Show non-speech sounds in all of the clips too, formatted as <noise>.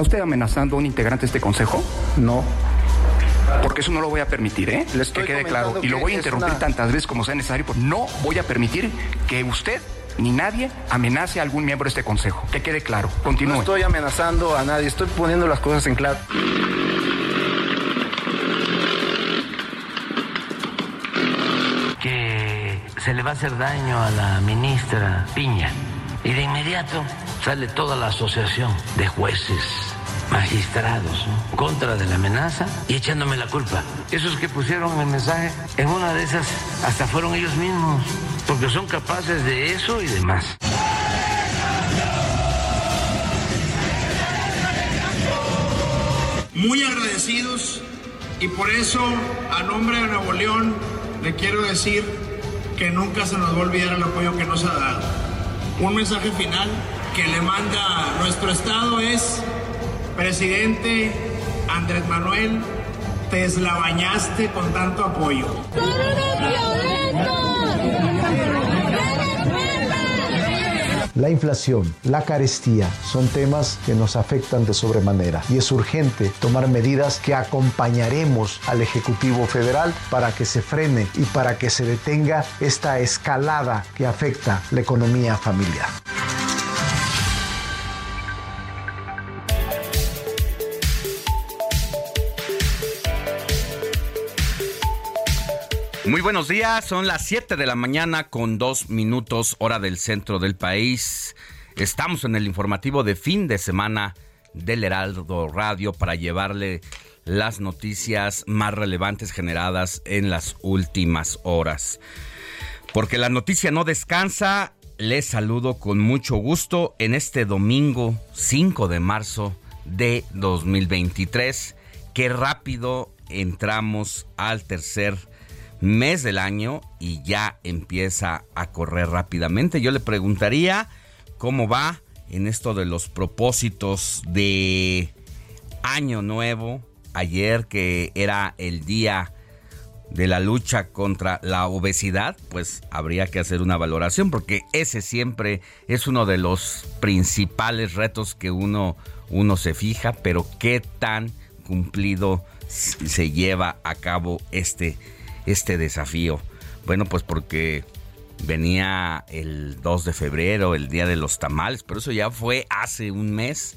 ¿Está usted amenazando a un integrante de este consejo? No. Porque eso no lo voy a permitir, ¿eh? Le estoy que quede claro. Y lo voy a interrumpir una- tantas veces como sea necesario, porque no voy a permitir que usted ni nadie amenace a algún miembro de este consejo. Que quede claro. Continúe. No estoy amenazando a nadie, estoy poniendo las cosas en claro. que se le va a hacer daño a la ministra Piña. Y de inmediato sale toda la asociación de jueces, magistrados, contra de la amenaza y echándome la culpa. Esos que pusieron el mensaje, en una de esas hasta fueron ellos mismos, porque son capaces de eso y de más. muy agradecidos y por eso a nombre de Nuevo León le quiero decir que nunca se nos va a olvidar el apoyo que nos ha dado. Un mensaje final que le manda nuestro estado es, presidente Andrés Manuel, te deslabañaste con tanto apoyo. La inflación, la carestía son temas que nos afectan de sobremanera y es urgente tomar medidas que acompañaremos al Ejecutivo Federal para que se frene y para que se detenga esta escalada que afecta la economía familiar. Muy buenos días, son las 7 de la mañana con dos minutos hora del centro del país. Estamos en el informativo de fin de semana del Heraldo Radio para llevarle las noticias más relevantes generadas en las últimas horas. Porque la noticia no descansa, les saludo con mucho gusto en este domingo 5 de marzo de 2023. Qué rápido entramos al tercer mes del año y ya empieza a correr rápidamente. Yo le preguntaría cómo va en esto de los propósitos de año nuevo. Ayer que era el día de la lucha contra la obesidad, pues habría que hacer una valoración porque ese siempre es uno de los principales retos que uno, uno se fija, pero qué tan cumplido se lleva a cabo este este desafío? Bueno, pues porque venía el 2 de febrero, el día de los tamales, pero eso ya fue hace un mes.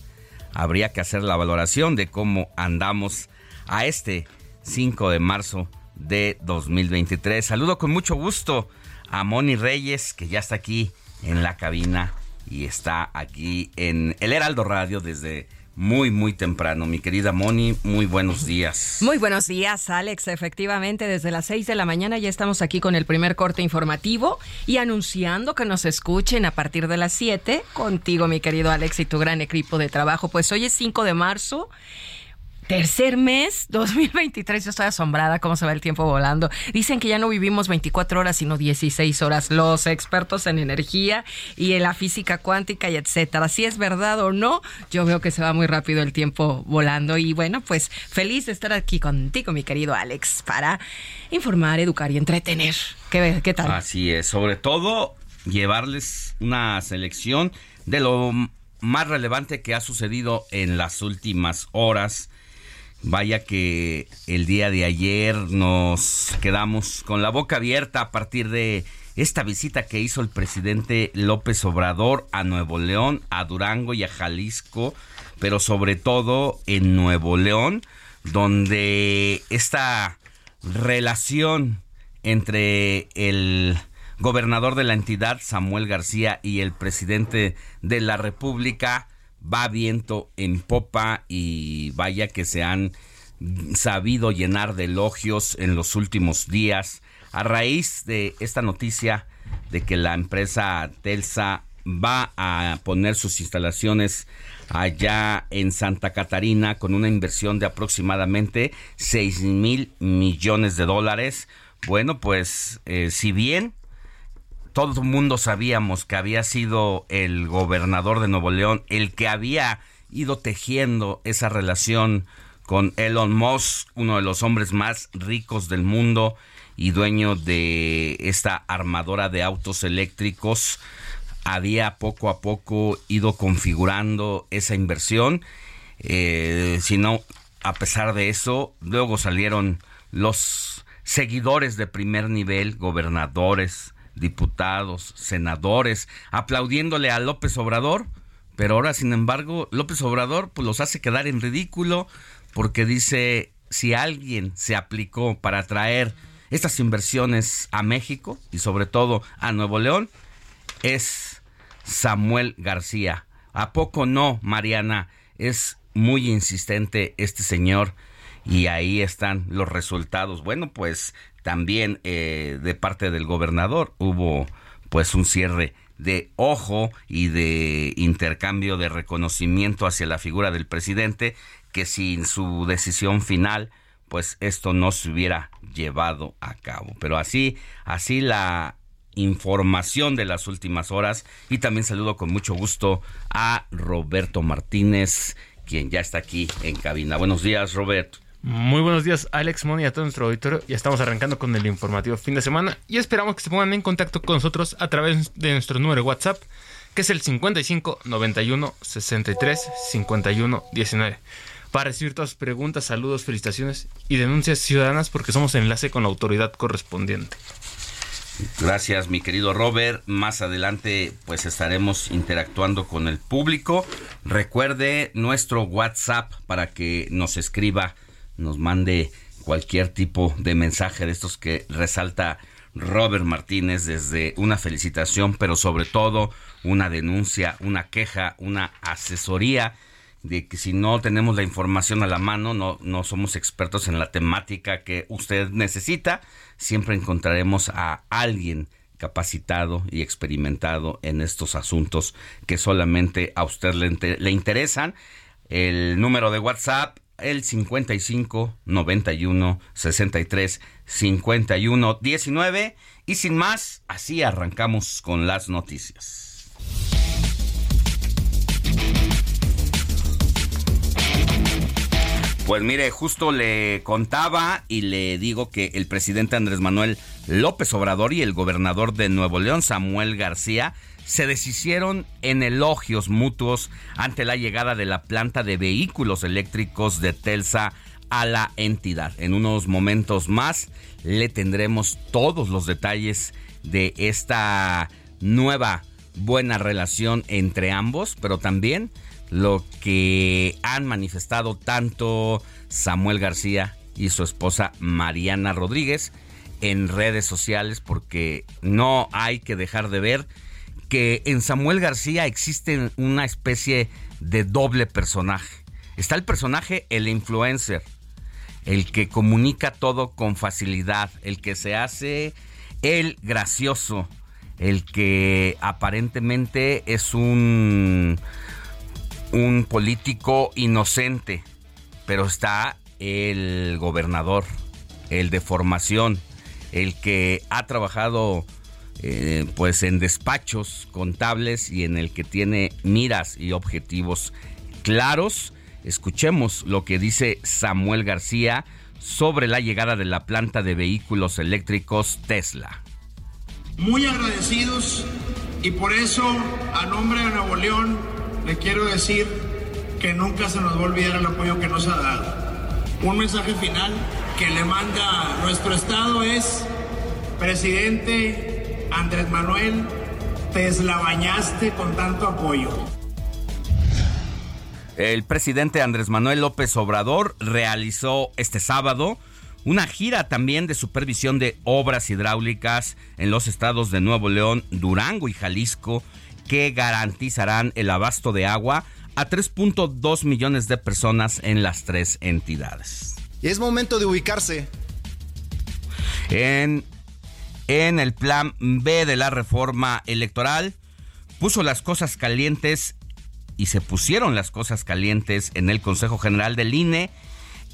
Habría que hacer la valoración de cómo andamos a este 5 de marzo de 2023. Saludo con mucho gusto a Moni Reyes, que ya está aquí en la cabina y está aquí en el Heraldo Radio desde muy, muy temprano. Mi querida Moni, muy buenos días. Muy buenos días, Alex. Efectivamente, desde las 6 de la mañana ya estamos aquí con el primer corte informativo y anunciando que nos escuchen a partir de las 7 contigo, mi querido Alex, y tu gran equipo de trabajo. Pues hoy es 5 de marzo. Tercer mes, <laughs> 2023. Yo estoy asombrada cómo se va el tiempo volando. Dicen que ya no vivimos 24 horas, sino 16 horas. Los expertos en energía y en la física cuántica y etcétera. Si es verdad o no, yo veo que se va muy rápido el tiempo volando. Y bueno, pues feliz de estar aquí contigo, mi querido Alex, para informar, educar y entretener. ¿Qué, qué tal? Así es, sobre todo llevarles una selección de lo más relevante que ha sucedido en las últimas horas. Vaya que el día de ayer nos quedamos con la boca abierta a partir de esta visita que hizo el presidente López Obrador a Nuevo León, a Durango y a Jalisco, pero sobre todo en Nuevo León, donde esta relación entre el gobernador de la entidad, Samuel García, y el presidente de la República va viento en popa y vaya que se han sabido llenar de elogios en los últimos días a raíz de esta noticia de que la empresa Telsa va a poner sus instalaciones allá en Santa Catarina con una inversión de aproximadamente 6 mil millones de dólares. Bueno, pues eh, si bien todo el mundo sabíamos que había sido el gobernador de Nuevo León el que había ido tejiendo esa relación con Elon Musk, uno de los hombres más ricos del mundo y dueño de esta armadora de autos eléctricos, había poco a poco ido configurando esa inversión. Eh, si no, a pesar de eso, luego salieron los seguidores de primer nivel, gobernadores, diputados, senadores, aplaudiéndole a López Obrador, pero ahora, sin embargo, López Obrador pues, los hace quedar en ridículo porque dice, si alguien se aplicó para traer estas inversiones a México y sobre todo a Nuevo León, es Samuel García. ¿A poco no, Mariana? Es muy insistente este señor y ahí están los resultados. Bueno, pues también eh, de parte del gobernador hubo pues un cierre de ojo y de intercambio de reconocimiento hacia la figura del presidente que sin su decisión final pues esto no se hubiera llevado a cabo. Pero así, así la información de las últimas horas y también saludo con mucho gusto a Roberto Martínez, quien ya está aquí en cabina. Buenos días, Roberto. Muy buenos días, Alex Moni, a todo nuestro auditorio. Ya estamos arrancando con el informativo fin de semana y esperamos que se pongan en contacto con nosotros a través de nuestro número de WhatsApp, que es el 55 91 63 51 19 para recibir todas sus preguntas, saludos, felicitaciones y denuncias ciudadanas porque somos enlace con la autoridad correspondiente. Gracias, mi querido Robert. Más adelante, pues estaremos interactuando con el público. Recuerde nuestro WhatsApp para que nos escriba, nos mande cualquier tipo de mensaje de estos que resalta Robert Martínez desde una felicitación, pero sobre todo una denuncia, una queja, una asesoría de que si no tenemos la información a la mano, no, no somos expertos en la temática que usted necesita, siempre encontraremos a alguien capacitado y experimentado en estos asuntos que solamente a usted le, le interesan. El número de WhatsApp, el 55 91 63 51 19. Y sin más, así arrancamos con las noticias. Pues mire, justo le contaba y le digo que el presidente Andrés Manuel López Obrador y el gobernador de Nuevo León, Samuel García, se deshicieron en elogios mutuos ante la llegada de la planta de vehículos eléctricos de Telsa a la entidad. En unos momentos más le tendremos todos los detalles de esta nueva buena relación entre ambos, pero también lo que han manifestado tanto Samuel García y su esposa Mariana Rodríguez en redes sociales porque no hay que dejar de ver que en Samuel García existe una especie de doble personaje. Está el personaje, el influencer, el que comunica todo con facilidad, el que se hace el gracioso, el que aparentemente es un un político inocente, pero está el gobernador, el de formación, el que ha trabajado eh, pues en despachos contables y en el que tiene miras y objetivos claros. Escuchemos lo que dice Samuel García sobre la llegada de la planta de vehículos eléctricos Tesla. Muy agradecidos Y por eso, a nombre de Nuevo León, le quiero decir que nunca se nos va a olvidar el apoyo que nos ha dado. Un mensaje final que le manda nuestro Estado es, presidente Andrés Manuel, te eslabañaste con tanto apoyo. El presidente Andrés Manuel López Obrador realizó este sábado una gira también de supervisión de obras hidráulicas en los estados de Nuevo León, Durango y Jalisco que garantizarán el abasto de agua a 3.2 millones de personas en las tres entidades. Y es momento de ubicarse. En, en el plan B de la reforma electoral puso las cosas calientes y se pusieron las cosas calientes en el Consejo General del INE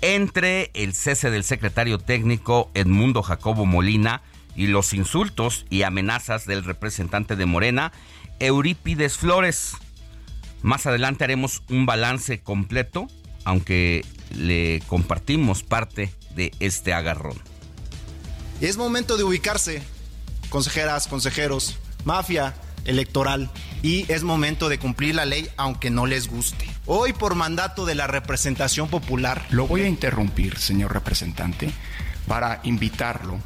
entre el cese del secretario técnico Edmundo Jacobo Molina y los insultos y amenazas del representante de Morena, Eurípides Flores. Más adelante haremos un balance completo, aunque le compartimos parte de este agarrón. Es momento de ubicarse, consejeras, consejeros, mafia electoral, y es momento de cumplir la ley aunque no les guste. Hoy por mandato de la representación popular. Lo voy a interrumpir, señor representante, para invitarlo.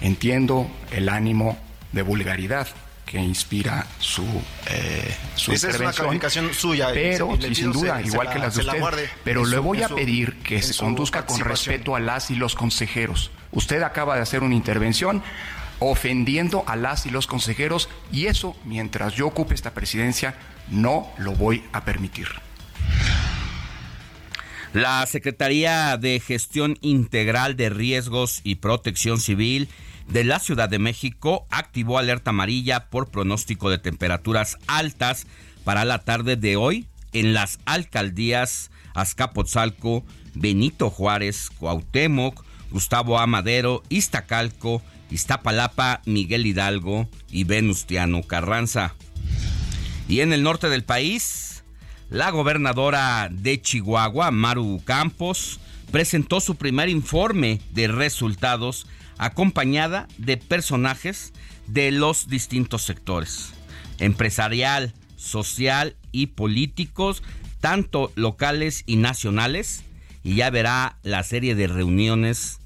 Entiendo el ánimo de vulgaridad que inspira su, eh, su Esa es una calificación suya. Pero, y le y sin duda, se- se igual la- que las de la usted. pero le voy a su- pedir que se conduzca con respeto a las y los consejeros. Usted acaba de hacer una intervención ofendiendo a las y los consejeros y eso, mientras yo ocupe esta presidencia, no lo voy a permitir. La Secretaría de Gestión Integral de Riesgos y Protección Civil de la Ciudad de México activó alerta amarilla por pronóstico de temperaturas altas para la tarde de hoy en las alcaldías Azcapotzalco, Benito Juárez, Cuauhtémoc, Gustavo Amadero, Iztacalco, Iztapalapa, Miguel Hidalgo y Venustiano Carranza. Y en el norte del país, la gobernadora de Chihuahua, Maru Campos, presentó su primer informe de resultados acompañada de personajes de los distintos sectores, empresarial, social y políticos, tanto locales y nacionales, y ya verá la serie de reuniones,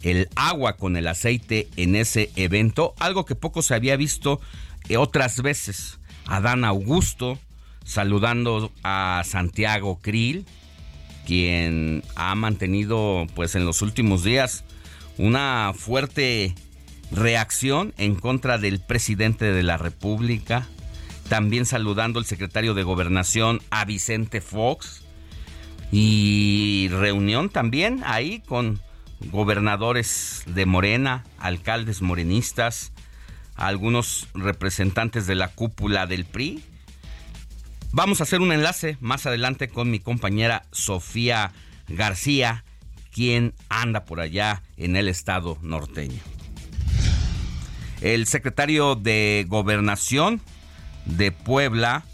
el agua con el aceite en ese evento, algo que poco se había visto eh, otras veces. Adán Augusto saludando a Santiago Krill, quien ha mantenido pues en los últimos días una fuerte reacción en contra del presidente de la República, también saludando al secretario de Gobernación a Vicente Fox y reunión también ahí con gobernadores de Morena, alcaldes morenistas, algunos representantes de la cúpula del PRI. Vamos a hacer un enlace más adelante con mi compañera Sofía García, quien anda por allá en el estado norteño. El secretario de Gobernación de Puebla,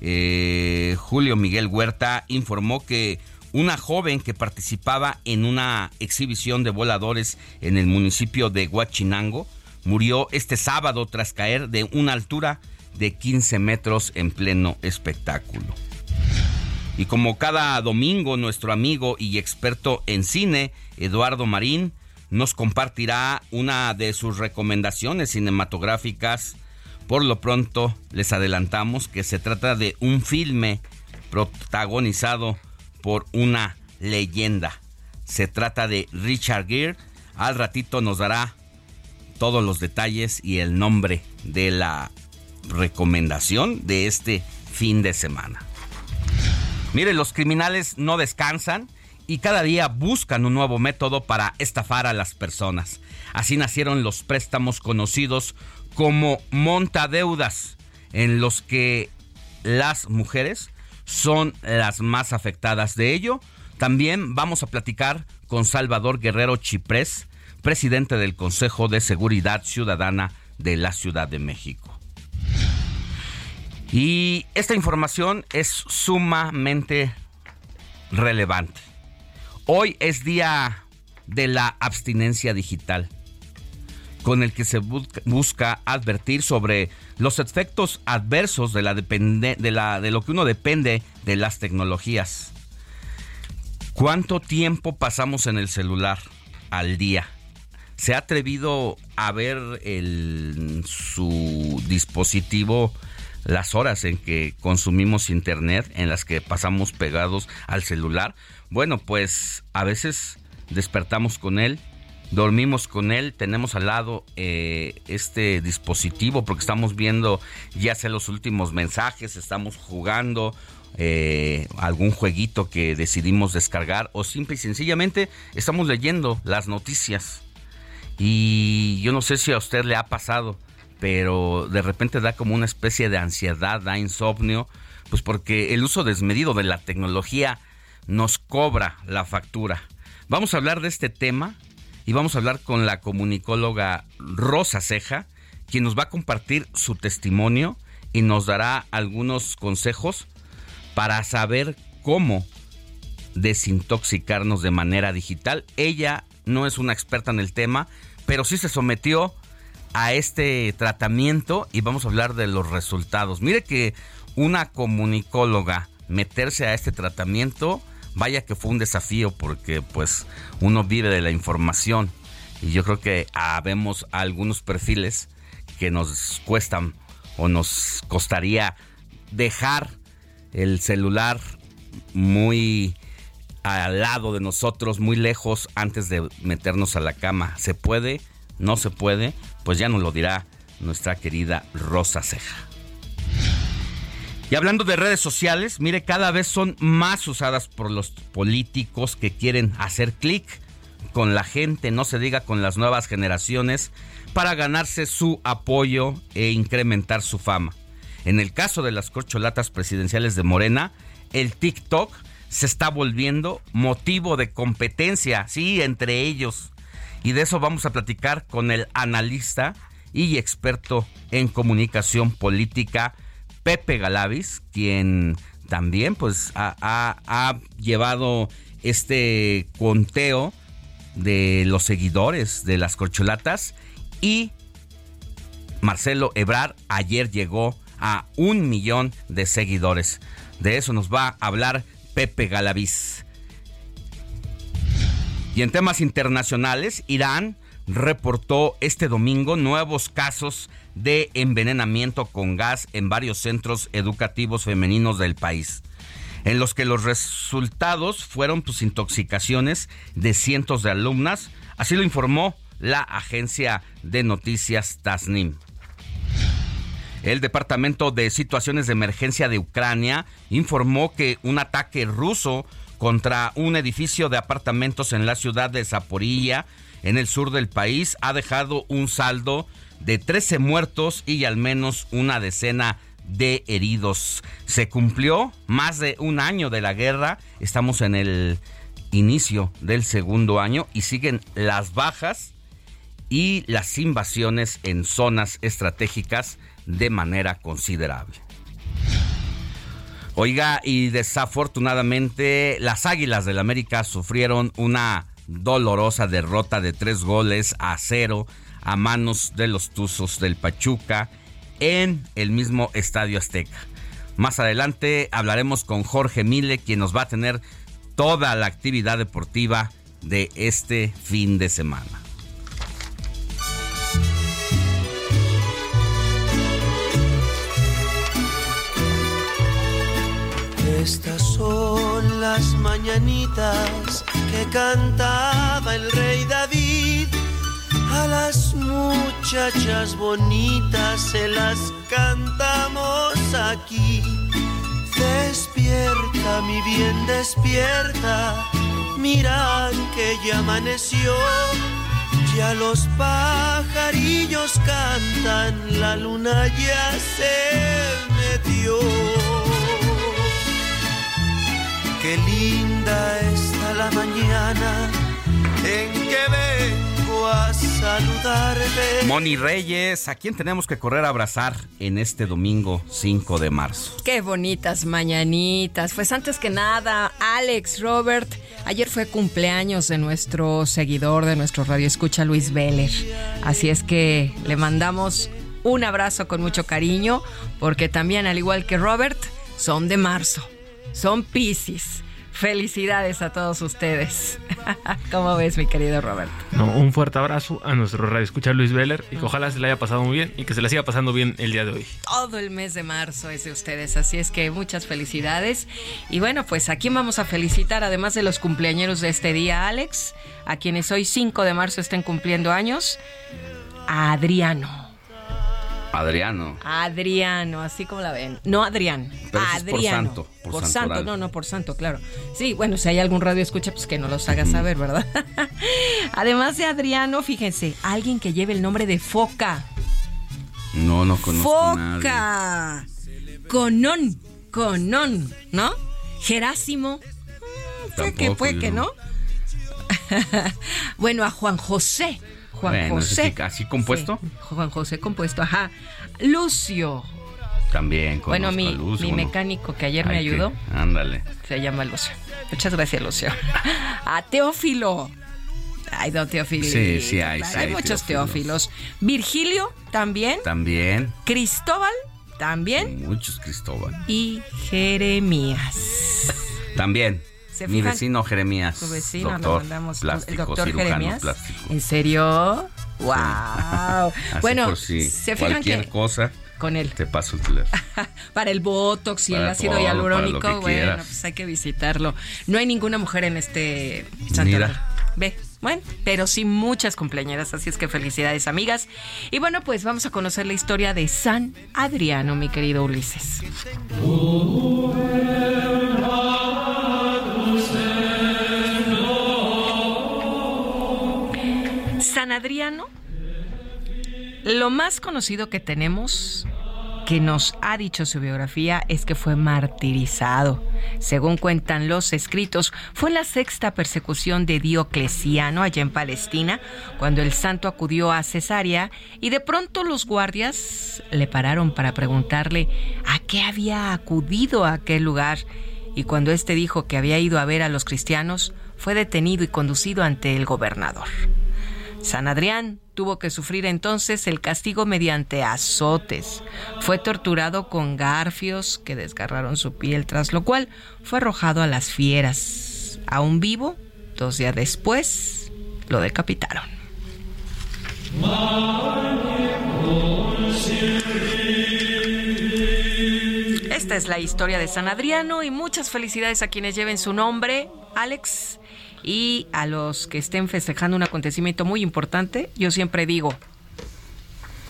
eh, Julio Miguel Huerta, informó que una joven que participaba en una exhibición de voladores en el municipio de Huachinango murió este sábado tras caer de una altura de 15 metros en pleno espectáculo. Y como cada domingo, nuestro amigo y experto en cine, Eduardo Marín, nos compartirá una de sus recomendaciones cinematográficas. Por lo pronto, les adelantamos que se trata de un filme protagonizado por una leyenda. Se trata de Richard Gere. Al ratito nos dará todos los detalles y el nombre de la recomendación de este fin de semana. Miren, los criminales no descansan y cada día buscan un nuevo método para estafar a las personas. Así nacieron los préstamos conocidos como montadeudas, en los que las mujeres son las más afectadas de ello. También vamos a platicar con Salvador Guerrero Chiprés, presidente del Consejo de Seguridad Ciudadana de la Ciudad de México. Y esta información es sumamente relevante. Hoy es día de la abstinencia digital. Con el que se busca advertir sobre los efectos adversos de, la de, la, de lo que uno depende de las tecnologías. ¿Cuánto tiempo pasamos en el celular al día? ¿Se ha atrevido a ver el, su dispositivo las horas en que consumimos internet, en las que pasamos pegados al celular? Bueno, pues a veces despertamos con él, dormimos con él, tenemos al lado eh, este dispositivo porque estamos viendo ya sea los últimos mensajes, estamos jugando eh, algún jueguito que decidimos descargar o simple y sencillamente estamos leyendo las noticias. Y yo no sé si a usted le ha pasado, pero de repente da como una especie de ansiedad, da insomnio, pues porque el uso desmedido de la tecnología nos cobra la factura. Vamos a hablar de este tema y vamos a hablar con la comunicóloga Rosa Ceja, quien nos va a compartir su testimonio y nos dará algunos consejos para saber cómo desintoxicarnos de manera digital. Ella no es una experta en el tema, pero sí se sometió a este tratamiento y vamos a hablar de los resultados. Mire que una comunicóloga meterse a este tratamiento vaya que fue un desafío porque pues uno vive de la información y yo creo que habemos algunos perfiles que nos cuestan o nos costaría dejar el celular muy al lado de nosotros, muy lejos antes de meternos a la cama. ¿Se puede? ¿No se puede? Pues ya nos lo dirá nuestra querida Rosa Ceja. Y hablando de redes sociales, mire, cada vez son más usadas por los políticos que quieren hacer clic con la gente, no se diga con las nuevas generaciones, para ganarse su apoyo e incrementar su fama. En el caso de las corcholatas presidenciales de Morena, el TikTok se está volviendo motivo de competencia, sí, entre ellos. Y de eso vamos a platicar con el analista y experto en comunicación política, Pepe Galavis, quien también pues ha, llevado este conteo de los seguidores de las corcholatas y Marcelo Ebrar ayer llegó a un millón de seguidores. De eso nos va a hablar Pepe Galaviz. Y en temas internacionales, Irán reportó este domingo nuevos casos de envenenamiento con gas en varios centros educativos femeninos del país, en los que los resultados fueron pues, intoxicaciones de cientos de alumnas, así lo informó la agencia de noticias Tasnim. El Departamento de Situaciones de Emergencia de Ucrania informó que un ataque ruso contra un edificio de apartamentos en la ciudad de Zaporilla, en el sur del país, ha dejado un saldo de 13 muertos y al menos una decena de heridos. Se cumplió más de un año de la guerra, estamos en el inicio del segundo año y siguen las bajas y las invasiones en zonas estratégicas de manera considerable. Oiga, y desafortunadamente las Águilas del América sufrieron una dolorosa derrota de tres goles a cero a manos de los Tuzos del Pachuca en el mismo Estadio Azteca. Más adelante hablaremos con Jorge Mile, quien nos va a tener toda la actividad deportiva de este fin de semana. Son las mañanitas que cantaba el rey David a las muchachas bonitas se las cantamos aquí. Despierta, mi bien, despierta. Mira que ya amaneció. Ya los pajarillos cantan, la luna ya se metió. Qué linda está la mañana en que ven saludarte. Moni Reyes, ¿a quién tenemos que correr a abrazar en este domingo 5 de marzo? Qué bonitas mañanitas. Pues antes que nada, Alex, Robert, ayer fue cumpleaños de nuestro seguidor, de nuestro radio escucha, Luis Veller. Así es que le mandamos un abrazo con mucho cariño, porque también, al igual que Robert, son de marzo, son Pisces. Felicidades a todos ustedes. <laughs> ¿Cómo ves, mi querido Robert? No, un fuerte abrazo a nuestro radio escucha Luis Veller y que ojalá se le haya pasado muy bien y que se le siga pasando bien el día de hoy. Todo el mes de marzo es de ustedes, así es que muchas felicidades. Y bueno, pues a quién vamos a felicitar, además de los cumpleañeros de este día, Alex, a quienes hoy 5 de marzo estén cumpliendo años, a Adriano. Adriano. Adriano, así como la ven. No Adrián, Pero ese es por Adriano. santo, por santo, no, no, por santo, claro. Sí, bueno, si hay algún radio escucha, pues que nos los haga saber, ¿verdad? <laughs> Además de Adriano, fíjense, alguien que lleve el nombre de Foca. No, no conozco a nadie. Foca. Conón, Conón, ¿no? Gerásimo. mm, Fue que, yo que, no. ¿no? <laughs> bueno, a Juan José. Juan Bueno, José. sí, así compuesto. Juan José compuesto, ajá. Lucio. También Bueno, mi, mi mecánico que ayer me que- ayudó Ándale. se llama Lucio. Muchas gracias, Lucio. <laughs> A Teófilo. Ay, don Teófilo. Sí, sí hay, sí Hay hay muchos teófilos. Virgilio también. También. Cristóbal también. Muchos Cristóbal. Y Jeremías. También. ¿Se Mi vecino Jeremías. Su vecino doctor, mandamos. plástico, el doctor cirujano Jeremías. plástico. ¿En serio? ¡Wow! Así bueno, por si se fijan cualquier que cosa con él. te paso el teléfono. <laughs> para el botox y el ácido todo, para lo hialurónico, que bueno, quieras. pues hay que visitarlo. No hay ninguna mujer en este santuario. Mira. Ve, bueno, pero sí muchas cumpleañeras, así es que felicidades, amigas. Y bueno, pues vamos a conocer la historia de San Adriano, mi querido Ulises. Adriano, lo más conocido que tenemos que nos ha dicho su biografía es que fue martirizado. Según cuentan los escritos, fue la sexta persecución de Diocleciano allá en Palestina, cuando el santo acudió a Cesarea y de pronto los guardias le pararon para preguntarle a qué había acudido a aquel lugar. Y cuando éste dijo que había ido a ver a los cristianos, fue detenido y conducido ante el gobernador. San Adrián tuvo que sufrir entonces el castigo mediante azotes. Fue torturado con garfios que desgarraron su piel, tras lo cual fue arrojado a las fieras. Aún vivo, dos días después, lo decapitaron. Esta es la historia de San Adriano y muchas felicidades a quienes lleven su nombre, Alex, y a los que estén festejando un acontecimiento muy importante. Yo siempre digo,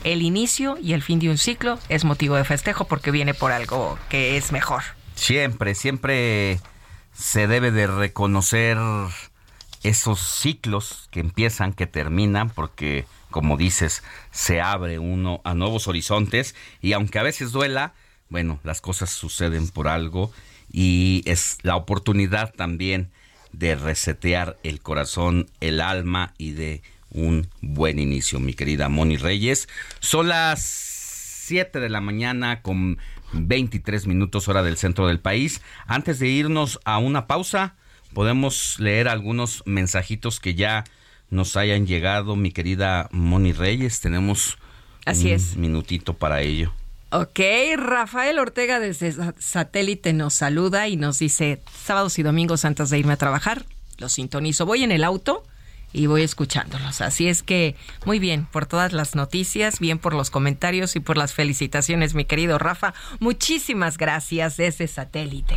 el inicio y el fin de un ciclo es motivo de festejo porque viene por algo que es mejor. Siempre, siempre se debe de reconocer esos ciclos que empiezan, que terminan, porque como dices, se abre uno a nuevos horizontes y aunque a veces duela, bueno, las cosas suceden por algo y es la oportunidad también de resetear el corazón, el alma y de un buen inicio, mi querida Moni Reyes. Son las 7 de la mañana con 23 minutos hora del centro del país. Antes de irnos a una pausa, podemos leer algunos mensajitos que ya nos hayan llegado, mi querida Moni Reyes. Tenemos Así un es. minutito para ello. Ok, Rafael Ortega desde Sa- satélite nos saluda y nos dice, sábados y domingos antes de irme a trabajar, los sintonizo. Voy en el auto y voy escuchándolos. Así es que, muy bien, por todas las noticias, bien por los comentarios y por las felicitaciones, mi querido Rafa. Muchísimas gracias desde satélite.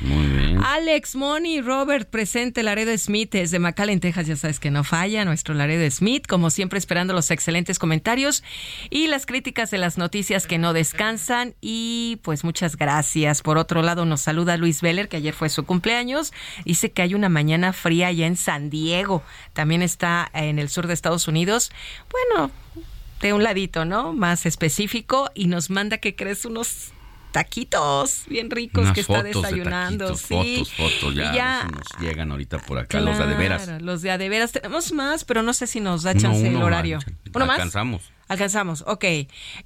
Muy bien. Alex, Moni, Robert, presente Laredo Smith desde McAllen, Texas. Ya sabes que no falla nuestro Laredo Smith, como siempre esperando los excelentes comentarios y las críticas de las noticias que no descansan. Y pues muchas gracias. Por otro lado, nos saluda Luis Veller, que ayer fue su cumpleaños. Dice que hay una mañana fría allá en San Diego. También está en el sur de Estados Unidos. Bueno, de un ladito, ¿no? Más específico. Y nos manda que crees unos taquitos bien ricos Unas que está de desayunando. taquitos, sí. Fotos, fotos, ya, nos llegan ahorita por acá los de a de veras. Claro, Los de a de veras. Tenemos más, pero no sé si nos da No, chance el horario. ¿Uno más? Alcanzamos. Alcanzamos, ok.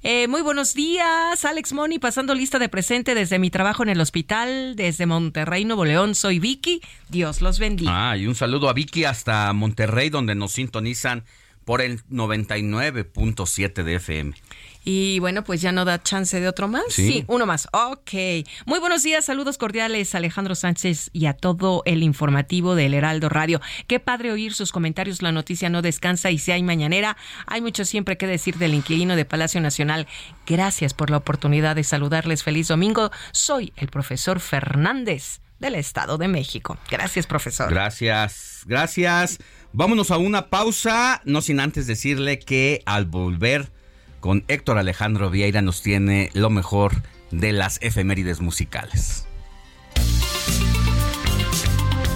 Eh, muy buenos días, Alex Moni, pasando lista de presente desde mi trabajo en el hospital, desde Monterrey, Nuevo León. Soy Vicky. Dios los bendiga. Ah, y un saludo a Vicky hasta Monterrey, donde nos sintonizan por el 99.7 de FM. Y bueno, pues ya no da chance de otro más. Sí. uno más. Ok. Muy buenos días, saludos cordiales, Alejandro Sánchez y a todo el informativo del Heraldo Radio. Qué padre oír sus comentarios. La noticia no descansa y si hay mañanera, hay mucho siempre que decir del inquilino de Palacio Nacional. Gracias por la oportunidad de saludarles. Feliz domingo. Soy el profesor Fernández del Estado de México. Gracias, profesor. Gracias, gracias. Vámonos a una pausa, no sin antes decirle que al volver con Héctor Alejandro Vieira nos tiene lo mejor de las efemérides musicales.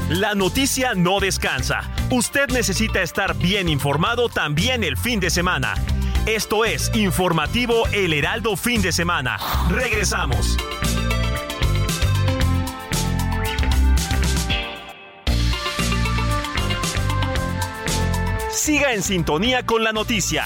La noticia no descansa. Usted necesita estar bien informado también el fin de semana. Esto es Informativo El Heraldo Fin de Semana. Regresamos. Siga en sintonía con la noticia.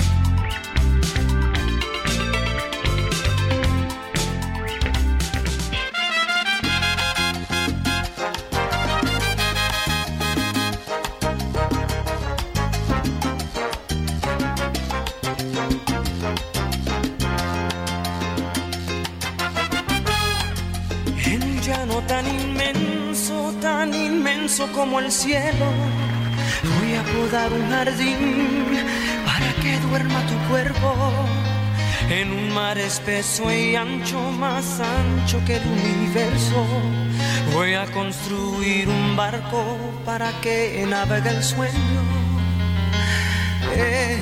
Como el cielo, voy a podar un jardín para que duerma tu cuerpo. En un mar espeso y ancho, más ancho que el universo, voy a construir un barco para que navegue el sueño. Eh.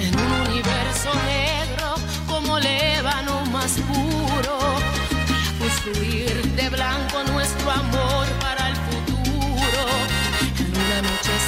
En un universo negro como el ébano más puro, construir de blanco nuestro amor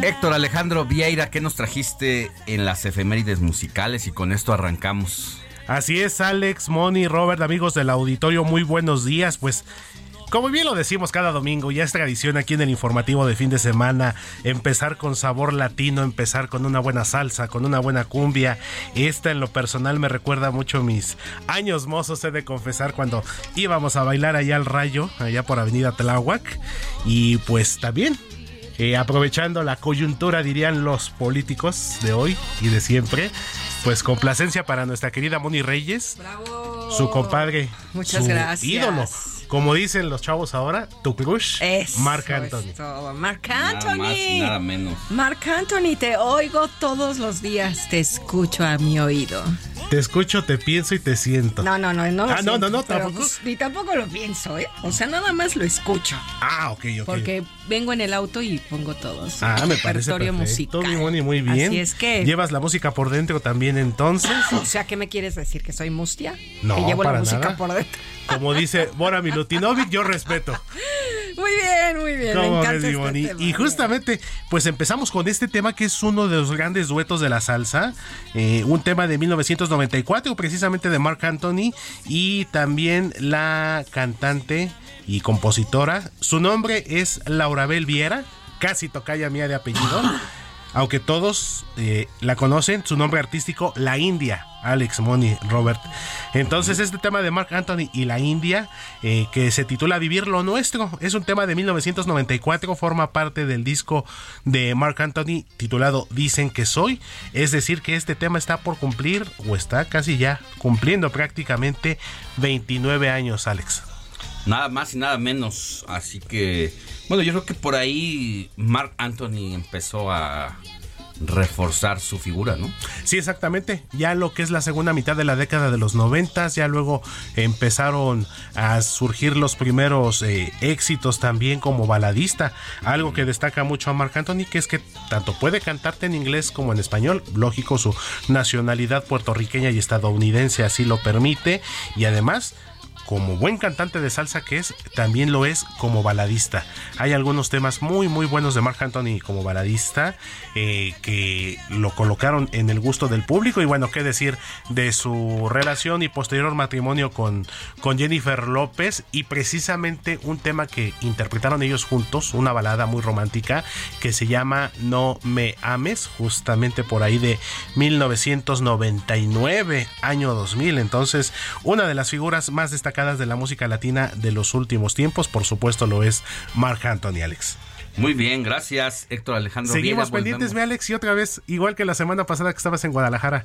Héctor Alejandro Vieira, ¿qué nos trajiste en las efemérides musicales? Y con esto arrancamos. Así es, Alex, Moni, Robert, amigos del auditorio, muy buenos días. Pues, como bien lo decimos cada domingo, ya es tradición aquí en el informativo de fin de semana empezar con sabor latino, empezar con una buena salsa, con una buena cumbia. Esta en lo personal me recuerda mucho mis años mozos, he de confesar, cuando íbamos a bailar allá al rayo, allá por Avenida Tláhuac. Y pues también eh, aprovechando la coyuntura, dirían los políticos de hoy y de siempre. Pues complacencia para nuestra querida Moni Reyes, su compadre, Muchas su gracias. ídolo. Como dicen los chavos ahora, tu crush, Marc es Anthony. Marc Nada más y Anthony. nada menos. Marc Anthony, te oigo todos los días, te escucho a mi oído. Te escucho, te pienso y te siento. No, no, no, no. lo Ah, no, siento, no, no, tampoco. pues, ni tampoco lo pienso, ¿eh? O sea, nada más lo escucho. Ah, ok, ok. Porque vengo en el auto y pongo todos. Ah, me parece perfecto, musical. Moni, muy bien. Así es que. ¿Llevas la música por dentro también entonces? O sea, ¿qué me quieres decir? ¿Que soy mustia? No, Que llevo la música nada. por dentro. Como dice Bora Milutinovic, yo respeto. <laughs> Muy bien, muy bien. Me encanta este Y justamente, pues empezamos con este tema que es uno de los grandes duetos de la salsa. Eh, un tema de 1994, precisamente de Mark Anthony. Y también la cantante y compositora. Su nombre es Laura Bel Viera, casi tocaya mía de apellido. <laughs> aunque todos eh, la conocen, su nombre artístico, La India, Alex Money, Robert. Entonces, este tema de Mark Anthony y La India, eh, que se titula Vivir lo Nuestro, es un tema de 1994, forma parte del disco de Mark Anthony titulado Dicen que Soy. Es decir, que este tema está por cumplir, o está casi ya cumpliendo prácticamente 29 años, Alex. Nada más y nada menos. Así que, bueno, yo creo que por ahí Mark Anthony empezó a reforzar su figura, ¿no? Sí, exactamente. Ya lo que es la segunda mitad de la década de los noventas, ya luego empezaron a surgir los primeros eh, éxitos también como baladista. Algo que destaca mucho a Marc Anthony, que es que tanto puede cantarte en inglés como en español. Lógico, su nacionalidad puertorriqueña y estadounidense así lo permite. Y además como buen cantante de salsa que es, también lo es como baladista. Hay algunos temas muy muy buenos de Mark Anthony como baladista eh, que lo colocaron en el gusto del público y bueno, qué decir de su relación y posterior matrimonio con, con Jennifer López y precisamente un tema que interpretaron ellos juntos, una balada muy romántica que se llama No me ames, justamente por ahí de 1999, año 2000. Entonces, una de las figuras más destacadas de la música latina de los últimos tiempos. Por supuesto lo es Marc Anthony, Alex. Muy bien, gracias Héctor Alejandro. Seguimos pendientes, mi Alex, y otra vez, igual que la semana pasada que estabas en Guadalajara,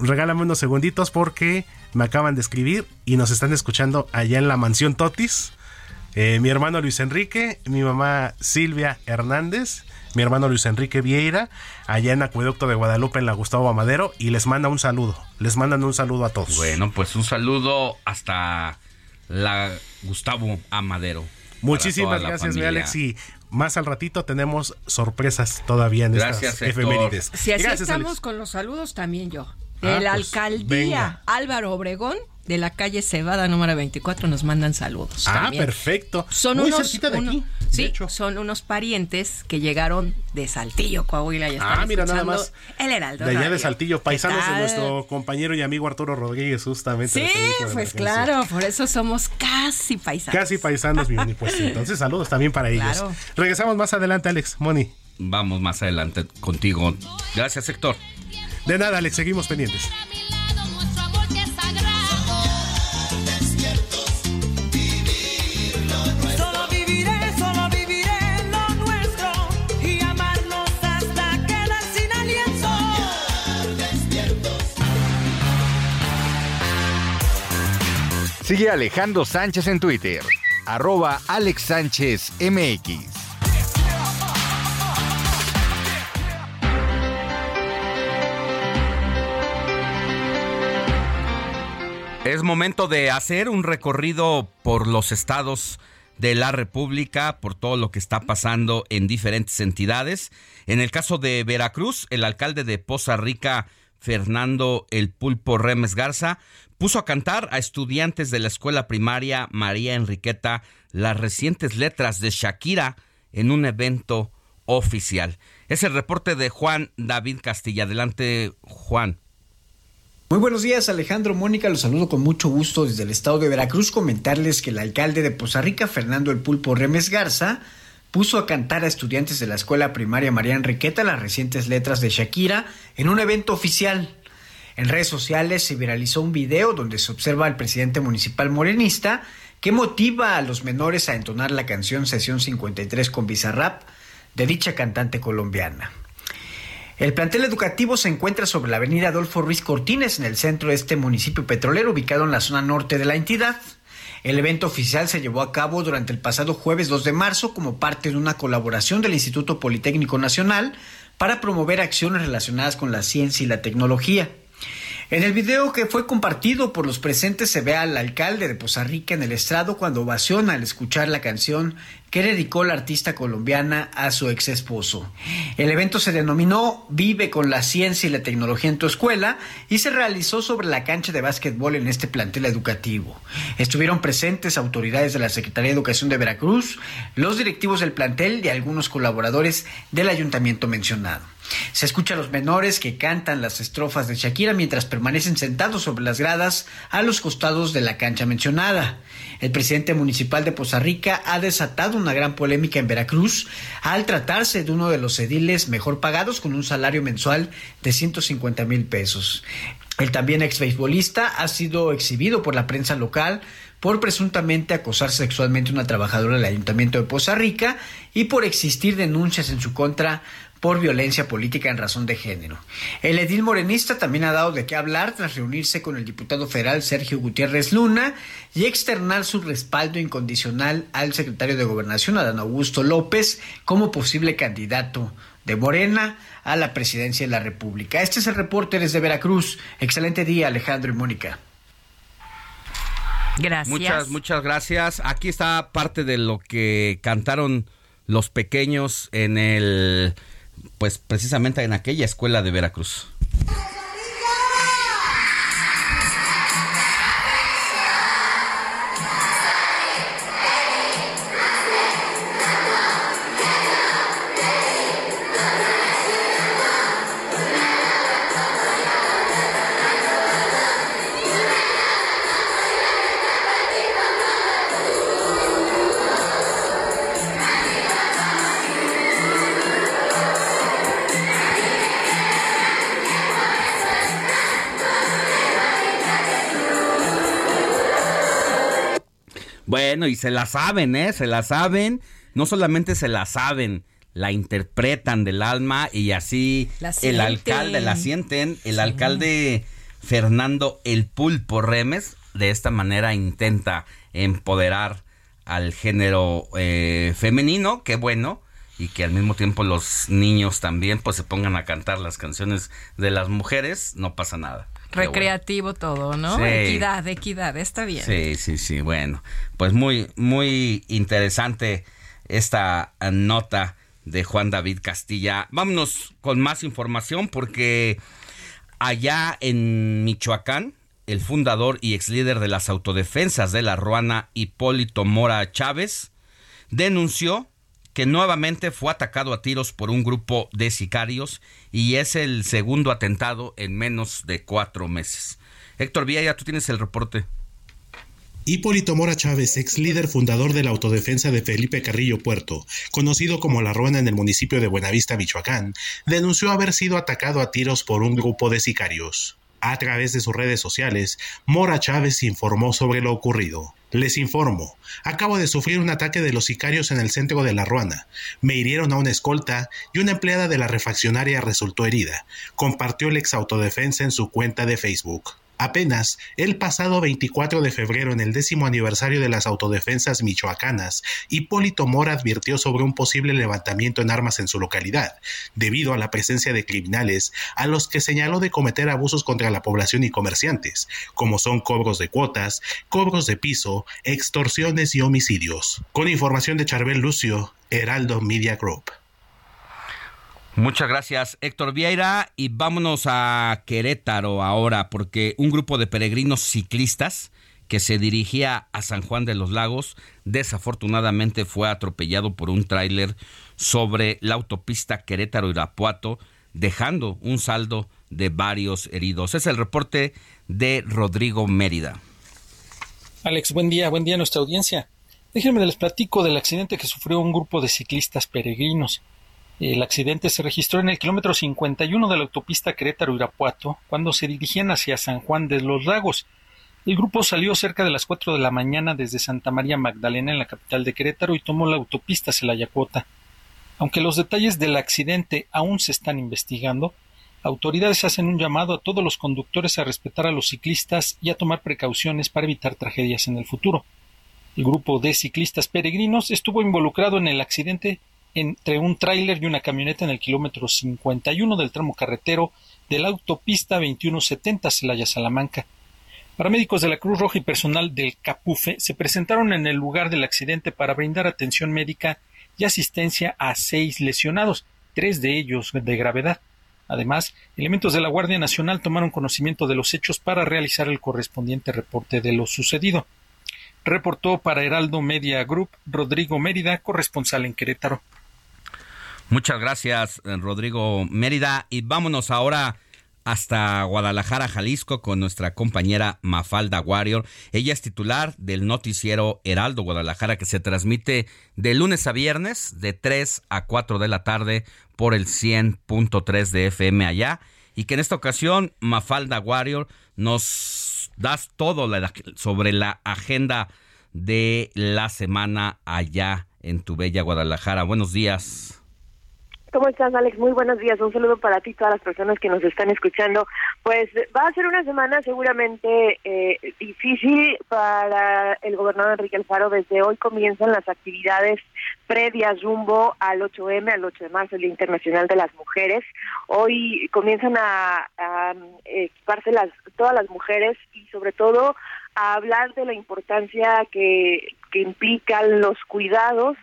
regálame unos segunditos porque me acaban de escribir y nos están escuchando allá en la mansión Totis. Eh, mi hermano Luis Enrique, mi mamá Silvia Hernández, mi hermano Luis Enrique Vieira, allá en Acueducto de Guadalupe, en la Gustavo Amadero, y les manda un saludo. Les mandan un saludo a todos. Bueno, pues un saludo hasta la Gustavo Amadero. Muchísimas gracias, mi Alex. Y más al ratito tenemos sorpresas todavía en gracias, estas efemérides. Si así estamos con los saludos, también yo. De ah, la pues, alcaldía Álvaro Obregón de la calle Cebada número 24 nos mandan saludos. Ah, perfecto. Son unos, de aquí. Sí, son unos parientes que llegaron de Saltillo, Coahuila. Y ah, mira nada más. El Heraldo. De allá de Saltillo, paisanos de nuestro compañero y amigo Arturo Rodríguez, justamente. Sí, pues claro, por eso somos casi paisanos. Casi paisanos, mi <laughs> Moni. Pues entonces saludos también para ellos. Regresamos más adelante, Alex. Moni. Vamos más adelante contigo. Gracias, Héctor. De nada, Alex, seguimos pendientes. Sigue Alejandro Sánchez en Twitter, arroba Alex Sánchez MX. Es momento de hacer un recorrido por los estados de la República, por todo lo que está pasando en diferentes entidades. En el caso de Veracruz, el alcalde de Poza Rica, Fernando El Pulpo Remes Garza, puso a cantar a estudiantes de la escuela primaria María Enriqueta las recientes letras de Shakira en un evento oficial. Es el reporte de Juan David Castilla. Adelante, Juan. Muy buenos días, Alejandro Mónica. Los saludo con mucho gusto desde el estado de Veracruz. Comentarles que el alcalde de Poza Rica, Fernando El Pulpo Remes Garza, puso a cantar a estudiantes de la escuela primaria María Enriqueta las recientes letras de Shakira en un evento oficial. En redes sociales se viralizó un video donde se observa al presidente municipal morenista que motiva a los menores a entonar la canción Sesión 53 con Bizarrap de dicha cantante colombiana. El plantel educativo se encuentra sobre la avenida Adolfo Ruiz Cortines en el centro de este municipio petrolero ubicado en la zona norte de la entidad. El evento oficial se llevó a cabo durante el pasado jueves 2 de marzo como parte de una colaboración del Instituto Politécnico Nacional para promover acciones relacionadas con la ciencia y la tecnología. En el video que fue compartido por los presentes se ve al alcalde de Poza Rica en el estrado cuando ovaciona al escuchar la canción que dedicó la artista colombiana a su ex esposo. El evento se denominó Vive con la ciencia y la tecnología en tu escuela y se realizó sobre la cancha de básquetbol en este plantel educativo. Estuvieron presentes autoridades de la Secretaría de Educación de Veracruz, los directivos del plantel y algunos colaboradores del ayuntamiento mencionado. Se escucha a los menores que cantan las estrofas de Shakira mientras permanecen sentados sobre las gradas a los costados de la cancha mencionada. El presidente municipal de Poza Rica ha desatado una gran polémica en Veracruz al tratarse de uno de los ediles mejor pagados con un salario mensual de 150 mil pesos. El también ex beisbolista ha sido exhibido por la prensa local por presuntamente acosar sexualmente a una trabajadora del Ayuntamiento de Poza Rica y por existir denuncias en su contra por violencia política en razón de género. El edil morenista también ha dado de qué hablar tras reunirse con el diputado federal Sergio Gutiérrez Luna y externar su respaldo incondicional al secretario de Gobernación, Adán Augusto López, como posible candidato de Morena a la presidencia de la República. Este es el reporte desde Veracruz. Excelente día, Alejandro y Mónica. Gracias. Muchas, muchas gracias. Aquí está parte de lo que cantaron los pequeños en el pues precisamente en aquella escuela de Veracruz. Bueno, y se la saben, ¿eh? Se la saben. No solamente se la saben, la interpretan del alma y así el alcalde la sienten. El alcalde Fernando El Pulpo Remes de esta manera intenta empoderar al género eh, femenino, qué bueno, y que al mismo tiempo los niños también pues se pongan a cantar las canciones de las mujeres, no pasa nada. Recreativo todo, ¿no? Equidad, equidad, está bien. Sí, sí, sí, bueno. Pues muy, muy interesante esta nota de Juan David Castilla. Vámonos con más información porque allá en Michoacán, el fundador y ex líder de las autodefensas de la Ruana, Hipólito Mora Chávez, denunció que nuevamente fue atacado a tiros por un grupo de sicarios y es el segundo atentado en menos de cuatro meses. Héctor Villa, tú tienes el reporte. Hipólito Mora Chávez, ex líder fundador de la autodefensa de Felipe Carrillo Puerto, conocido como La Ruana en el municipio de Buenavista, Michoacán, denunció haber sido atacado a tiros por un grupo de sicarios. A través de sus redes sociales, Mora Chávez informó sobre lo ocurrido. Les informo, acabo de sufrir un ataque de los sicarios en el centro de La Ruana. Me hirieron a una escolta y una empleada de la refaccionaria resultó herida, compartió el ex autodefensa en su cuenta de Facebook. Apenas el pasado 24 de febrero, en el décimo aniversario de las autodefensas michoacanas, Hipólito Mora advirtió sobre un posible levantamiento en armas en su localidad, debido a la presencia de criminales a los que señaló de cometer abusos contra la población y comerciantes, como son cobros de cuotas, cobros de piso, extorsiones y homicidios. Con información de Charbel Lucio, Heraldo Media Group. Muchas gracias, Héctor Vieira. Y vámonos a Querétaro ahora, porque un grupo de peregrinos ciclistas que se dirigía a San Juan de los Lagos desafortunadamente fue atropellado por un tráiler sobre la autopista Querétaro-Irapuato, dejando un saldo de varios heridos. Es el reporte de Rodrigo Mérida. Alex, buen día, buen día a nuestra audiencia. Déjenme les platico del accidente que sufrió un grupo de ciclistas peregrinos. El accidente se registró en el kilómetro 51 de la autopista Querétaro-Irapuato cuando se dirigían hacia San Juan de los Lagos. El grupo salió cerca de las 4 de la mañana desde Santa María Magdalena en la capital de Querétaro y tomó la autopista Celayacuota. Aunque los detalles del accidente aún se están investigando, autoridades hacen un llamado a todos los conductores a respetar a los ciclistas y a tomar precauciones para evitar tragedias en el futuro. El grupo de ciclistas peregrinos estuvo involucrado en el accidente entre un tráiler y una camioneta en el kilómetro 51 del tramo carretero de la autopista 2170 Celaya-Salamanca. Paramédicos de la Cruz Roja y personal del CAPUFE se presentaron en el lugar del accidente para brindar atención médica y asistencia a seis lesionados, tres de ellos de gravedad. Además, elementos de la Guardia Nacional tomaron conocimiento de los hechos para realizar el correspondiente reporte de lo sucedido. Reportó para Heraldo Media Group Rodrigo Mérida, corresponsal en Querétaro. Muchas gracias, Rodrigo Mérida. Y vámonos ahora hasta Guadalajara, Jalisco, con nuestra compañera Mafalda Warrior. Ella es titular del noticiero Heraldo Guadalajara, que se transmite de lunes a viernes, de 3 a 4 de la tarde, por el 100.3 de FM allá. Y que en esta ocasión, Mafalda Warrior, nos das todo sobre la agenda de la semana allá en tu bella Guadalajara. Buenos días. ¿Cómo estás, Alex? Muy buenos días. Un saludo para ti y todas las personas que nos están escuchando. Pues va a ser una semana seguramente eh, difícil para el gobernador Enrique Alfaro. Desde hoy comienzan las actividades previas rumbo al 8M, al 8 de marzo, el Internacional de las Mujeres. Hoy comienzan a, equiparse las, todas las mujeres y sobre todo a hablar de la importancia que, que implican los cuidados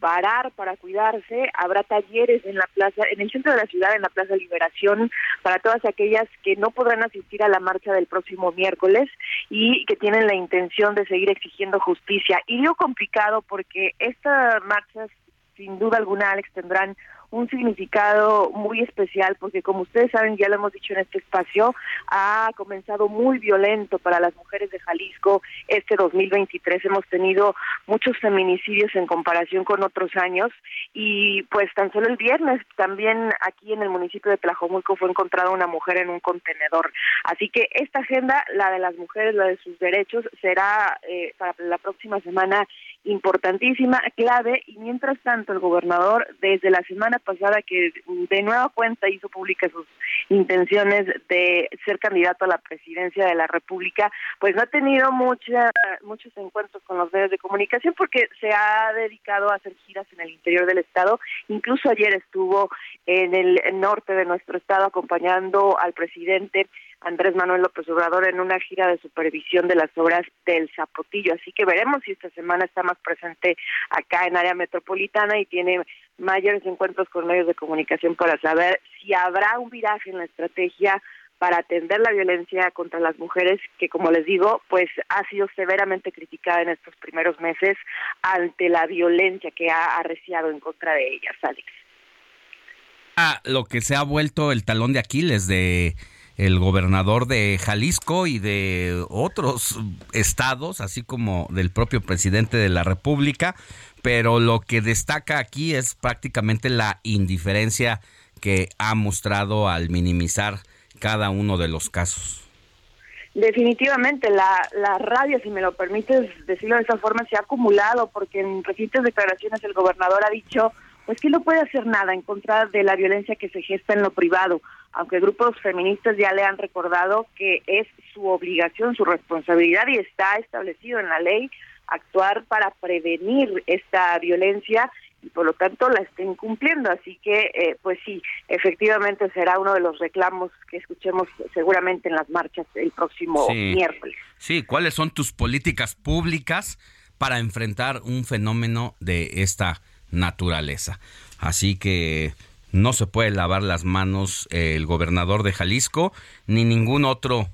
parar para cuidarse. Habrá talleres en la plaza, en el centro de la ciudad, en la Plaza Liberación, para todas aquellas que no podrán asistir a la marcha del próximo miércoles y que tienen la intención de seguir exigiendo justicia. Y digo complicado porque estas marchas, sin duda alguna, Alex, tendrán un significado muy especial porque como ustedes saben, ya lo hemos dicho en este espacio, ha comenzado muy violento para las mujeres de Jalisco este 2023. Hemos tenido muchos feminicidios en comparación con otros años y pues tan solo el viernes también aquí en el municipio de Tlajomulco fue encontrada una mujer en un contenedor. Así que esta agenda, la de las mujeres, la de sus derechos, será eh, para la próxima semana importantísima, clave, y mientras tanto el gobernador desde la semana pasada que de nueva cuenta hizo pública sus intenciones de ser candidato a la presidencia de la República, pues no ha tenido mucha, muchos encuentros con los medios de comunicación porque se ha dedicado a hacer giras en el interior del estado, incluso ayer estuvo en el norte de nuestro estado acompañando al presidente Andrés Manuel López Obrador en una gira de supervisión de las obras del Zapotillo. Así que veremos si esta semana está más presente acá en área metropolitana y tiene mayores encuentros con medios de comunicación para saber si habrá un viraje en la estrategia para atender la violencia contra las mujeres, que como les digo, pues ha sido severamente criticada en estos primeros meses ante la violencia que ha arreciado en contra de ellas, Alex. Ah, lo que se ha vuelto el talón de Aquiles de el gobernador de Jalisco y de otros estados, así como del propio presidente de la República, pero lo que destaca aquí es prácticamente la indiferencia que ha mostrado al minimizar cada uno de los casos. Definitivamente, la, la rabia, si me lo permites decirlo de esa forma, se ha acumulado porque en recientes declaraciones el gobernador ha dicho pues que no puede hacer nada en contra de la violencia que se gesta en lo privado aunque grupos feministas ya le han recordado que es su obligación, su responsabilidad y está establecido en la ley actuar para prevenir esta violencia y por lo tanto la estén cumpliendo. Así que, eh, pues sí, efectivamente será uno de los reclamos que escuchemos seguramente en las marchas el próximo miércoles. Sí, ¿cuáles son tus políticas públicas para enfrentar un fenómeno de esta naturaleza? Así que no se puede lavar las manos eh, el gobernador de Jalisco ni ningún otro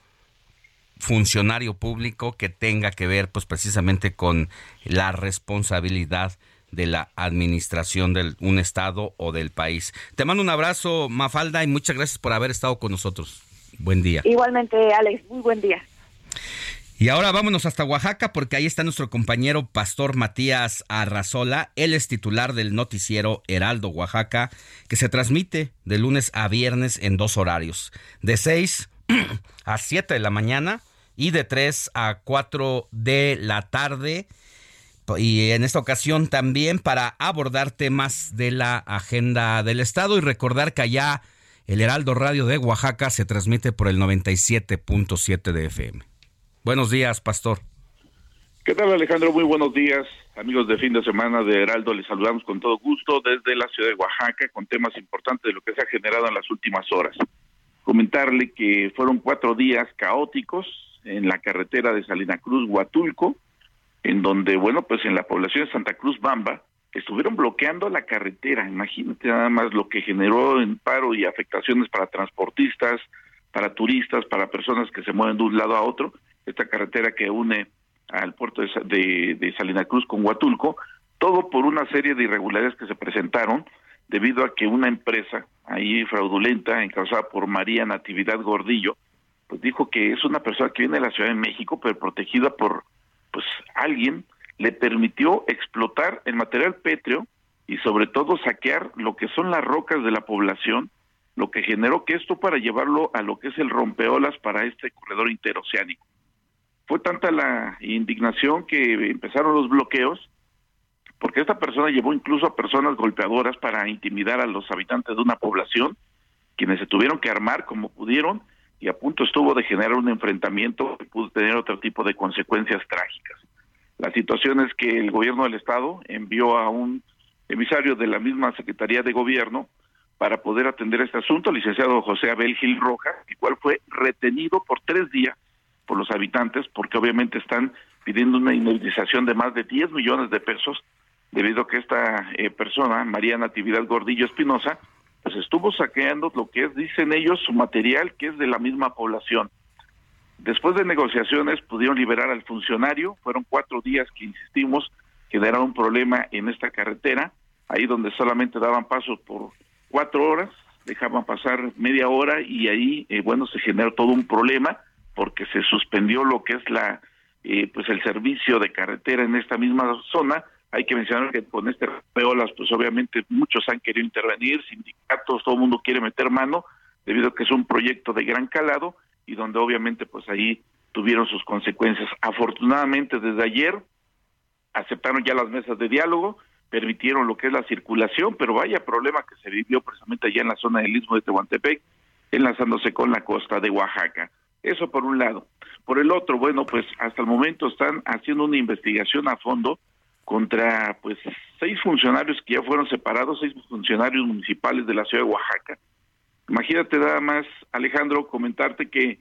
funcionario público que tenga que ver pues precisamente con la responsabilidad de la administración de un estado o del país. Te mando un abrazo, Mafalda, y muchas gracias por haber estado con nosotros. Buen día. Igualmente, Alex, muy buen día. Y ahora vámonos hasta Oaxaca porque ahí está nuestro compañero Pastor Matías Arrazola. Él es titular del noticiero Heraldo Oaxaca, que se transmite de lunes a viernes en dos horarios, de 6 <clears throat> a 7 de la mañana y de 3 a 4 de la tarde. Y en esta ocasión también para abordar temas de la agenda del Estado y recordar que allá el Heraldo Radio de Oaxaca se transmite por el 97.7 de FM. Buenos días, pastor. ¿Qué tal, Alejandro? Muy buenos días Amigos de fin de semana de Heraldo, les saludamos con todo gusto desde la ciudad de Oaxaca con temas importantes de lo que se ha generado en las últimas horas. Comentarle que fueron cuatro días caóticos en la carretera de Salina Cruz, Huatulco, en donde, bueno, pues en la población de Santa Cruz Bamba estuvieron bloqueando la carretera. Imagínate nada más lo que generó en paro y afectaciones para transportistas, para turistas, para personas que se mueven de un lado a otro. Esta carretera que une al puerto de, de, Salina Cruz con Huatulco, todo por una serie de irregularidades que se presentaron debido a que una empresa ahí fraudulenta, encabezada por María Natividad Gordillo, pues dijo que es una persona que viene de la Ciudad de México, pero protegida por pues alguien, le permitió explotar el material pétreo y sobre todo saquear lo que son las rocas de la población, lo que generó que esto para llevarlo a lo que es el rompeolas para este corredor interoceánico. Fue tanta la indignación que empezaron los bloqueos, porque esta persona llevó incluso a personas golpeadoras para intimidar a los habitantes de una población, quienes se tuvieron que armar como pudieron y a punto estuvo de generar un enfrentamiento que pudo tener otro tipo de consecuencias trágicas. La situación es que el gobierno del estado envió a un emisario de la misma Secretaría de Gobierno para poder atender este asunto, el licenciado José Abel Gil Rojas, el cual fue retenido por tres días por los habitantes, porque obviamente están pidiendo una indemnización de más de 10 millones de pesos, debido a que esta eh, persona, María Natividad Gordillo Espinosa, pues estuvo saqueando lo que es, dicen ellos, su material, que es de la misma población. Después de negociaciones pudieron liberar al funcionario, fueron cuatro días que insistimos, generaron un problema en esta carretera, ahí donde solamente daban paso por cuatro horas, dejaban pasar media hora y ahí, eh, bueno, se generó todo un problema porque se suspendió lo que es la eh, pues el servicio de carretera en esta misma zona. Hay que mencionar que con este peolas, pues obviamente muchos han querido intervenir, sindicatos, todo el mundo quiere meter mano, debido a que es un proyecto de gran calado y donde obviamente pues ahí tuvieron sus consecuencias. Afortunadamente desde ayer aceptaron ya las mesas de diálogo, permitieron lo que es la circulación, pero vaya problema que se vivió precisamente allá en la zona del Istmo de Tehuantepec, enlazándose con la costa de Oaxaca. Eso por un lado. Por el otro, bueno, pues hasta el momento están haciendo una investigación a fondo contra pues seis funcionarios que ya fueron separados, seis funcionarios municipales de la ciudad de Oaxaca. Imagínate nada más, Alejandro, comentarte que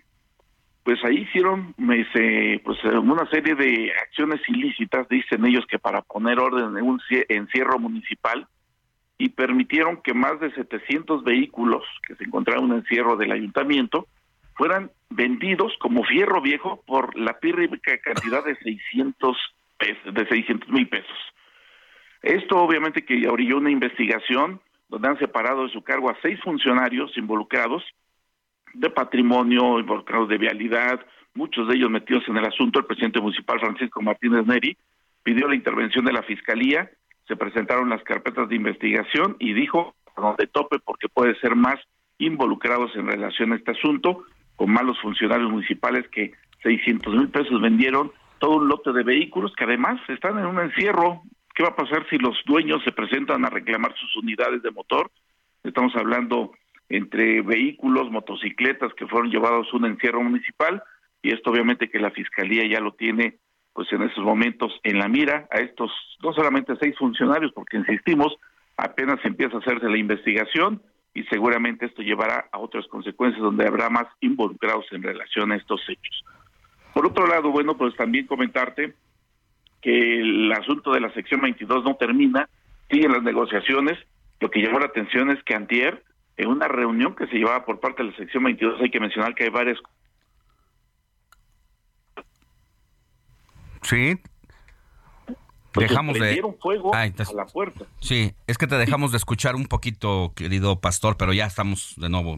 pues ahí hicieron pues una serie de acciones ilícitas, dicen ellos que para poner orden en un encierro municipal y permitieron que más de 700 vehículos que se encontraban en encierro del ayuntamiento fueran vendidos como fierro viejo por la pírrica cantidad de 600 pesos, de 600 mil pesos. Esto obviamente que orilló una investigación donde han separado de su cargo a seis funcionarios involucrados de patrimonio, involucrados de vialidad, muchos de ellos metidos en el asunto. El presidente municipal Francisco Martínez Neri pidió la intervención de la fiscalía, se presentaron las carpetas de investigación y dijo donde tope porque puede ser más involucrados en relación a este asunto con malos funcionarios municipales que 600 mil pesos vendieron todo un lote de vehículos que además están en un encierro. ¿Qué va a pasar si los dueños se presentan a reclamar sus unidades de motor? Estamos hablando entre vehículos, motocicletas que fueron llevados a un encierro municipal y esto obviamente que la fiscalía ya lo tiene pues en esos momentos en la mira a estos no solamente seis funcionarios porque insistimos apenas empieza a hacerse la investigación y seguramente esto llevará a otras consecuencias donde habrá más involucrados en relación a estos hechos. Por otro lado, bueno, pues también comentarte que el asunto de la sección 22 no termina, siguen las negociaciones. Lo que llamó la atención es que antier, en una reunión que se llevaba por parte de la sección 22, hay que mencionar que hay varias Sí, pues dejamos de fuego a la puerta. Sí, es que te dejamos de escuchar un poquito, querido pastor, pero ya estamos de nuevo.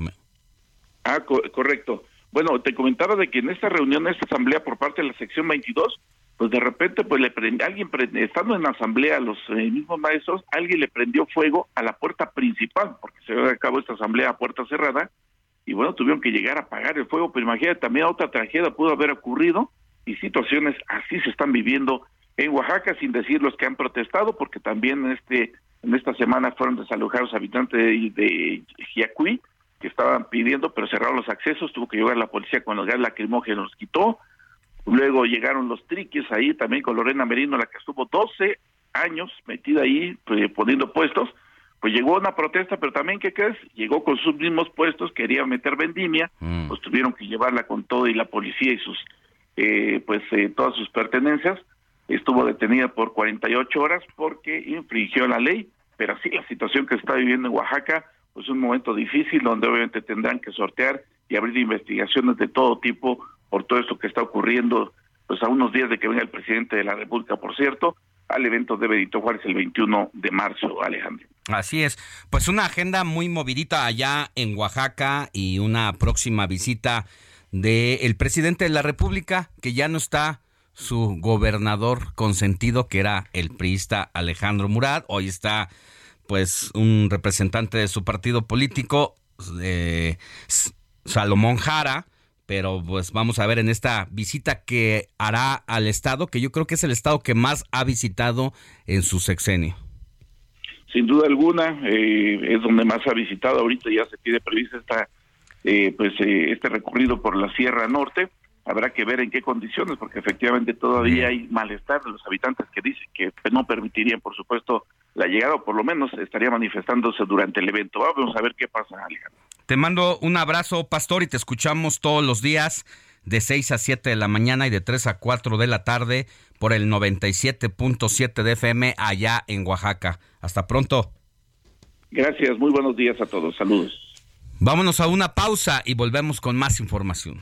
Ah, correcto. Bueno, te comentaba de que en esta reunión, en esta asamblea por parte de la sección 22, pues de repente, pues le alguien, estando en la asamblea, los eh, mismos maestros, alguien le prendió fuego a la puerta principal, porque se acabó esta asamblea a puerta cerrada, y bueno, tuvieron que llegar a apagar el fuego, pero imagínate, también otra tragedia pudo haber ocurrido, y situaciones así se están viviendo en Oaxaca, sin decir los que han protestado, porque también en, este, en esta semana fueron desalojados habitantes de, de Jiacuí, que estaban pidiendo, pero cerraron los accesos, tuvo que llegar la policía con los gas lacrimógenos, los quitó. Luego llegaron los triques ahí también con Lorena Merino, la que estuvo 12 años metida ahí pues, poniendo puestos. Pues llegó una protesta, pero también, ¿qué crees? Llegó con sus mismos puestos, quería meter vendimia, Mm. pues tuvieron que llevarla con todo y la policía y sus, eh, pues eh, todas sus pertenencias. Estuvo detenida por 48 horas porque infringió la ley, pero así la situación que se está viviendo en Oaxaca, pues un momento difícil donde obviamente tendrán que sortear y abrir investigaciones de todo tipo por todo esto que está ocurriendo, pues a unos días de que venga el presidente de la República, por cierto, al evento de Benito Juárez el 21 de marzo, Alejandro. Así es. Pues una agenda muy movidita allá en Oaxaca y una próxima visita del presidente de la República, que ya no está su gobernador consentido, que era el priista Alejandro Murat. Hoy está, pues, un representante de su partido político, eh, Salomón Jara. Pero pues vamos a ver en esta visita que hará al estado, que yo creo que es el estado que más ha visitado en su sexenio. Sin duda alguna, eh, es donde más ha visitado. Ahorita ya se tiene prevista esta, eh, pues, eh, este recorrido por la Sierra Norte. Habrá que ver en qué condiciones, porque efectivamente todavía hay malestar de los habitantes que dicen que no permitirían, por supuesto, la llegada, o por lo menos estaría manifestándose durante el evento. Vamos a ver qué pasa, Alejandro. Te mando un abrazo, Pastor, y te escuchamos todos los días de 6 a 7 de la mañana y de 3 a 4 de la tarde por el 97.7 de FM allá en Oaxaca. Hasta pronto. Gracias, muy buenos días a todos. Saludos. Vámonos a una pausa y volvemos con más información.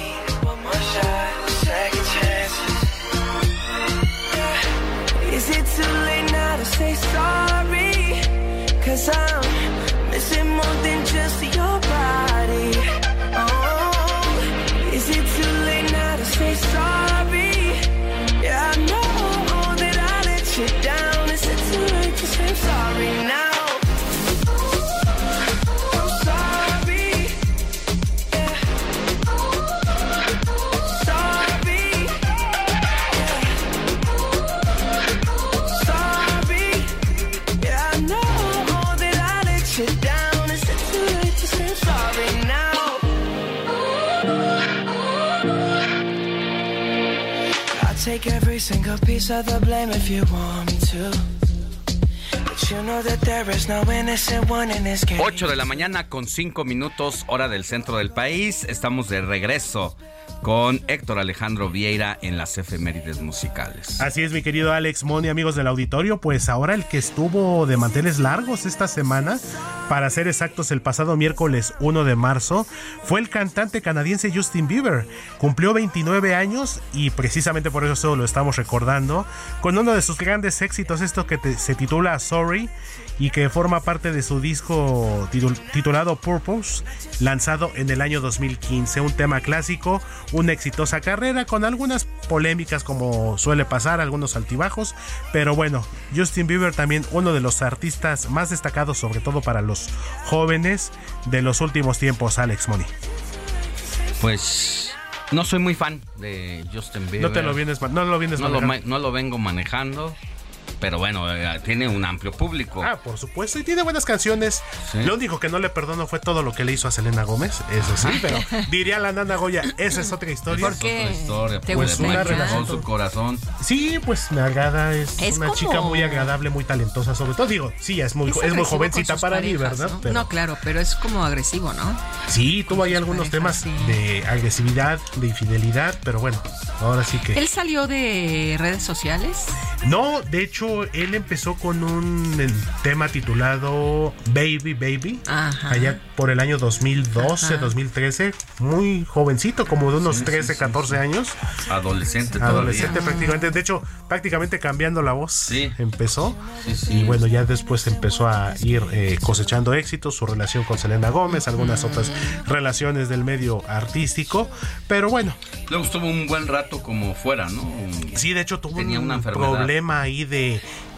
say sorry? Cause I'm missing more than just single piece of the blame if you want me to. But you know that there is no innocent one in this game. 8 de la mañana con 5 minutos, hora del centro del país. Estamos de regreso con Héctor Alejandro Vieira en las efemérides musicales. Así es, mi querido Alex Moni, amigos del auditorio, pues ahora el que estuvo de manteles largos esta semana, para ser exactos, el pasado miércoles 1 de marzo, fue el cantante canadiense Justin Bieber. Cumplió 29 años y precisamente por eso lo estamos recordando, con uno de sus grandes éxitos, esto que se titula Sorry y que forma parte de su disco titul- titulado Purpose, lanzado en el año 2015. Un tema clásico, una exitosa carrera con algunas polémicas como suele pasar, algunos altibajos, pero bueno, Justin Bieber también uno de los artistas más destacados, sobre todo para los jóvenes de los últimos tiempos, Alex Money. Pues no soy muy fan de Justin Bieber. No te lo vienes, no lo vienes no manejando. ma- no lo vengo manejando. Pero bueno, eh, tiene un amplio público. Ah, por supuesto, y tiene buenas canciones. Lo único que no le perdono fue todo lo que le hizo a Selena Gómez, eso sí, pero diría la nana Goya, esa es otra historia. ¿Por qué? Otra historia, ¿Te pues, gusta una relación con su corazón. Sí, pues me agrada, es, Es una como- chica muy agradable, muy talentosa, sobre todo digo, sí, es muy, es muy jovencita para mí, parejas, ¿verdad? ¿no? Pero- No, claro, pero es como agresivo, ¿no? Sí, tuvo ahí algunos temas de agresividad, de infidelidad, pero bueno, ahora sí que... ¿Él salió de redes sociales? No, de hecho, él empezó con un tema titulado Baby Baby, Ajá. allá por el año 2012, Ajá. 2013, muy jovencito, como de unos 13, 14 años. Adolescente Adolescente todavía. prácticamente, de hecho, prácticamente cambiando la voz Sí. empezó. Sí, sí. Y bueno, ya después empezó a ir eh, cosechando éxitos, su relación con Selena Gómez, algunas otras relaciones del medio artístico, pero bueno. Luego estuvo un buen rato como fuera, ¿no? Sí, de hecho tuvo Tenía un una enfermedad. problema ahí de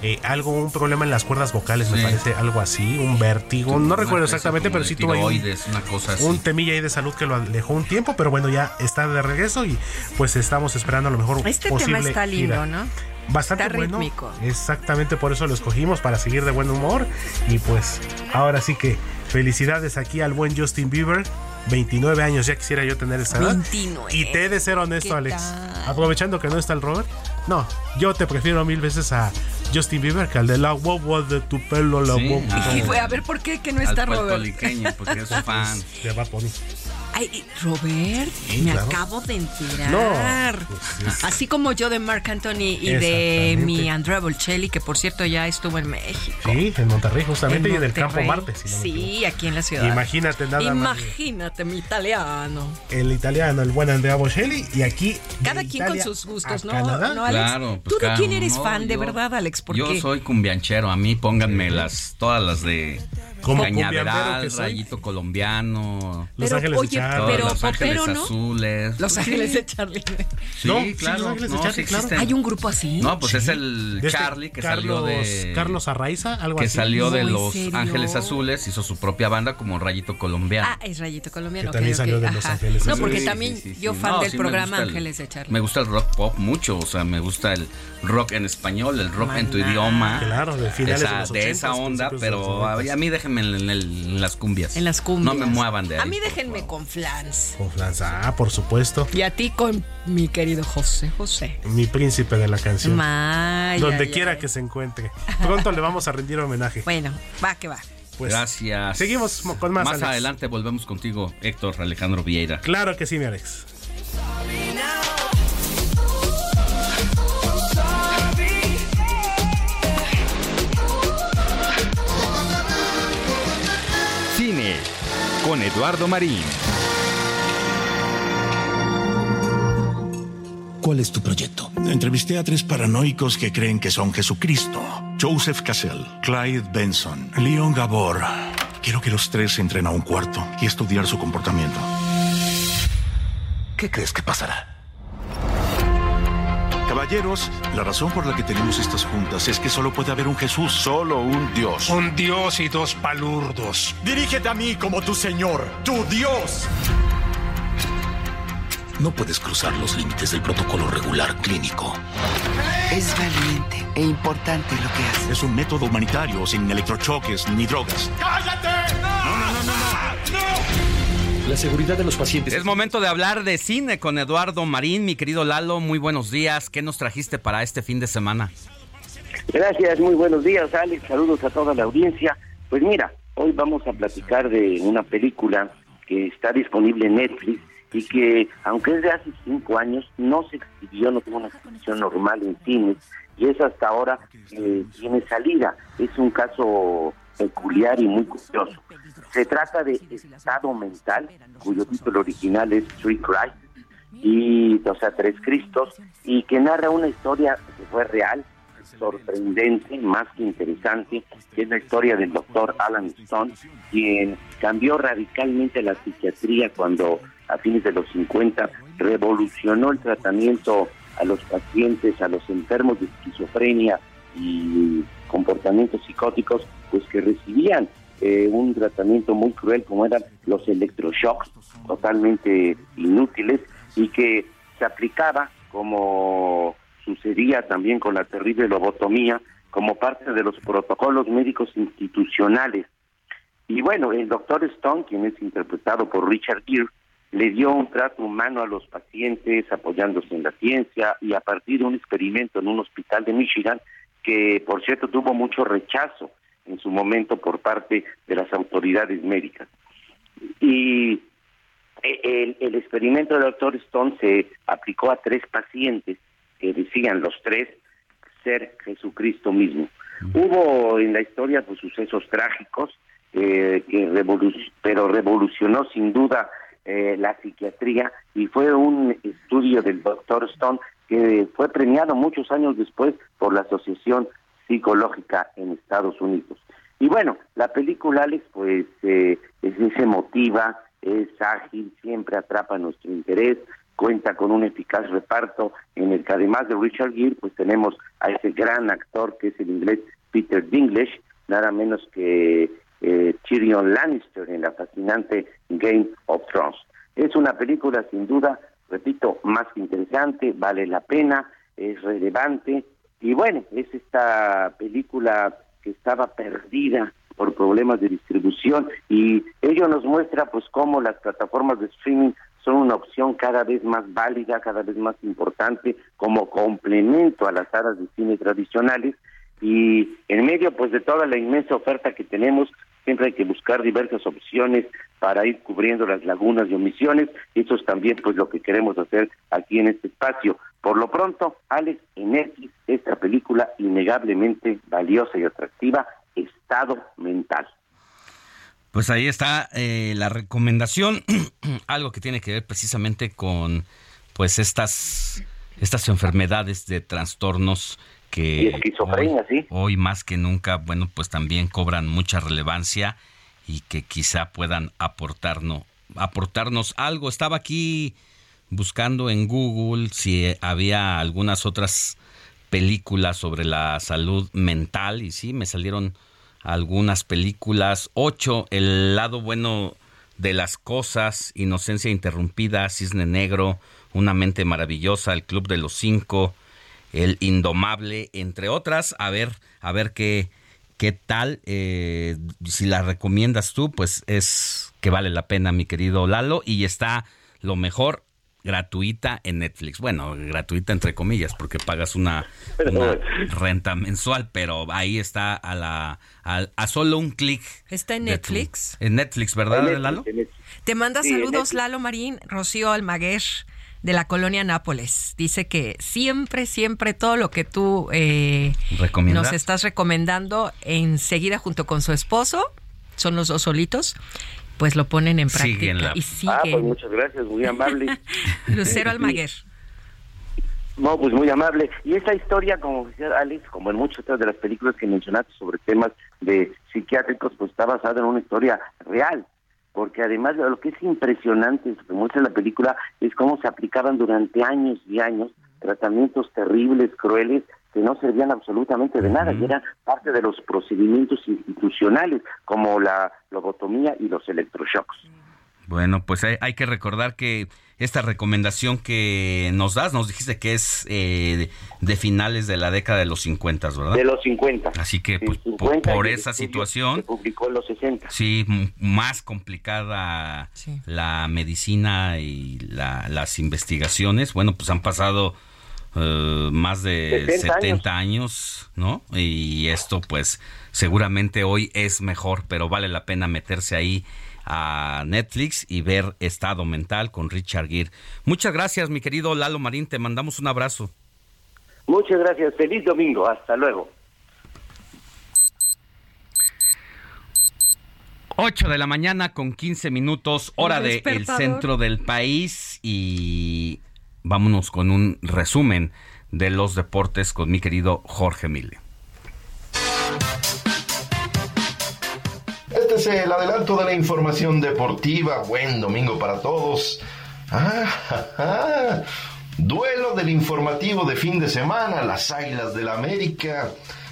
eh, algo, un problema en las cuerdas vocales, me parece, algo así, un vértigo, no recuerdo exactamente, pero sí tuvo ahí un, una cosa así. un temilla ahí de salud que lo alejó un tiempo, pero bueno, ya está de regreso y pues estamos esperando a lo mejor Este posible tema está lindo, gira. ¿no? Bastante Está bueno. rítmico. Exactamente por eso lo escogimos, para seguir de buen humor. Y pues ahora sí que felicidades aquí al buen Justin Bieber. 29 años, ya quisiera yo tener esa edad. 29. Y te he de ser honesto, ¿Qué Alex. tal? Aprovechando que no está el Robert. No, yo te prefiero mil veces a Justin Bieber que al de la guagua de tu pelo, la Sí, guagua. Y fue a ver por qué que no Al está Robert. puertorriqueño, porque es su <laughs> fan. De Bad Bunny. Ay, Robert, Sí, me claro. acabo de enterar. No, pues es- Así como yo de Marc Anthony y de mi Andrea Bocelli, que por cierto ya estuvo en México. Sí, en Monterrey justamente y en el. Campo Marte. si no me sí, aquí en la ciudad. Imagínate nada más. Imagínate mi italiano. El italiano, el buen Andrea Bocelli. Y aquí. Cada de quien Italia con sus gustos, a ¿no? Canadá. ¿No, Alex? Claro, pues ¿Tú de quién eres no, fan, de yo- verdad, Alex? ¿Por Yo qué? soy cumbianchero, a mí pónganme las todas las de Como Cañaveral, que. Rayito Colombiano. Los Pero, Ángeles de Charlie. pero Los Ángeles ¿no? Azules. Los Sí. Ángeles de Charlie. Sí, No, sí, claro. Los Ángeles de no, Charlie, sí claro. ¿Hay un grupo así? No, pues Sí. es el este Charlie que Carlos, salió de Carlos Arraiza, algo que así. salió de No, ¿en Los serio? Ángeles Azules, hizo su propia banda como Rayito Colombiano. Ah, es Rayito Colombiano. Que también salió de Los ajá. Ángeles No, Azules. porque Sí, también sí, sí, yo sí. fan No, del programa el- Ángeles de Charlie. Me gusta el rock pop mucho, o sea, me gusta el rock en español, el rock en tu idioma. Claro, de finales de de 80s, esa onda, pero a, 90s. a mí déjenme en, el- en las cumbias. En las cumbias. No me muevan de ahí. A mí déjenme con flans. Con Franza, ah, por supuesto. Y a ti con mi querido José José. Mi príncipe de la canción. May, Donde ay, quiera ay. que se encuentre. Pronto le vamos a rendir homenaje. <laughs> Bueno, va que va. Pues, Gracias. Seguimos mo- con más, Más Alex. adelante volvemos contigo, Héctor Alejandro Vieira. Claro que sí, mi Alex. Con Eduardo Marín. ¿Cuál es tu proyecto? Entrevisté a tres paranoicos que creen que son Jesucristo. Joseph Cassell, Clyde Benson, Leon Gabor. Quiero que los tres entren a un cuarto y estudiar su comportamiento. ¿Qué crees que pasará? Caballeros, la razón por la que tenemos estas juntas es que solo puede haber un Jesús, solo un Dios. Un dios y dos palurdos. Dirígete a mí como tu Señor, tu Dios. No puedes cruzar los límites del protocolo regular clínico. Es valiente e importante lo que hace. Es un método humanitario sin electrochoques ni drogas. ¡Cállate! No, no, no, no, no. La seguridad de los pacientes. Es momento de hablar de cine con Eduardo Marín, mi querido Lalo. Muy buenos días. ¿Qué nos trajiste para este fin de semana? Gracias, muy buenos días, Alex. Saludos a toda la audiencia. Pues mira, hoy vamos a platicar de una película que está disponible en Netflix y que, aunque es de hace cinco años, no se exhibió, no tuvo una exhibición normal en cines y es hasta ahora que tiene salida. Es un caso peculiar y muy curioso. Se trata de Estado Mental, cuyo título original es Three Christ, y, o sea, Tres Cristos, y que narra una historia que fue real, sorprendente, más que interesante, que es la historia del doctor Alan Stone, quien cambió radicalmente la psiquiatría cuando a fines de los 50 revolucionó el tratamiento a los pacientes, a los enfermos de esquizofrenia y comportamientos psicóticos, pues que recibían eh, un tratamiento muy cruel como eran los electroshocks, totalmente inútiles, y que se aplicaba como sucedía también con la terrible lobotomía, como parte de los protocolos médicos institucionales. Y bueno, el doctor Stone, quien es interpretado por Richard Gere, le dio un trato humano a los pacientes apoyándose en la ciencia y a partir de un experimento en un hospital de Michigan que por cierto tuvo mucho rechazo en su momento por parte de las autoridades médicas. Y el, el experimento del doctor Stone se aplicó a tres pacientes que decían los tres ser Jesucristo mismo. Hubo en la historia pues, sucesos trágicos, eh, que pero revolucionó sin duda eh, la psiquiatría y fue un estudio del doctor Stone que fue premiado muchos años después por la Asociación Psicológica en Estados Unidos. Y bueno, la película, Alex, pues eh, es, emotiva, es ágil, siempre atrapa nuestro interés, cuenta con un eficaz reparto en el que además de Richard Gere, pues tenemos a ese gran actor que es el inglés Peter Dinklage, nada menos que eh, Tyrion Lannister en la fascinante Game of Thrones. Es una película sin duda, repito, más que interesante, vale la pena, es relevante y bueno, es esta película que estaba perdida por problemas de distribución y ello nos muestra pues cómo las plataformas de streaming son una opción cada vez más válida, cada vez más importante como complemento a las salas de cine tradicionales. Y en medio pues de toda la inmensa oferta que tenemos siempre hay que buscar diversas opciones para ir cubriendo las lagunas y omisiones y eso es también pues lo que queremos hacer aquí en este espacio. Por lo pronto, Alex, en esta película innegablemente valiosa y atractiva, Estado Mental. Pues ahí está eh, la recomendación, <clears throat> algo que tiene que ver precisamente con pues estas estas enfermedades de trastornos que esquizofrenia, hoy, hoy más que nunca, bueno, pues también cobran mucha relevancia y que quizá puedan aportarnos aportarnos algo. Estaba aquí buscando en Google si había algunas otras películas sobre la salud mental y sí, me salieron algunas películas. Ocho, El lado bueno de las cosas, Inocencia interrumpida, Cisne Negro, Una mente maravillosa, El Club de los Cinco, El Indomable, entre otras. A ver, a ver qué, qué tal. Eh, si la recomiendas tú, pues es que vale la pena, mi querido Lalo. Y está lo mejor gratuita en Netflix. Bueno, gratuita entre comillas, porque pagas una, <laughs> renta mensual, pero ahí está a la a, solo un clic. ¿Está en Netflix? en Netflix, ¿verdad, Lalo? Te manda saludos Lalo Marín, Rocío Almaguer de la colonia Nápoles. Dice que siempre, siempre todo lo que tú eh, nos estás recomendando enseguida junto con su esposo, son los dos solitos, pues lo ponen en práctica y siguen. Ah, pues muchas gracias, muy amable. <laughs> Lucero Almaguer. No, pues muy amable. Y esta historia, como decía Alex, como en muchas otras de las películas que mencionaste sobre temas de psiquiátricos, pues está basada en una historia real. Porque además de lo que es impresionante, lo que muestra la película, es cómo se aplicaban durante años y años tratamientos terribles, crueles, que no servían absolutamente de nada, que eran parte de los procedimientos institucionales, como la lobotomía y los electroshocks. Bueno, pues hay, que recordar que esta recomendación que nos das, nos dijiste que es eh, de, finales de la década de los 50, ¿verdad? De los 50. Así que pues, por, esa situación... Se publicó en los 60. Sí, más complicada la medicina y las investigaciones. Bueno, pues han pasado eh, más de 70, años. ¿no? Y esto pues seguramente hoy es mejor, pero vale la pena meterse ahí a Netflix y ver Estado Mental con Richard Gere. Muchas gracias, mi querido Lalo Marín, te mandamos un abrazo. Muchas gracias, feliz domingo, hasta luego. 8 de la mañana con 15 minutos, hora del el centro del país y vámonos con un resumen de los deportes con mi querido Jorge Mille. El adelanto de la información deportiva. Buen domingo para todos. Ah, Duelo del informativo de fin de semana. Las Águilas del la América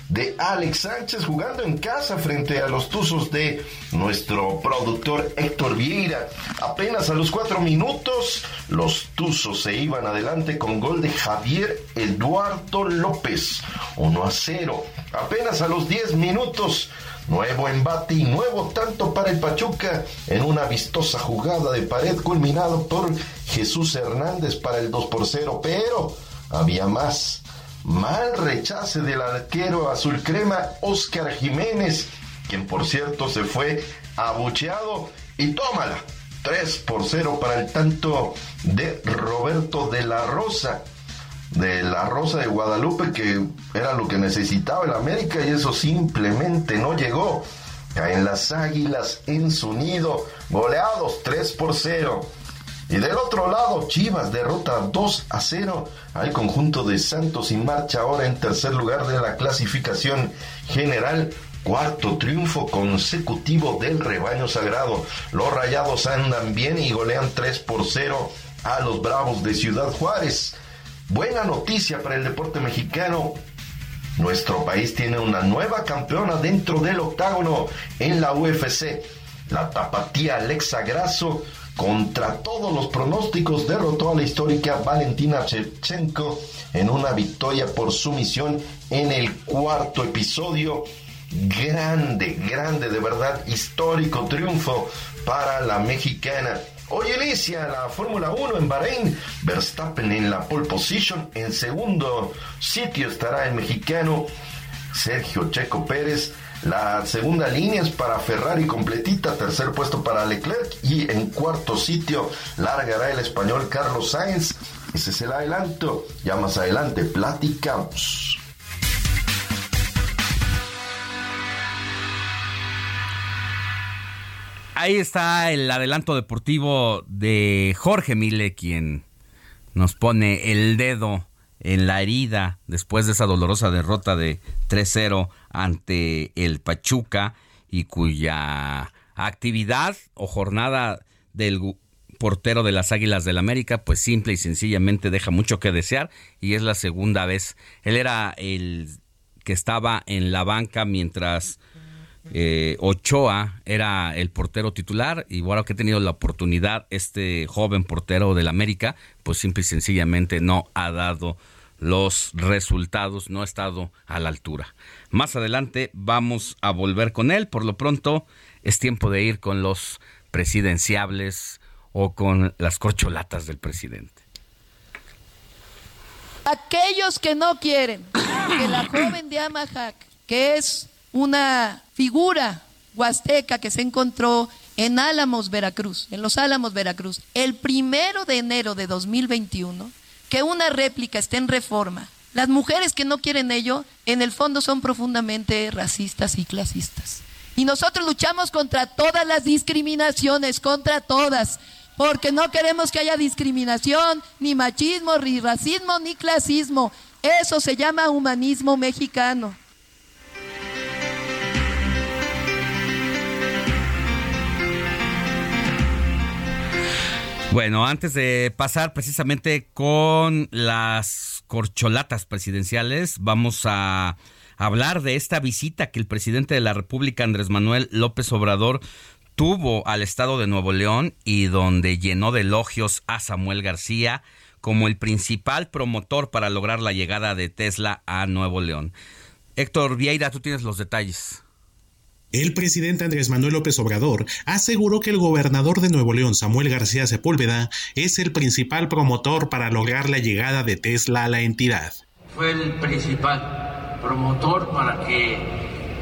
de Alex Sánchez jugando en casa frente a los Tuzos de nuestro productor Héctor Vieira. Apenas a los cuatro minutos, los Tuzos se iban adelante con gol de Javier Eduardo López, 1 a 0. Apenas a los diez minutos, Nuevo embate y nuevo tanto para el Pachuca en una vistosa jugada de pared culminado por Jesús Hernández para el 2 por 0, pero había más. Mal rechace del arquero azul crema Oscar Jiménez, quien por cierto se fue abucheado y tómala. 3 por 0 para el tanto de Roberto de la Rosa de la Rosa de Guadalupe, que era lo que necesitaba el América y eso simplemente no llegó. Caen las águilas en su nido, goleados 3 por 0. Y del otro lado, Chivas derrota 2 a 0 al conjunto de Santos y marcha ahora en tercer lugar de la clasificación general. Cuarto triunfo consecutivo del rebaño sagrado. Los rayados andan bien y golean 3 por 0 a los Bravos de Ciudad Juárez. Buena noticia para el deporte mexicano. Nuestro país tiene una nueva campeona dentro del octágono en la UFC. La tapatía Alexa Grasso, contra todos los pronósticos, derrotó a la histórica Valentina Shevchenko en una victoria por sumisión en el cuarto episodio. Grande, grande, de verdad, histórico triunfo para la mexicana. Hoy inicia la Fórmula 1 en Bahrein. Verstappen en la pole position. En segundo sitio estará el mexicano Sergio Checo Pérez. La segunda línea es para Ferrari completita, tercer puesto para Leclerc y en cuarto sitio largará el español Carlos Sainz. Ese es el adelanto. Ya más adelante platicamos. Ahí está el adelanto deportivo de Jorge Mile, quien nos pone el dedo en la herida después de esa dolorosa derrota de 3-0 ante el Pachuca y cuya actividad o jornada del portero de las Águilas del América pues simple y sencillamente deja mucho que desear y es la segunda vez. Él era el que estaba en la banca mientras eh, Ochoa era el portero titular y bueno que ha tenido la oportunidad este joven portero del América, pues simple y sencillamente no ha dado los resultados, no ha estado a la altura. Más adelante vamos a volver con él, por lo pronto es tiempo de ir con los presidenciables o con las corcholatas del presidente. Aquellos que no quieren que la joven de Amajac, que es una figura huasteca que se encontró en Álamos, Veracruz, en los Álamos, Veracruz, el primero de enero de 2021, que una réplica esté en reforma. Las mujeres que no quieren ello, en el fondo son profundamente racistas y clasistas. Y nosotros luchamos contra todas las discriminaciones, contra todas, porque no queremos que haya discriminación, ni machismo, ni racismo, ni clasismo. Eso se llama humanismo mexicano. Bueno, antes de pasar precisamente con las corcholatas presidenciales, vamos a hablar de esta visita que el presidente de la República, Andrés Manuel López Obrador, tuvo al estado de Nuevo León y donde llenó de elogios a Samuel García como el principal promotor para lograr la llegada de Tesla a Nuevo León. Héctor Vieira, tú tienes los detalles. El presidente Andrés Manuel López Obrador aseguró que el gobernador de Nuevo León, Samuel García Sepúlveda, es el principal promotor para lograr la llegada de Tesla a la entidad. Fue el principal promotor para que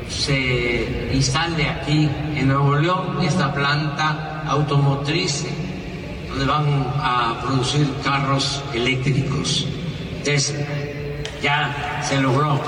se instale aquí en Nuevo León esta planta automotriz donde van a producir carros eléctricos. Tesla. Ya se logró.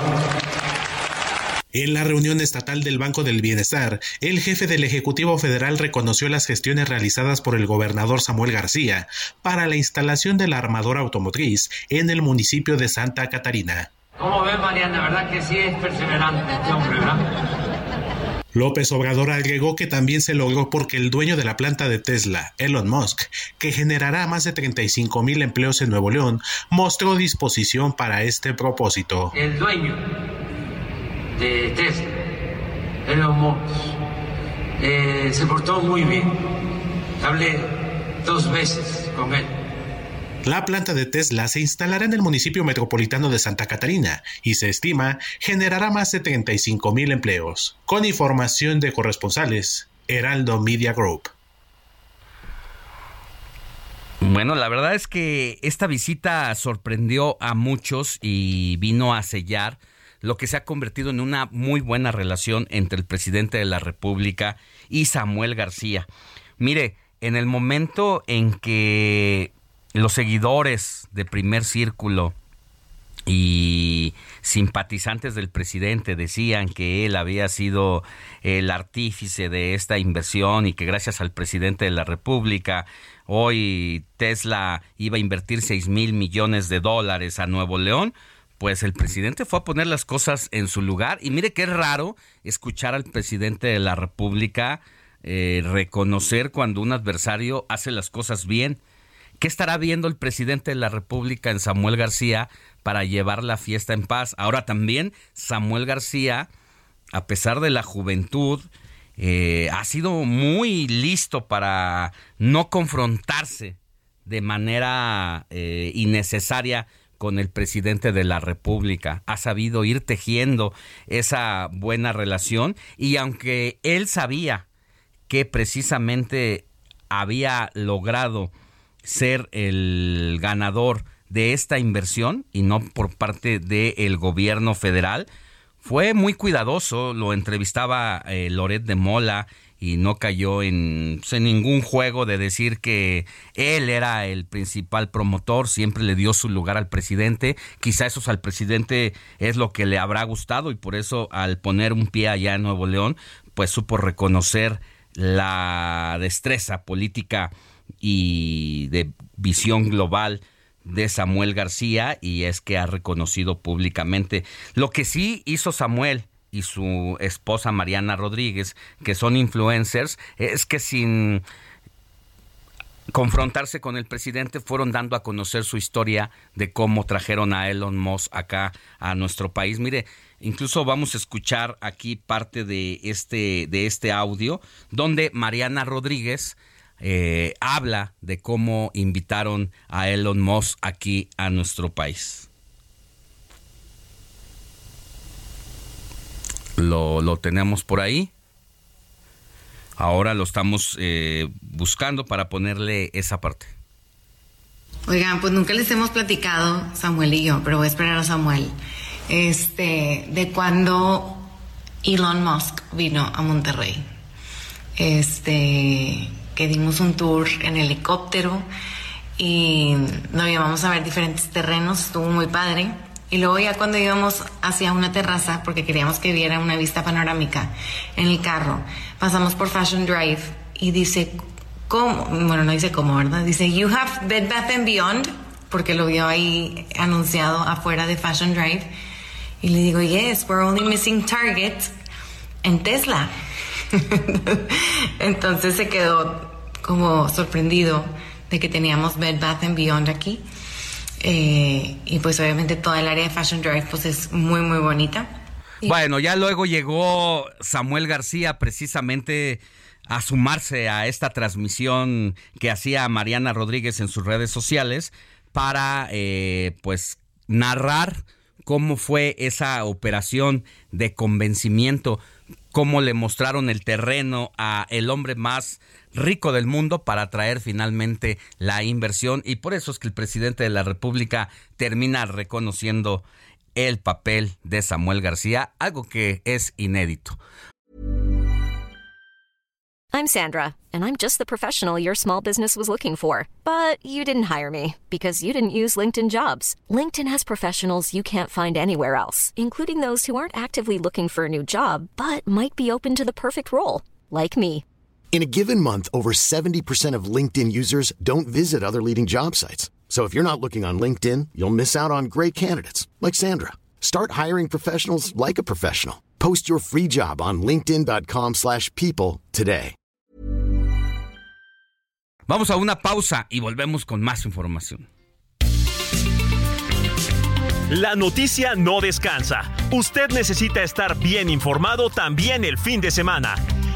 En la reunión estatal del Banco del Bienestar, el jefe del Ejecutivo Federal reconoció las gestiones realizadas por el gobernador Samuel García para la instalación de la armadora automotriz en el municipio de Santa Catarina. ¿Cómo ves, Mariana? ¿Verdad que sí es perseverante este hombre, verdad? López Obrador agregó que también se logró porque el dueño de la planta de Tesla, Elon Musk, que generará más de 35 mil empleos en Nuevo León, mostró disposición para este propósito. El dueño de Tesla, Elon Musk, eh, se portó muy bien. Hablé dos veces con él. La planta de Tesla se instalará en el municipio metropolitano de Santa Catarina y se estima generará más de 35 mil empleos. Con información de corresponsales, Heraldo Media Group. Bueno, la verdad es que esta visita sorprendió a muchos y vino a sellar lo que se ha convertido en una muy buena relación entre el presidente de la República y Samuel García. Mire, en el momento en que los seguidores de primer círculo y simpatizantes del presidente decían que él había sido el artífice de esta inversión y que gracias al presidente de la República hoy Tesla iba a invertir 6 mil millones de dólares a Nuevo León, pues el presidente fue a poner las cosas en su lugar y mire qué raro escuchar al presidente de la República eh, reconocer cuando un adversario hace las cosas bien. ¿Qué estará viendo el presidente de la República en Samuel García para llevar la fiesta en paz? Ahora también Samuel García, a pesar de la juventud, eh, ha sido muy listo para no confrontarse de manera eh, innecesaria con el presidente de la República. Ha sabido ir tejiendo esa buena relación y aunque él sabía que precisamente había logrado ser el ganador de esta inversión y no por parte del gobierno federal, fue muy cuidadoso, lo entrevistaba eh, Loret de Mola y no cayó en, en, ningún juego de decir que él era el principal promotor, siempre le dio su lugar al presidente, quizá eso al presidente es lo que le habrá gustado y por eso al poner un pie allá en Nuevo León, pues supo reconocer la destreza política y de visión global de Samuel García y es que ha reconocido públicamente. Lo que sí hizo Samuel y su esposa Mariana Rodríguez, que son influencers, es que sin confrontarse con el presidente fueron dando a conocer su historia de cómo trajeron a Elon Musk acá a nuestro país. Mire, incluso vamos a escuchar aquí parte de este de este audio donde Mariana Rodríguez eh, habla de cómo invitaron a Elon Musk aquí a nuestro país. Lo, lo tenemos por ahí. Ahora lo estamos eh, buscando para ponerle esa parte. Oigan, pues nunca les hemos platicado, Samuel y yo, pero voy a esperar a Samuel, este, de cuando Elon Musk vino a Monterrey. Este, que dimos un tour en helicóptero y nos llevamos a ver diferentes terrenos, estuvo muy padre. Y luego ya cuando íbamos hacia una terraza, porque queríamos que viera una vista panorámica en el carro, pasamos por Fashion Drive y dice, ¿cómo? Bueno, no dice cómo, ¿verdad? Dice, you have Bed Bath and Beyond, porque lo vio ahí anunciado afuera de Fashion Drive. Y le digo, yes, we're only missing Target en Tesla. <laughs> Entonces se quedó como sorprendido de que teníamos Bed Bath Beyond aquí. Eh, y pues obviamente toda el área de Fashion Drive pues es muy muy bonita. Bueno, ya luego llegó Samuel García precisamente a sumarse a esta transmisión que hacía Mariana Rodríguez en sus redes sociales para eh, pues narrar cómo fue esa operación de convencimiento cómo le mostraron el terreno a el hombre más rico del mundo para traer finalmente la inversión y por eso es que el presidente de la República termina reconociendo el papel de Samuel García, algo que es inédito. I'm Sandra, and I'm just the professional your small business was looking for. But you didn't hire me because you didn't use LinkedIn jobs. LinkedIn has professionals you can't find anywhere else, including those who aren't actively looking for a new job but might be open to the perfect role, like me. In a given month, over 70% of LinkedIn users don't visit other leading job sites. So if you're not looking on LinkedIn, you'll miss out on great candidates like Sandra. Start hiring professionals like a professional. Post your free job on linkedin.com/people today. Vamos a una pausa y volvemos con más información. La noticia no descansa. Usted necesita estar bien informado también el fin de semana.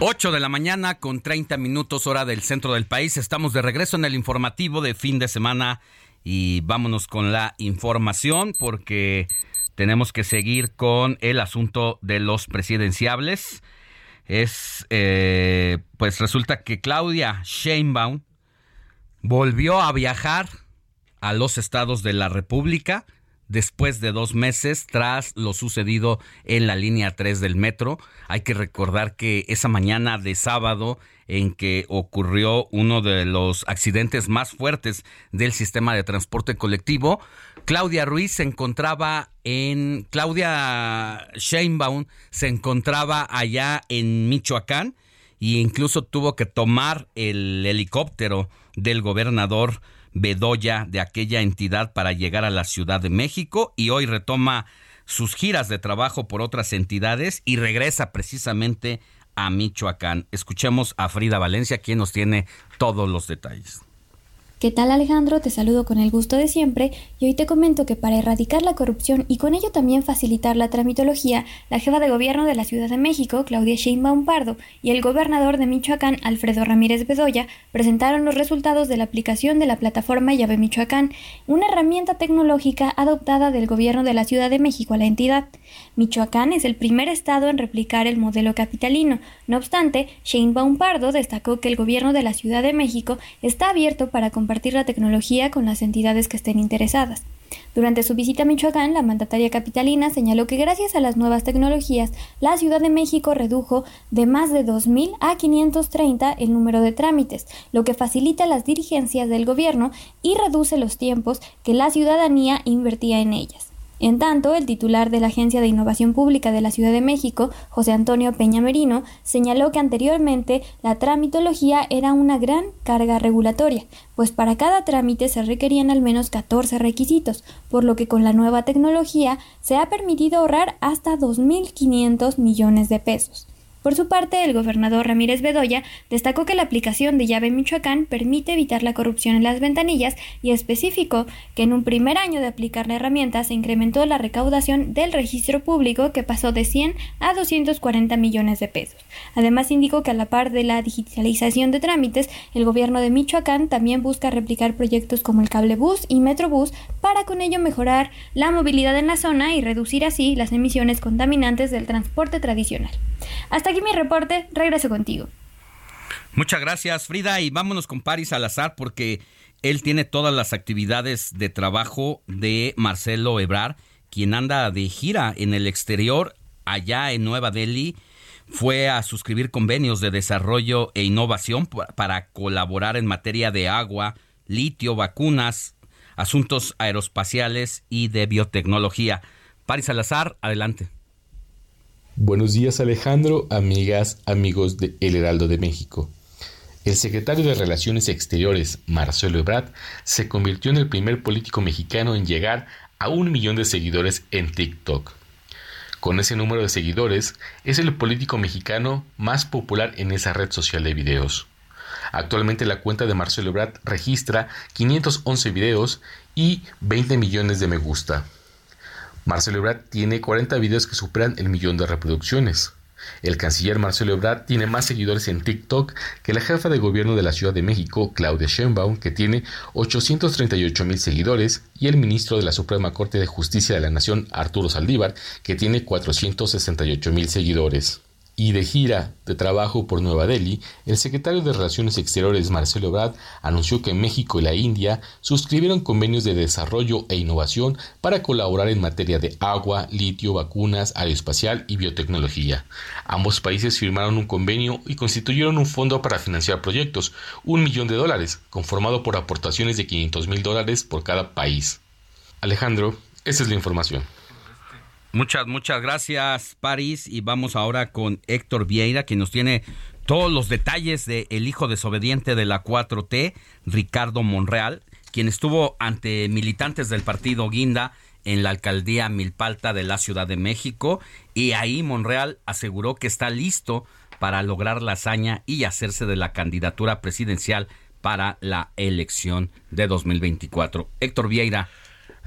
Ocho de la mañana con 30 minutos hora del centro del país. Estamos de regreso en el informativo de fin de semana y vámonos con la información porque tenemos que seguir con el asunto de los presidenciables. Es, eh, pues resulta que Claudia Sheinbaum volvió a viajar a los estados de la República después de dos meses tras lo sucedido en la línea 3 del metro. Hay que recordar que esa mañana de sábado en que ocurrió uno de los accidentes más fuertes del sistema de transporte colectivo, Claudia Ruiz se encontraba en Claudia Sheinbaum se encontraba allá en Michoacán e incluso tuvo que tomar el helicóptero del gobernador Bedoya de aquella entidad para llegar a la Ciudad de México y hoy retoma sus giras de trabajo por otras entidades y regresa precisamente a Michoacán. Escuchemos a Frida Valencia, quien nos tiene todos los detalles. ¿Qué tal Alejandro? Te saludo con el gusto de siempre y hoy te comento que para erradicar la corrupción y con ello también facilitar la tramitología, la jefa de gobierno de la Ciudad de México, Claudia Sheinbaum Pardo, y el gobernador de Michoacán, Alfredo Ramírez Bedoya, presentaron los resultados de la aplicación de la plataforma Llave Michoacán, una herramienta tecnológica adoptada del gobierno de la Ciudad de México a la entidad. Michoacán es el primer estado en replicar el modelo capitalino. No obstante, Sheinbaum Pardo destacó que el gobierno de la Ciudad de México está abierto para la tecnología con las entidades que estén interesadas. Durante su visita a Michoacán, la mandataria capitalina señaló que gracias a las nuevas tecnologías, la Ciudad de México redujo de más de 2.000 a 530 el número de trámites, lo que facilita las dirigencias del gobierno y reduce los tiempos que la ciudadanía invertía en ellas. En tanto, el titular de la Agencia de Innovación Pública de la Ciudad de México, José Antonio Peña Merino, señaló que anteriormente la tramitología era una gran carga regulatoria, pues para cada trámite se requerían al menos 14 requisitos, por lo que con la nueva tecnología se ha permitido ahorrar hasta 2.500 millones de pesos. Por su parte, el gobernador Ramírez Bedoya destacó que la aplicación de llave Michoacán permite evitar la corrupción en las ventanillas y especificó que en un primer año de aplicar la herramienta se incrementó la recaudación del registro público que pasó de 100 a 240 millones de pesos. Además indicó que a la par de la digitalización de trámites, el gobierno de Michoacán también busca replicar proyectos como el cablebús y metrobús para con ello mejorar la movilidad en la zona y reducir así las emisiones contaminantes del transporte tradicional. Hasta aquí mi reporte, regreso contigo. Muchas gracias, Frida, y vámonos con Paris Salazar porque él tiene todas las actividades de trabajo de Marcelo Ebrar, quien anda de gira en el exterior allá en Nueva Delhi. Fue a suscribir convenios de desarrollo e innovación para colaborar en materia de agua, litio, vacunas, asuntos aeroespaciales y de biotecnología. Paris Salazar, adelante. Buenos días Alejandro, amigas, amigos de El Heraldo de México. El secretario de Relaciones Exteriores, Marcelo Ebrard, se convirtió en el primer político mexicano en llegar a un millón de seguidores en TikTok. Con ese número de seguidores, es el político mexicano más popular en esa red social de videos. Actualmente la cuenta de Marcelo Ebrard registra 511 videos y 20 millones de me gusta. Marcelo Ebrard tiene 40 videos que superan el millón de reproducciones. El canciller Marcelo Ebrard tiene más seguidores en TikTok que la jefa de gobierno de la Ciudad de México, Claudia Sheinbaum, que tiene 838 mil seguidores, y el ministro de la Suprema Corte de Justicia de la Nación, Arturo Saldívar, que tiene 468 mil seguidores. Y de gira de trabajo por Nueva Delhi, el secretario de Relaciones Exteriores Marcelo Ebrard anunció que México y la India suscribieron convenios de desarrollo e innovación para colaborar en materia de agua, litio, vacunas, aeroespacial y biotecnología. Ambos países firmaron un convenio y constituyeron un fondo para financiar proyectos, un millón de dólares, conformado por aportaciones de 500 mil dólares por cada país. Alejandro, esa es la información. Muchas, muchas gracias, París. Y vamos ahora con Héctor Vieira, quien nos tiene todos los detalles de el hijo desobediente de la 4T, Ricardo Monreal, quien estuvo ante militantes del partido Guinda en la alcaldía Milpalta de la Ciudad de México. Y ahí Monreal aseguró que está listo para lograr la hazaña y hacerse de la candidatura presidencial para la elección de 2024. Héctor Vieira.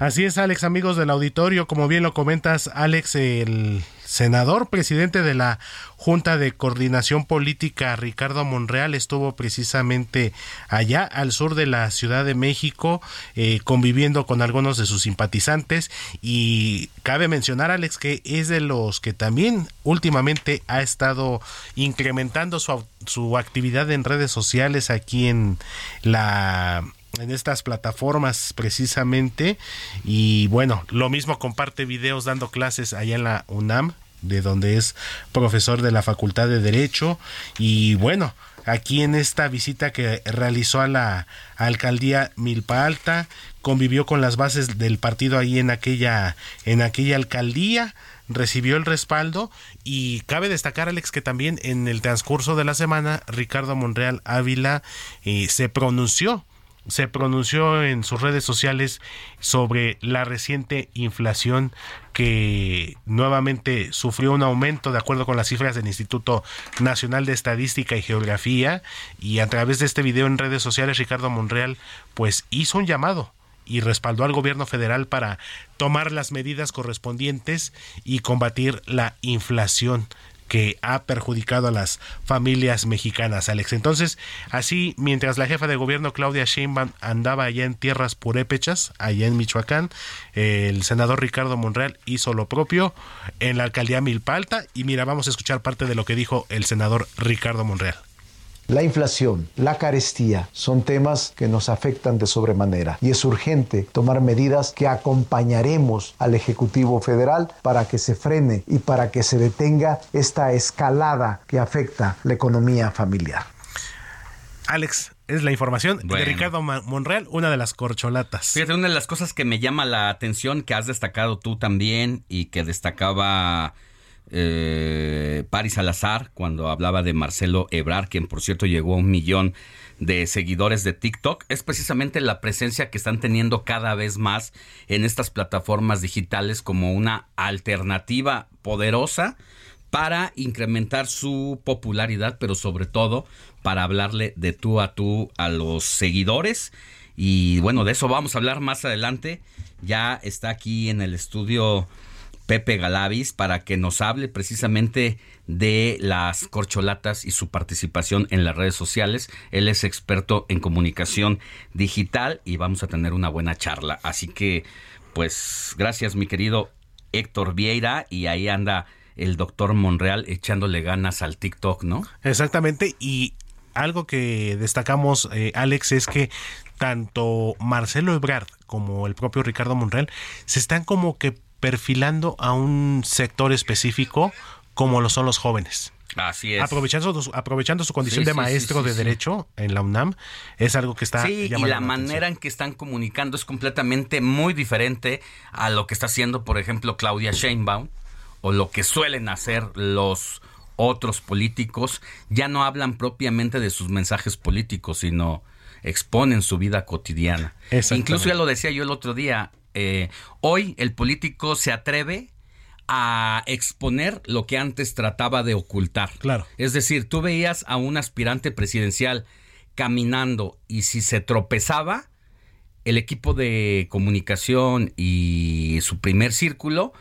Así es, Alex, amigos del auditorio, como bien lo comentas, Alex, el senador, presidente de la Junta de Coordinación Política, Ricardo Monreal, estuvo precisamente allá al sur de la Ciudad de México, eh, conviviendo con algunos de sus simpatizantes. Y cabe mencionar, Alex, que es de los que también últimamente ha estado incrementando su, su actividad en redes sociales aquí en la en estas plataformas precisamente. Y bueno, lo mismo comparte videos dando clases allá en la UNAM, de donde es profesor de la Facultad de Derecho. Y bueno, aquí en esta visita que realizó a la alcaldía Milpa Alta, convivió con las bases del partido ahí en aquella en aquella alcaldía recibió el respaldo. Y cabe destacar Alex que también en el transcurso de la semana Ricardo Monreal Ávila eh, se pronunció se pronunció en sus redes sociales sobre la reciente inflación que nuevamente sufrió un aumento de acuerdo con las cifras del Instituto Nacional de Estadística y Geografía y a través de este video en redes sociales Ricardo Monreal pues hizo un llamado y respaldó al gobierno federal para tomar las medidas correspondientes y combatir la inflación que ha perjudicado a las familias mexicanas, Alex. Entonces, así, mientras la jefa de gobierno Claudia Sheinbaum andaba allá en tierras purépechas, allá en Michoacán, el senador Ricardo Monreal hizo lo propio en la alcaldía Milpalta y mira, vamos a escuchar parte de lo que dijo el senador Ricardo Monreal. La inflación, la carestía son temas que nos afectan de sobremanera y es urgente tomar medidas que acompañaremos al Ejecutivo Federal para que se frene y para que se detenga esta escalada que afecta la economía familiar. Alex, es la información de Ricardo Monreal, una de las corcholatas. Fíjate, una de las cosas que me llama la atención, que has destacado tú también y que destacaba eh, Paris Salazar cuando hablaba de Marcelo Ebrar, quien por cierto llegó a un millón de seguidores de TikTok, es precisamente la presencia que están teniendo cada vez más en estas plataformas digitales como una alternativa poderosa para incrementar su popularidad, pero sobre todo para hablarle de tú a tú a los seguidores. Y bueno, de eso vamos a hablar más adelante. Ya está aquí en el estudio Pepe Galavis para que nos hable precisamente de las corcholatas y su participación en las redes sociales. Él es experto en comunicación digital y vamos a tener una buena charla. Así que, pues, gracias mi querido Héctor Vieira y ahí anda el doctor Monreal echándole ganas al TikTok, ¿no? Exactamente y algo que destacamos, eh, Alex, es que tanto Marcelo Ebrard como el propio Ricardo Monreal se están como que perfilando a un sector específico como lo son los jóvenes. Así es. Aprovechando, aprovechando su condición de maestro de Derecho en la UNAM, es algo que está... Sí, y la, manera en que están comunicando es completamente muy diferente a lo que está haciendo, por ejemplo, Claudia Sheinbaum, o lo que suelen hacer los otros políticos. Ya no hablan propiamente de sus mensajes políticos, sino exponen su vida cotidiana. Incluso ya lo decía yo el otro día, eh, hoy el político se atreve a exponer lo que antes trataba de ocultar. Claro. Es decir, tú veías a un aspirante presidencial caminando y si se tropezaba, el equipo de comunicación y su primer círculo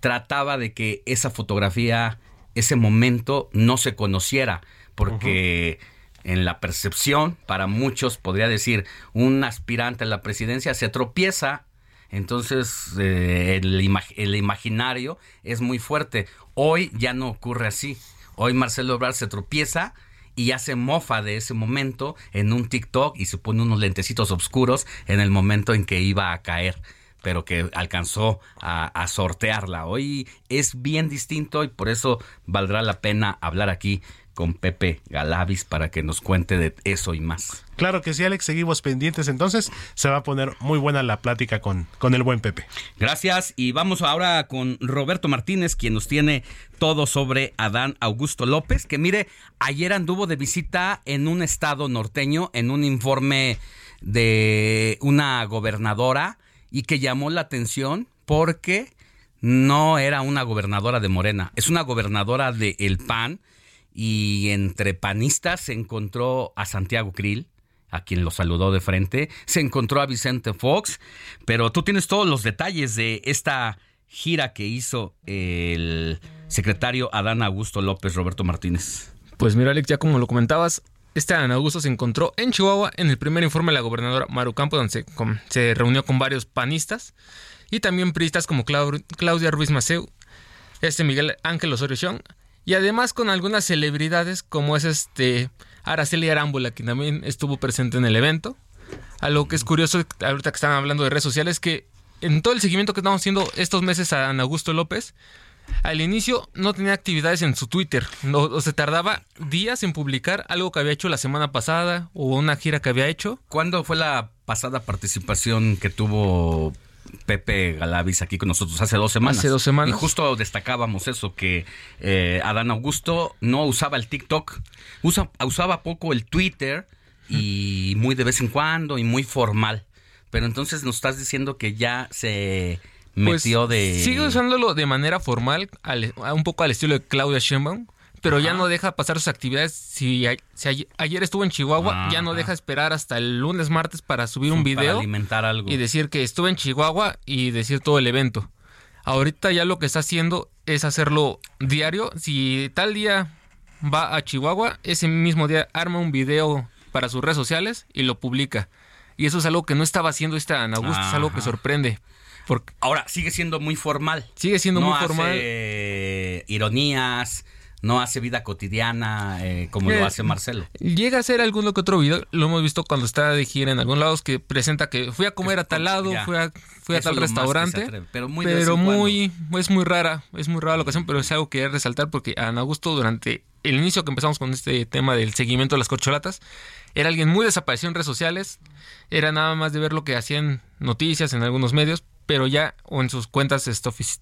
trataba de que esa fotografía, ese momento no se conociera, porque en la percepción, para muchos podría decir, un aspirante a la presidencia se tropieza entonces, eh, el, el, imaginario es muy fuerte. Hoy ya no ocurre así. Hoy Marcelo Ebrard se tropieza y hace mofa de ese momento en un TikTok y se pone unos lentecitos oscuros en el momento en que iba a caer pero que alcanzó a, sortearla. Hoy es bien distinto y por eso valdrá la pena hablar aquí con Pepe Galavis para que nos cuente de eso y más. Claro que sí, Alex, seguimos pendientes entonces. Se va a poner muy buena la plática con, con el buen Pepe. Gracias y vamos ahora con Roberto Martínez, quien nos tiene todo sobre Adán Augusto López, que mire, ayer anduvo de visita en un estado norteño, en un informe de una gobernadora y que llamó la atención porque no era una gobernadora de Morena, es una gobernadora de El PAN y entre panistas se encontró a Santiago Krill, a quien lo saludó de frente, se encontró a Vicente Fox, pero tú tienes todos los detalles de esta gira que hizo el secretario Adán Augusto López Roberto Martínez. Pues mira Alex, ya como lo comentabas, este Adán Augusto se encontró en Chihuahua en el primer informe de la gobernadora Maru Campo, donde se, reunió con varios panistas y también priistas como Claudia Ruiz Maceu, este Miguel Ángel Osorio Chong, y además con algunas celebridades como es este Araceli Arámbula, que también estuvo presente en el evento. Algo que es curioso, ahorita que están hablando de redes sociales, que en todo el seguimiento que estamos haciendo estos meses a Ana Augusto López, al inicio no tenía actividades en su Twitter, o se tardaba días en publicar algo que había hecho la semana pasada o una gira que había hecho. ¿Cuándo fue la pasada participación que tuvo Pepe Galavis aquí con nosotros hace dos semanas. Hace dos semanas. Y justo destacábamos eso, que eh, Adán Augusto no usaba el TikTok, usaba poco el Twitter y muy de vez en cuando y muy formal. Pero entonces nos estás diciendo que ya se pues, metió de... Sigue usándolo de manera formal, un poco al estilo de Claudia Sheinbaum, pero ya no deja pasar sus actividades. Si, ayer estuvo en Chihuahua, ya no deja esperar hasta el lunes, martes para subir un video. alimentar algo. Y decir que estuve en Chihuahua y decir todo el evento. Ahorita ya lo que está haciendo es hacerlo diario. Si tal día va a Chihuahua, ese mismo día arma un video para sus redes sociales y lo publica. Y eso es algo que no estaba haciendo esta Ana Augusto, es algo que sorprende. Porque Ahora, sigue siendo muy formal. Sigue siendo muy formal. ironías, no hace vida cotidiana eh, como lo eh, hace Marcelo. Llega a ser alguno que otro video, lo hemos visto cuando está de gira en algún lado, que presenta que fui a comer a tal lado, fui a, fui a tal restaurante, pero muy, pero muy es muy rara, es muy rara la ocasión, pero es algo que resaltar porque Ana Augusto durante el inicio que empezamos con este tema del seguimiento de las corcholatas, era alguien muy desaparecido en redes sociales, era nada más de ver lo que hacían noticias en algunos medios, pero ya, o en sus cuentas,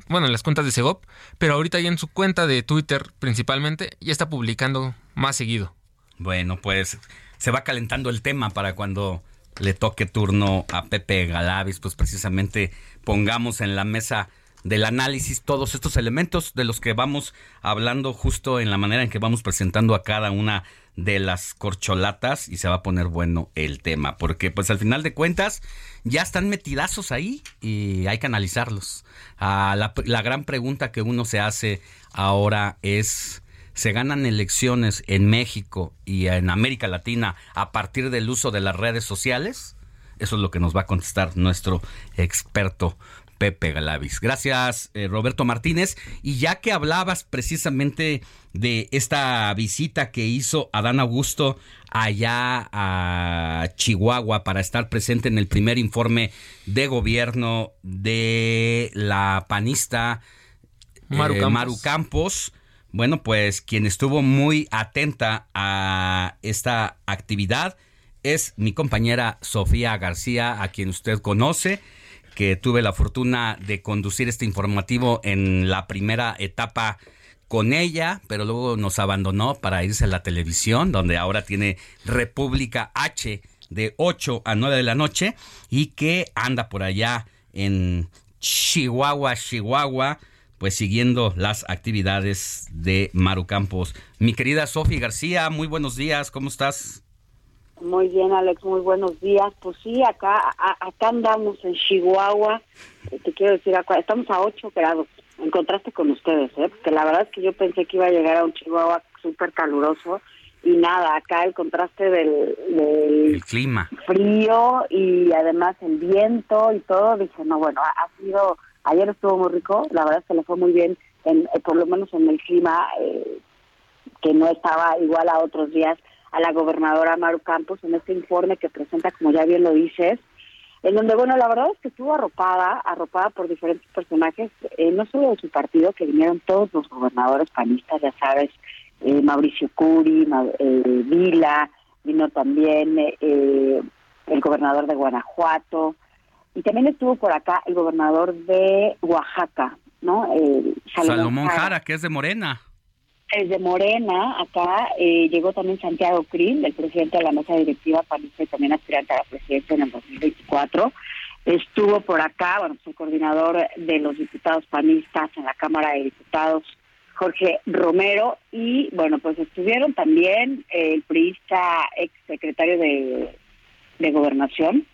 bueno, en las cuentas de Segop, pero ahorita ya en su cuenta de Twitter principalmente, ya está publicando más seguido. Bueno, pues se va calentando el tema para cuando le toque turno a Pepe Galavis, pues precisamente pongamos en la mesa del análisis todos estos elementos de los que vamos hablando justo en la manera en que vamos presentando a cada una de las corcholatas y se va a poner bueno el tema, porque pues al final de cuentas ya están metidazos ahí y hay que analizarlos. Ah, la, la gran pregunta que uno se hace ahora es, ¿se ganan elecciones en México y en América Latina a partir del uso de las redes sociales? Eso es lo que nos va a contestar nuestro experto Pepe Galavis. Gracias, eh, Roberto Martínez. Y ya que hablabas precisamente de esta visita que hizo Adán Augusto allá a Chihuahua para estar presente en el primer informe de gobierno de la panista Maru, eh, Maru Campos. Bueno, pues quien estuvo muy atenta a esta actividad es mi compañera Sofía García, a quien usted conoce que tuve la fortuna de conducir este informativo en la primera etapa con ella, pero luego nos abandonó para irse a la televisión, donde ahora tiene República H de 8 a 9 de la noche y que anda por allá en Chihuahua, Chihuahua, pues siguiendo las actividades de Maru Campos. Mi querida Sofía García, muy buenos días, ¿cómo estás? Muy bien, Alex, muy buenos días. Pues sí, acá acá andamos en Chihuahua. Te quiero decir, acá, estamos a 8 grados, en contraste con ustedes, ¿eh? porque la verdad es que yo pensé que iba a llegar a un Chihuahua súper caluroso y nada, acá el contraste del, del clima frío y además el viento y todo, dije, no, bueno, ha, sido, ayer estuvo muy rico, la verdad es que le fue muy bien, en, eh, por lo menos en el clima. Eh, que no estaba igual a otros días a la gobernadora Maru Campos en este informe que presenta, como ya bien lo dices, en donde, bueno, la verdad es que estuvo arropada, arropada por diferentes personajes, eh, no solo de su partido, que vinieron todos los gobernadores panistas, ya sabes, eh, Mauricio Curi, eh, Vila, vino también el gobernador de Guanajuato, y también estuvo por acá el gobernador de Oaxaca, ¿no? Salomón, Jara, que es de Morena. Es de Morena, acá eh, llegó también Santiago Krill, el presidente de la mesa directiva panista y también aspirante a la presidencia en el 2024. Estuvo por acá, bueno, pues el coordinador de los diputados panistas en la Cámara de Diputados, Jorge Romero, y bueno, pues estuvieron también el priista ex secretario de, de Gobernación.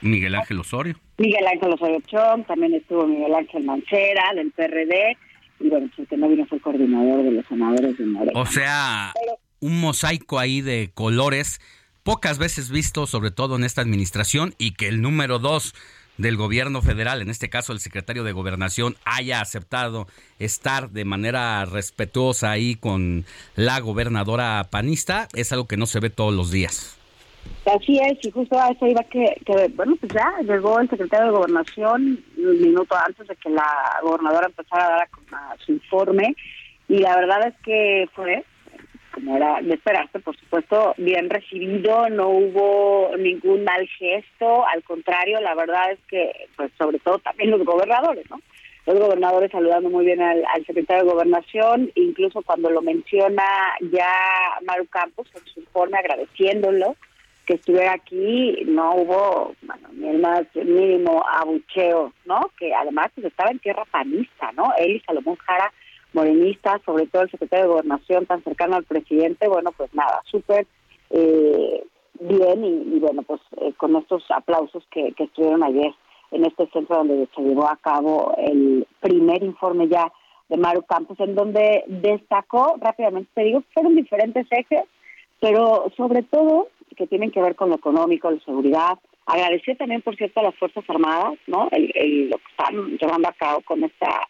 Miguel Ángel Osorio. Miguel Ángel Osorio Chong, también estuvo Miguel Ángel Mancera del PRD, y bueno, fue coordinador de los senadores de. O sea, un mosaico ahí de colores, pocas veces visto, sobre todo en esta administración, y que el número dos del gobierno federal, en este caso el secretario de gobernación, haya aceptado estar de manera respetuosa ahí con la gobernadora panista, es algo que no se ve todos los días. Así es, y justo a eso iba que, que, bueno, pues ya llegó el secretario de Gobernación un minuto antes de que la gobernadora empezara a dar su informe, y la verdad es que fue, como era de esperarse, por supuesto, bien recibido, no hubo ningún mal gesto, al contrario, la verdad es que, pues sobre todo también los gobernadores, ¿no? Los gobernadores saludando muy bien al, al secretario de Gobernación, incluso cuando lo menciona ya Maru Campos en su informe agradeciéndolo, que estuviera aquí no hubo bueno, ni el más mínimo abucheo, ¿no? Que además pues, estaba en tierra panista, ¿no? Él y Salomón Jara, morenista, sobre todo el secretario de Gobernación tan cercano al presidente, bueno, pues nada, súper eh, bien y, bueno, pues eh, con estos aplausos que, que estuvieron ayer en este centro donde se llevó a cabo el primer informe ya de Maru Campos, en donde destacó rápidamente, te digo, fueron diferentes ejes, pero sobre todo que tienen que ver con lo económico, la seguridad. Agradecer también, por cierto, a las Fuerzas Armadas, ¿no? El, lo que están llevando a cabo con esta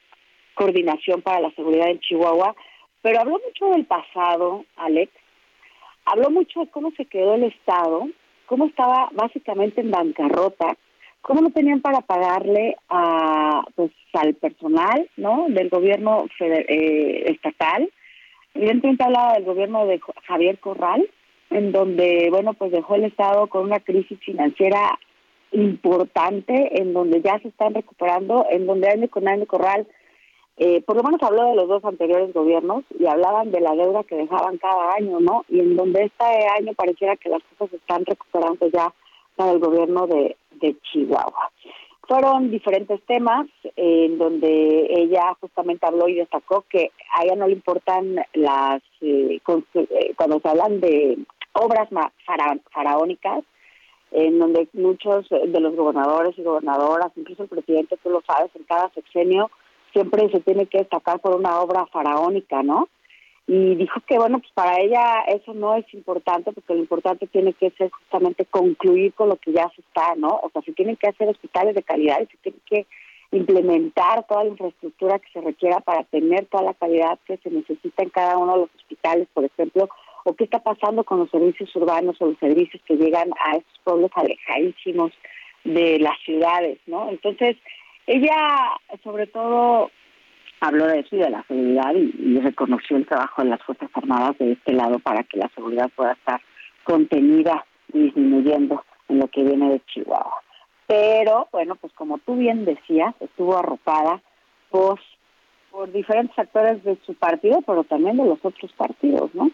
coordinación para la seguridad en Chihuahua. Pero habló mucho del pasado, Alex. Habló mucho de cómo se quedó el Estado, cómo estaba básicamente en bancarrota, cómo no tenían para pagarle a pues al personal no del gobierno eh, estatal evidentemente hablaba del gobierno de Javier Corral en donde, bueno, pues dejó el Estado con una crisis financiera importante, en donde ya se están recuperando, en donde con año Corral, eh, por lo menos habló de los dos anteriores gobiernos y hablaban de la deuda que dejaban cada año, ¿no? Y en donde este año pareciera que las cosas se están recuperando ya para el gobierno de, de Chihuahua. Fueron diferentes temas en donde ella justamente habló y destacó que a ella no le importan las, eh, eh, cuando se hablan de obras faraónicas, en donde muchos de los gobernadores y gobernadoras, incluso el presidente, tú lo sabes, en cada sexenio siempre se tiene que destacar por una obra faraónica, ¿no? Y dijo que, bueno, pues para ella eso no es importante, porque lo importante tiene que ser justamente concluir con lo que ya se está, ¿no? O sea, se tienen que hacer hospitales de calidad y se tiene que implementar toda la infraestructura que se requiera para tener toda la calidad que se necesita en cada uno de los hospitales, por ejemplo, o qué está pasando con los servicios urbanos o los servicios que llegan a estos pueblos alejadísimos de las ciudades, ¿no? Entonces, ella sobre todo habló de eso y de la seguridad y, reconoció el trabajo de las Fuerzas Armadas de este lado para que la seguridad pueda estar contenida y disminuyendo en lo que viene de Chihuahua. Pero, bueno, pues como tú bien decías, estuvo arropada por, por diferentes actores de su partido, pero también de los otros partidos, ¿no?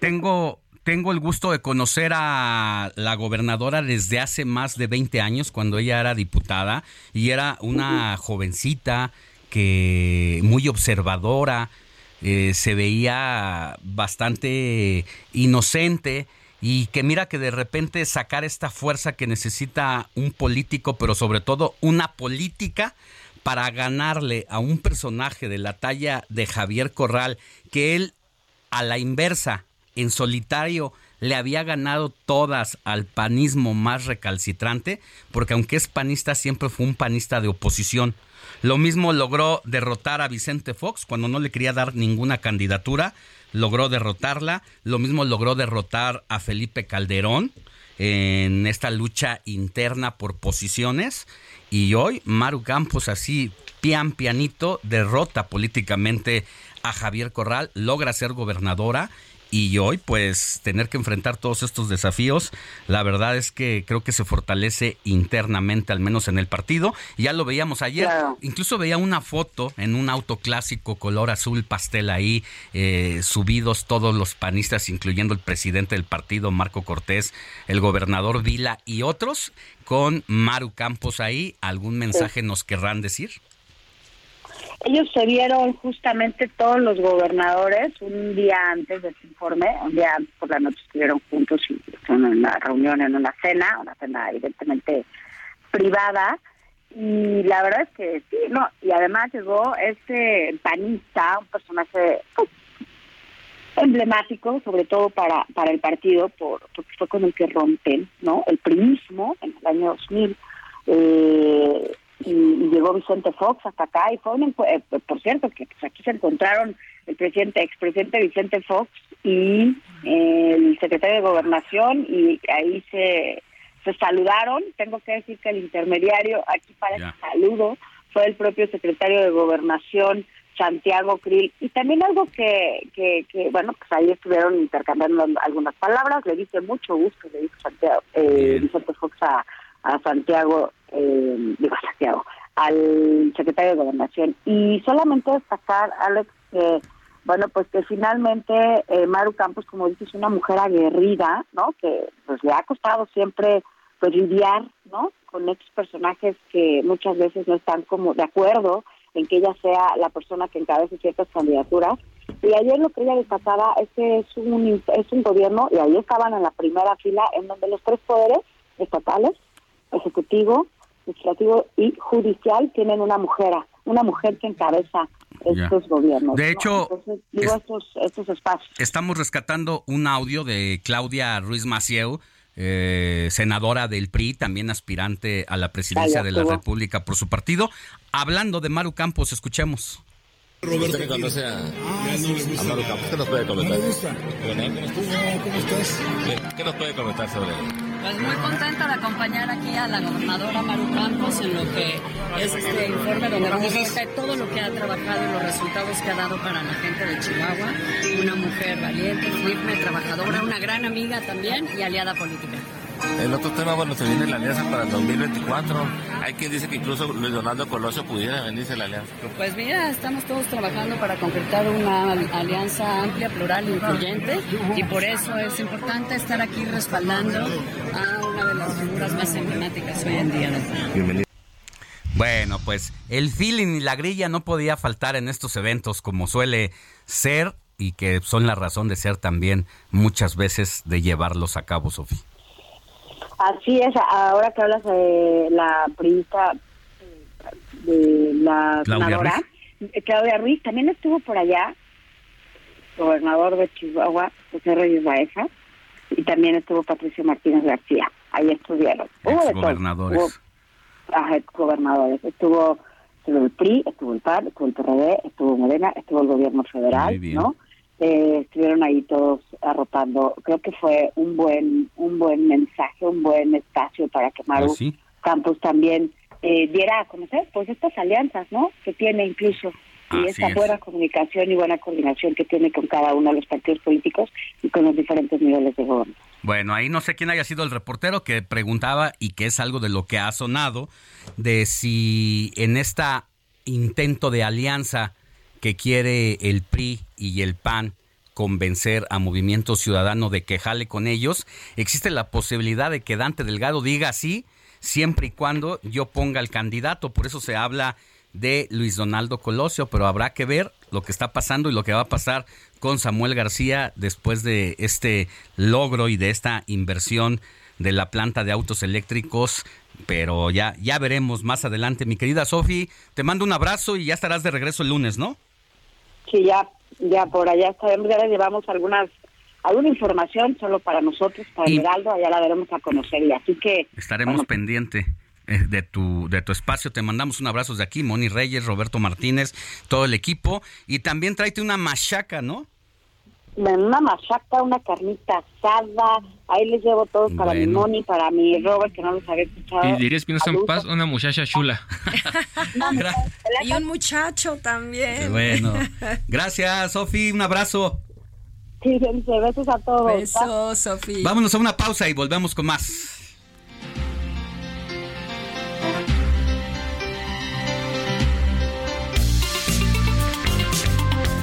Tengo, tengo el gusto de conocer a la gobernadora desde hace más de 20 años, cuando ella era diputada, y era una jovencita que muy observadora, eh, se veía bastante inocente y que mira que de repente sacar esta fuerza que necesita un político, pero sobre todo una política para ganarle a un personaje de la talla de Javier Corral, que él a la inversa, en solitario, le había ganado todas al panismo más recalcitrante, porque aunque es panista, siempre fue un panista de oposición. Lo mismo logró derrotar a Vicente Fox cuando no le quería dar ninguna candidatura, logró derrotarla, lo mismo logró derrotar a Felipe Calderón en esta lucha interna por posiciones y hoy Maru Campos así pian pianito derrota políticamente a Javier Corral, logra ser gobernadora y hoy pues tener que enfrentar todos estos desafíos, la verdad es que creo que se fortalece internamente, al menos en el partido. Ya lo veíamos ayer, incluso veía una foto en un auto clásico color azul pastel ahí, eh, subidos todos los panistas, incluyendo el presidente del partido, Marco Cortés, el gobernador Vila y otros, con Maru Campos ahí. ¿Algún mensaje nos querrán decir? Ellos se vieron justamente todos los gobernadores un día antes de este informe, un día antes por la noche estuvieron juntos y en una reunión, en una cena, una cena evidentemente privada. Y la verdad es que sí, no, y además llegó este panista, un personaje pues, emblemático, sobre todo para, para el partido, por, porque fue con el que rompen, ¿no? El primismo en el año 2000. Eh, y, llegó Vicente Fox hasta acá y fue un eh, por cierto que pues, aquí se encontraron el presidente expresidente Vicente Fox y el secretario de gobernación y ahí se se saludaron. Tengo que decir que el intermediario aquí para el saludo fue el propio secretario de gobernación Santiago Krill. Y también algo que, que, que bueno pues ahí estuvieron intercambiando algunas palabras. Le dice mucho gusto le dijo Santiago, eh, Vicente Fox a a Santiago, eh, digo Santiago, al secretario de Gobernación. Y solamente destacar, Alex, que, bueno, pues que finalmente eh, Maru Campos, como dices, es una mujer aguerrida, ¿no? Que pues le ha costado siempre pues lidiar, ¿no? Con estos personajes que muchas veces no están como de acuerdo en que ella sea la persona que encabece ciertas candidaturas. Y ayer lo que ella destacaba es que es un, es un gobierno, y ahí estaban en la primera fila, en donde los tres poderes estatales ejecutivo, legislativo y judicial tienen una mujer, una mujer que encabeza estos gobiernos. De hecho, estos, espacios. Estamos rescatando un audio de Claudia Ruiz Macieu, eh, senadora del PRI, también aspirante a la presidencia de la República por su partido, hablando de Maru Campos. Escuchemos. Roberto. Usted que conoce a, a Maru Campos, ¿qué nos puede comentar? ¿Cómo estás? ¿Qué nos puede comentar sobre él? Pues muy contenta de acompañar aquí a la gobernadora Maru Campos en lo que es este informe donde vamos a ver todo lo que ha trabajado y los resultados que ha dado para la gente de Chihuahua. Una mujer valiente, firme, trabajadora, una gran amiga también y aliada política. El otro tema, bueno, se viene la alianza para el 2024. Hay quien dice que incluso Luis Donaldo Colosio pudiera venirse la alianza. Pues mira, estamos todos trabajando para concretar una alianza amplia, plural, incluyente, y por eso es importante estar aquí respaldando a una de las figuras más emblemáticas hoy en día. Bienvenido. Bueno, pues el feeling y la grilla no podía faltar en estos eventos como suele ser y que son la razón de ser también muchas veces de llevarlos a cabo, Sofía. Así es, ahora que hablas de la periodista de la senadora, eh, Claudia Ruiz, también estuvo por allá, gobernador de Chihuahua, José Reyes Baeza, y también estuvo Patricio Martínez García. Ahí estuvieron. Hubo gobernadores. gobernadores. Estuvo, estuvo el PRI, estuvo el PAN, estuvo el PRD, estuvo Morena, estuvo el gobierno federal, ¿no? Eh, estuvieron ahí todos arropando. Creo que fue un buen un buen mensaje, un buen espacio para que Maru pues Campos también eh, diera a conocer pues estas alianzas, ¿no? Que tiene incluso y esta buena comunicación y buena coordinación que tiene con cada uno de los partidos políticos y con los diferentes niveles de gobierno. Bueno, ahí no sé quién haya sido el reportero que preguntaba y que es algo de lo que ha sonado de si en esta intento de alianza que quiere el PRI y el PAN convencer a Movimiento Ciudadano de que jale con ellos, existe la posibilidad de que Dante Delgado diga sí, siempre y cuando yo ponga el candidato. Por eso se habla de Luis Donaldo Colosio, pero habrá que ver lo que está pasando y lo que va a pasar con Samuel García después de este logro y de esta inversión de la planta de autos eléctricos. Pero ya ya veremos más adelante mi querida Sofi. Te mando un abrazo y ya estarás de regreso el lunes no Sí, ya, ya por allá sabemos, ya le llevamos algunas alguna información solo para nosotros, para y, Heraldo, allá la veremos a conocer. Y así que... Estaremos pendiente eh, de tu, de tu espacio. Te mandamos un abrazo de aquí, Moni Reyes, Roberto Martínez, todo el equipo. Y también tráete una machaca, ¿no? Una machaca, una carnita asada. Ahí les llevo todo para mi Moni, para mi Robert, que no los había escuchado. Y dirías que no en paz, una muchacha chula. <laughs> y un muchacho también. Bueno. Gracias, Sofi. Un abrazo. Sí, besos a todos. Besos, Sofi. Vámonos a una pausa y volvemos con más.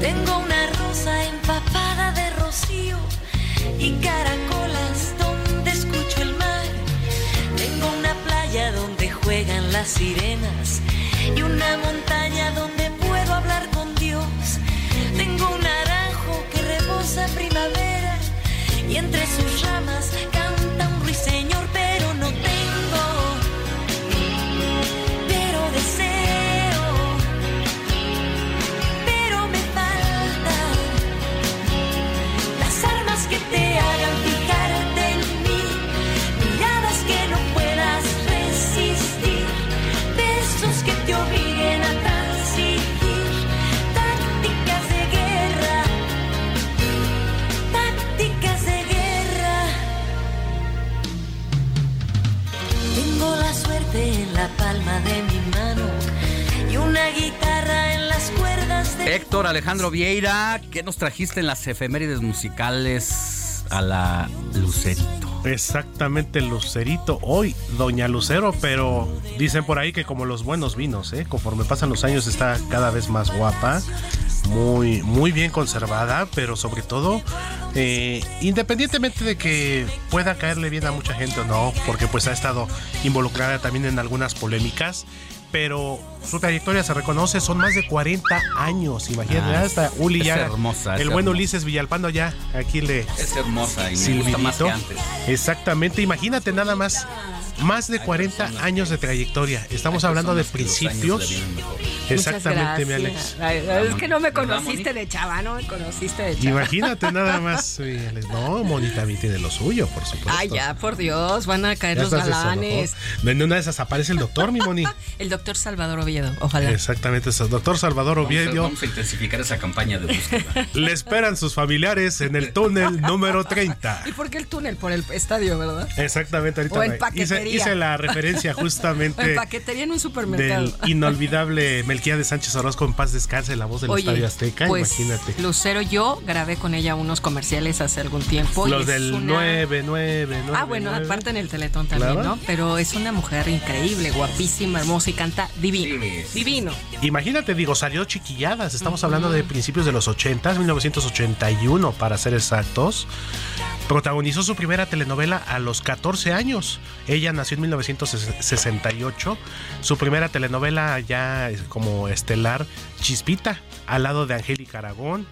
Tengo una rosa empapada de rocío y caracolas donde escucho el mar. Tengo una playa donde juegan las sirenas y una montaña donde puedo hablar con Dios. Tengo un naranjo que rebosa primavera y entre sus ramas en la palma de mi mano y una guitarra en las cuerdas de Héctor Alejandro Vieira, ¿qué nos trajiste en las efemérides musicales a la Lucerito? Exactamente, Lucerito. Hoy, Doña Lucero, pero dicen por ahí que como los buenos vinos, ¿eh? conforme pasan los años está cada vez más guapa, muy, muy bien conservada, pero sobre todo, eh, independientemente de que pueda caerle bien a mucha gente o no, porque pues ha estado involucrada también en algunas polémicas, pero su trayectoria se reconoce, son más de 40 años, imagínate, ah, hasta Uli ya, hermosa, el buen Ulises Villalpando ya, aquí le... Es hermosa y me gusta más que antes. Exactamente, imagínate nada más, más de 40 años de trayectoria, estamos hablando de principios. Exactamente, mi Alex. es que no me conociste de chava, no me conociste de chava. Imagínate nada más, no, Moni también tiene lo suyo, por supuesto. Ay, ya, por Dios, van a caer los galanes. En una de esas aparece el doctor, mi Moni. <laughs> el doctor Salvador Oviedo, ojalá. Exactamente, eso. doctor Salvador Oviedo. Vamos a intensificar esa campaña de búsqueda. <laughs> Le esperan sus familiares en el túnel número 30. ¿Y por qué el túnel? Por el estadio, ¿verdad? Exactamente, ahorita o en paquetería. Hice, la referencia justamente. <laughs> en paquetería en un supermercado. Del inolvidable Melquía de Sánchez Orozco en paz descanse, la voz del Estadio Azteca, pues, imagínate. Lucero, yo grabé con ella unos comerciales hace algún tiempo. Los del una... 9, 9, Ah, bueno, aparte en el Teletón también, ¿no? Pero es una mujer increíble, guapísima, hermosa y canta divino. Divino. Imagínate, digo, salió chiquilladas. Estamos hablando de principios de los 80, 1981 para ser exactos. Protagonizó su primera telenovela a los 14 años. Ella nació en 1968. Su primera telenovela ya como estelar, Chispita, al lado de Angélica Aragón.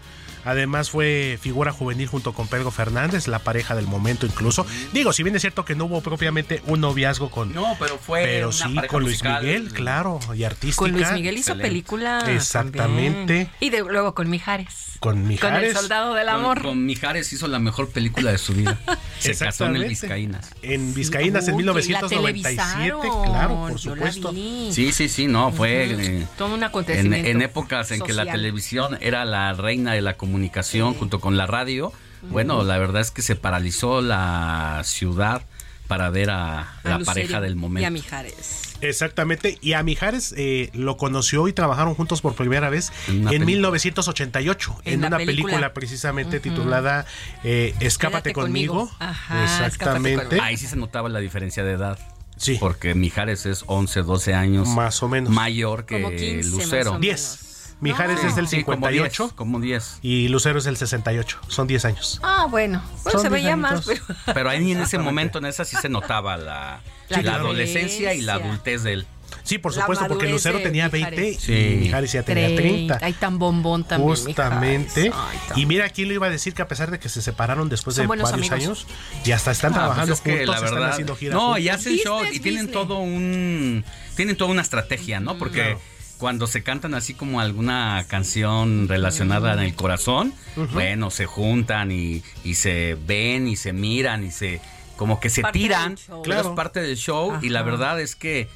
Además fue figura juvenil junto con Pedro Fernández, la pareja del momento incluso. Digo, si bien es cierto que no hubo propiamente un noviazgo con... No, pero fue... Pero sí, con Luis Miguel, claro, y artística. Con Luis Miguel hizo película. Exactamente. Y de, luego con Mijares. Con Mijares. Con El Soldado del Amor. Con, con Mijares hizo la mejor película de su vida. <laughs> Se casó en el Vizcaínas. En Vizcaínas en 1997, claro, por supuesto. Sí, sí, sí, no, fue... Eh, Todo un acontecimiento En, en épocas en social. que la televisión era la reina de la comunicación junto con la radio. Bueno, la verdad es que se paralizó la ciudad para ver a, la Lucero pareja del Y a momento. Mijares. Exactamente, y a Mijares eh, lo conoció y trabajaron juntos por primera vez En en, una película. 1988, En en, una película. película, precisamente titulada eh, Escápate Quédate conmigo. conmigo. Ajá, Exactamente. Ahí sí se notaba la diferencia de edad. Sí. Porque Mijares es 11, 12 años. Más o menos. Mayor que Como 15 más Lucero. o menos. 10. Mijares Sí, es del sí, como 58 10, Como 10. y Lucero es del 68. Son 10 años. Ah, bueno. Bueno, Son se veía diez más, pero... añitos. Pero ahí en ese momento, en esa sí se notaba la, La la adolescencia y la adultez de él. Sí, por La supuesto, porque Lucero tenía Mijares. 20 Sí. y Mijares ya tenía 30. Ay, tan bombón también. Justamente. Ay, tan- Y mira, ¿quién le iba a decir que a pesar de que se separaron después Son de varios amigos. años, y hasta están Ah, trabajando pues es que juntos, la están verdad. haciendo gira No, juntos. y hacen show y tienen business. todo un. Tienen toda una estrategia, ¿no? Porque. Claro. Cuando se cantan así como alguna canción relacionada en el corazón, bueno, se juntan y, y se ven y se miran y se como que se Parte tiran, pero es Claro. parte del show y la verdad es que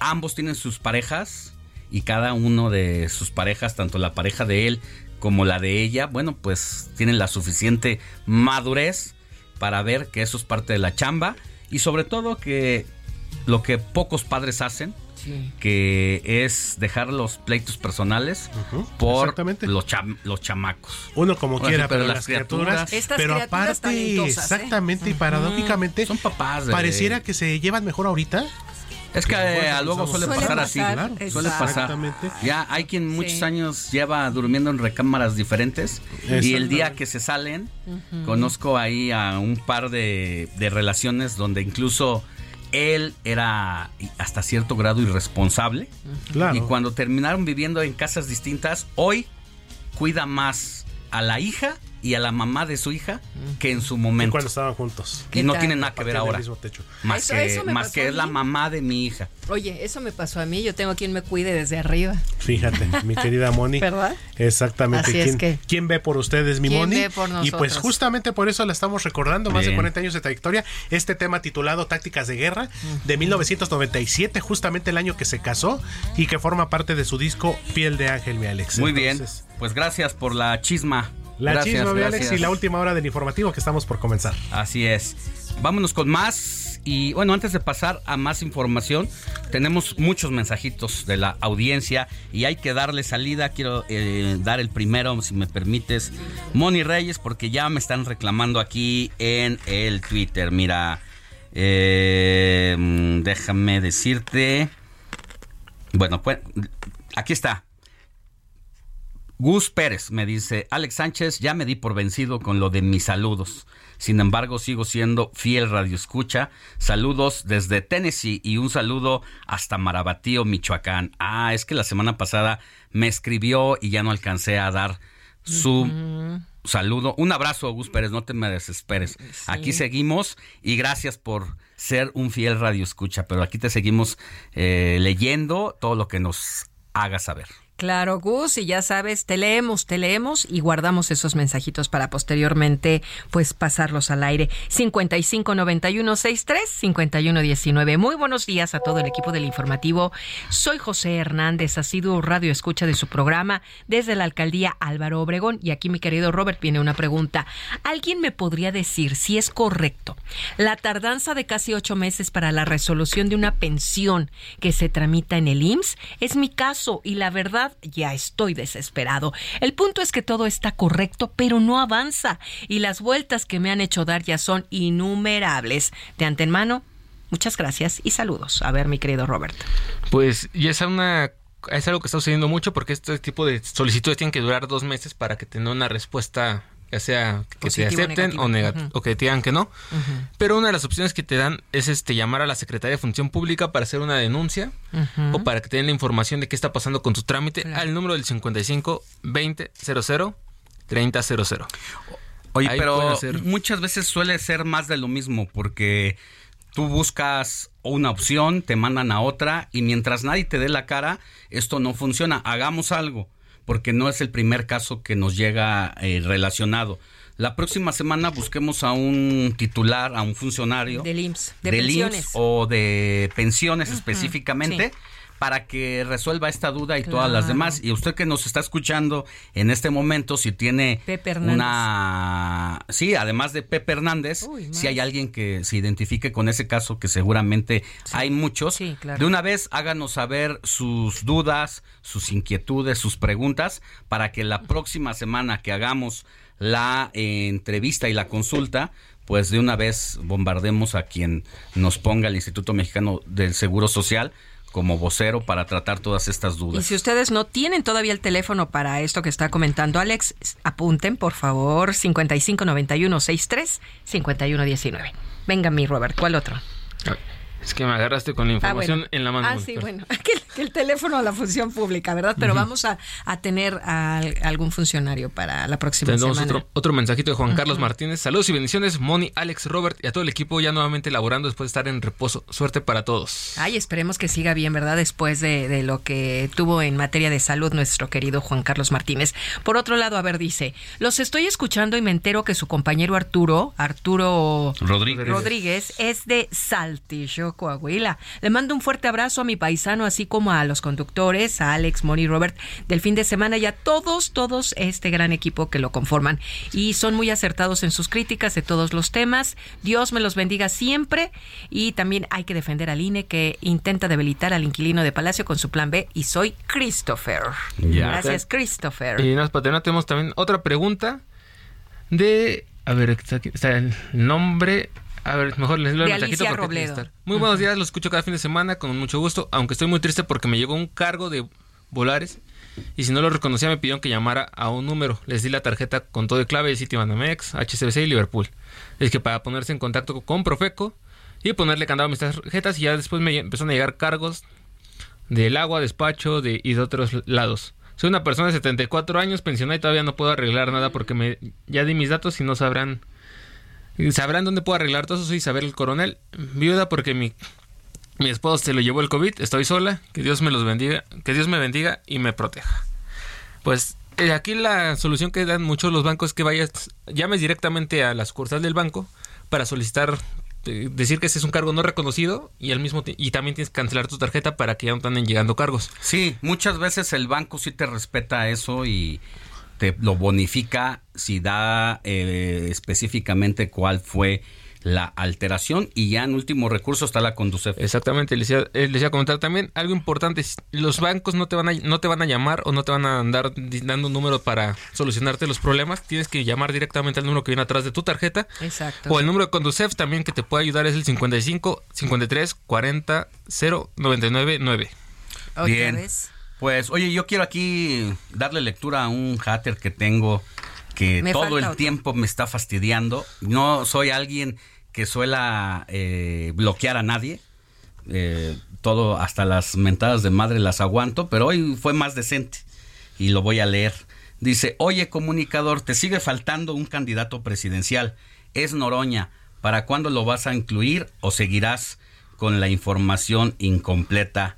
ambos tienen sus parejas y cada uno de sus parejas, tanto la pareja de él como la de ella, bueno, pues tienen la suficiente madurez para ver que eso es parte de la chamba y sobre todo que lo que pocos padres hacen, Sí. que es dejar los pleitos personales por exactamente. los, los chamacos. Uno como Ahora quiera, sí, pero, pero las criaturas, criaturas- Estas pero criaturas aparte, ¿eh? exactamente y paradójicamente, Son papás de... pareciera que se llevan mejor ahorita. Es que eh, luego pensamos. suele, Suele pasar, pasar, así. exacto. Suele pasar. Ya hay quien muchos Sí. años lleva durmiendo en recámaras diferentes y el día que se salen, conozco ahí a un par de, de relaciones donde incluso él era hasta cierto grado irresponsable Claro. y cuando terminaron viviendo en casas distintas, hoy cuida más a la hija y a la mamá de su hija que en su Y momento. cuando estaban juntos. Y no tal? tiene nada que ver ahora. mismo techo. Más Eso- que, eso más que es la mamá de mi hija. Oye, eso me pasó a mí. Yo tengo quien me cuide desde arriba. Fíjate, mi querida Moni. <laughs> ¿Verdad? Exactamente. Así es ¿Quién, que- quién ve por ustedes, mi ¿Quién Moni? ve por y pues nosotros? justamente por eso la estamos recordando, más de Bien. 40 años de trayectoria, este tema titulado Tácticas de Guerra, de 1997, justamente el año que se casó y que forma parte de su disco Piel de Ángel, mi Alex. Muy bien. Pues gracias por la chisma. La Gracias, chisma, mi Alex, y la última hora del informativo que estamos por comenzar. Así es. Vámonos con más. Y bueno, antes de pasar a más información, tenemos muchos mensajitos de la audiencia y hay que darle salida. Quiero eh, dar el primero, si me permites, Moni Reyes, porque ya me están reclamando aquí en el Twitter. Mira, eh, déjame decirte. Bueno, pues aquí está. Gus Pérez me dice, Alex Sánchez, ya me di por vencido con lo de mis saludos. Sin embargo, sigo siendo fiel radioescucha. Saludos desde Tennessee y un saludo hasta Marabatío, Michoacán. Ah, es que la semana pasada me escribió y ya no alcancé a dar su saludo. Un abrazo, Gus Pérez, no te me desesperes. Aquí seguimos y gracias por ser un fiel radioescucha, pero aquí te seguimos eh, leyendo todo lo que nos haga saber. Claro, Gus, y ya sabes, te leemos, te leemos y guardamos esos mensajitos para posteriormente, pues, pasarlos al aire. 5591635119. Muy buenos días a todo el equipo del informativo. Soy José Hernández, asiduo radio escucha de su programa desde la alcaldía Álvaro Obregón. Y aquí mi querido Robert viene una pregunta. ¿Alguien me podría decir si es correcto la tardanza de casi ocho meses para la resolución de una pensión que se tramita en el IMSS? Es mi caso y la verdad ya estoy desesperado. El punto es que todo está correcto, pero no avanza y las vueltas que me han hecho dar ya son innumerables. De antemano, muchas gracias y saludos. A ver, mi querido Robert. Pues ya es es algo que está sucediendo mucho porque este tipo de solicitudes tienen que durar dos meses para que tenga una respuesta ya sea que Positivo te acepten negativo. o, nega- Ujú. o que te digan que no. Pero una de las opciones que te dan es este llamar a la Secretaría de Función Pública para hacer una denuncia o para que te den la información de qué está pasando con tu trámite al número del 55 20 00 30 00. Oye, Ahí pero hacer- muchas veces suele ser más de lo mismo porque tú buscas una opción, te mandan a otra y mientras nadie te dé la cara, esto no funciona. Hagamos algo, porque no es el primer caso que nos llega eh, relacionado. La próxima semana busquemos a un titular, a un funcionario Del IMSS, de del pensiones. IMSS o de pensiones específicamente para que resuelva esta duda y todas las demás. Y usted que nos está escuchando en este momento, si tiene una... Sí, además de Pepe Hernández, si hay alguien que se identifique con ese caso, que seguramente hay muchos, de una vez háganos saber sus dudas, sus inquietudes, sus preguntas, para que la próxima semana que hagamos la eh, entrevista y la consulta, pues de una vez bombardemos a quien nos ponga el Instituto Mexicano del Seguro Social como vocero para tratar todas estas dudas. Y si ustedes no tienen todavía el teléfono para esto que está comentando Alex, apunten por favor 559163 5119. Venga mi Robert, ¿cuál otro? Es que me agarraste con la ah, información en la mano. Ah, sí, bueno, <laughs> que, el teléfono a la función pública, ¿verdad? Pero vamos a, tener a, algún funcionario para la próxima Tenemos semana. Otro, otro mensajito de Juan Carlos Martínez. Saludos y bendiciones, Moni, Alex, Robert y a todo el equipo ya nuevamente laborando después de estar en reposo. Suerte para todos. Ay, esperemos que siga bien, ¿verdad? Después de, de lo que tuvo en materia de salud nuestro querido Juan Carlos Martínez. Por otro lado, a ver, dice, los estoy escuchando y me entero que su compañero Arturo, Arturo Rodríguez, Rodríguez es de Saltillo Coahuila. Le mando un fuerte abrazo a mi paisano, así como a los conductores, a Alex, Moni, Robert del fin de semana y a todos, todos este gran equipo que lo conforman. Y son muy acertados en sus críticas de todos los temas. Dios me los bendiga siempre. Y también hay que defender al INE que intenta debilitar al inquilino de Palacio con su plan B. Y soy Christopher. Gracias, Christopher. Y nos tenemos también otra pregunta de. A ver, está el nombre a ver, mejor les leo el mensajito porque Muy buenos días, lo escucho cada fin de semana con mucho gusto, aunque estoy muy triste porque me llegó un cargo de Volares y si no lo reconocía me pidieron que llamara a un número. Les di la tarjeta con todo el clave de Citibanamex, HSBC y Liverpool. Es que para ponerse en contacto con Profeco y ponerle candado a mis tarjetas y ya después me empezaron a llegar cargos del agua, despacho de, y de otros lados. Soy una persona de 74 años, pensionada y todavía no puedo arreglar nada porque me, ya di mis datos y no sabrán Sabrán dónde puedo arreglar todo eso. Soy Isabel Coronel, viuda porque mi, mi esposo se lo llevó el COVID. Estoy sola. Que Dios me los bendiga. Que Dios me bendiga y me proteja. Pues eh, aquí la solución que dan muchos los bancos es que vayas, llames directamente a la sucursal del banco para solicitar eh, decir que ese es un cargo no reconocido y al mismo y también tienes que cancelar tu tarjeta para que ya no estén llegando cargos. Sí, muchas veces el banco sí te respeta eso y te lo bonifica si da eh, específicamente cuál fue la alteración y ya en último recurso está la Conducef. Exactamente, les iba, eh, a comentar también algo importante, los bancos no te van a no te van a llamar o no te van a andar dando un número para solucionarte los problemas, tienes que llamar directamente al número que viene atrás de tu tarjeta. Exacto. O el número de Conducef también que te puede ayudar es el 55 53 40 0 99 9. Bien. Pues, oye, yo quiero aquí darle lectura a un hater que tengo que todo el tiempo me está fastidiando. No soy alguien que suela eh, bloquear a nadie. Eh, todo, hasta las mentadas de madre las aguanto, pero hoy fue más decente y lo voy a leer. Dice, oye comunicador, te sigue faltando un candidato presidencial. Es Noroña. ¿Para cuándo lo vas a incluir o seguirás con la información incompleta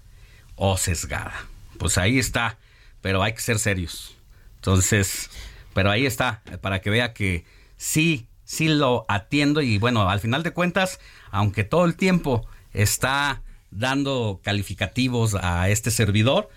o sesgada? Pues ahí está, pero hay que ser serios. Entonces, pero ahí está, para que vea que sí, sí lo atiendo y bueno, al final de cuentas, aunque todo el tiempo está dando calificativos a este servidor,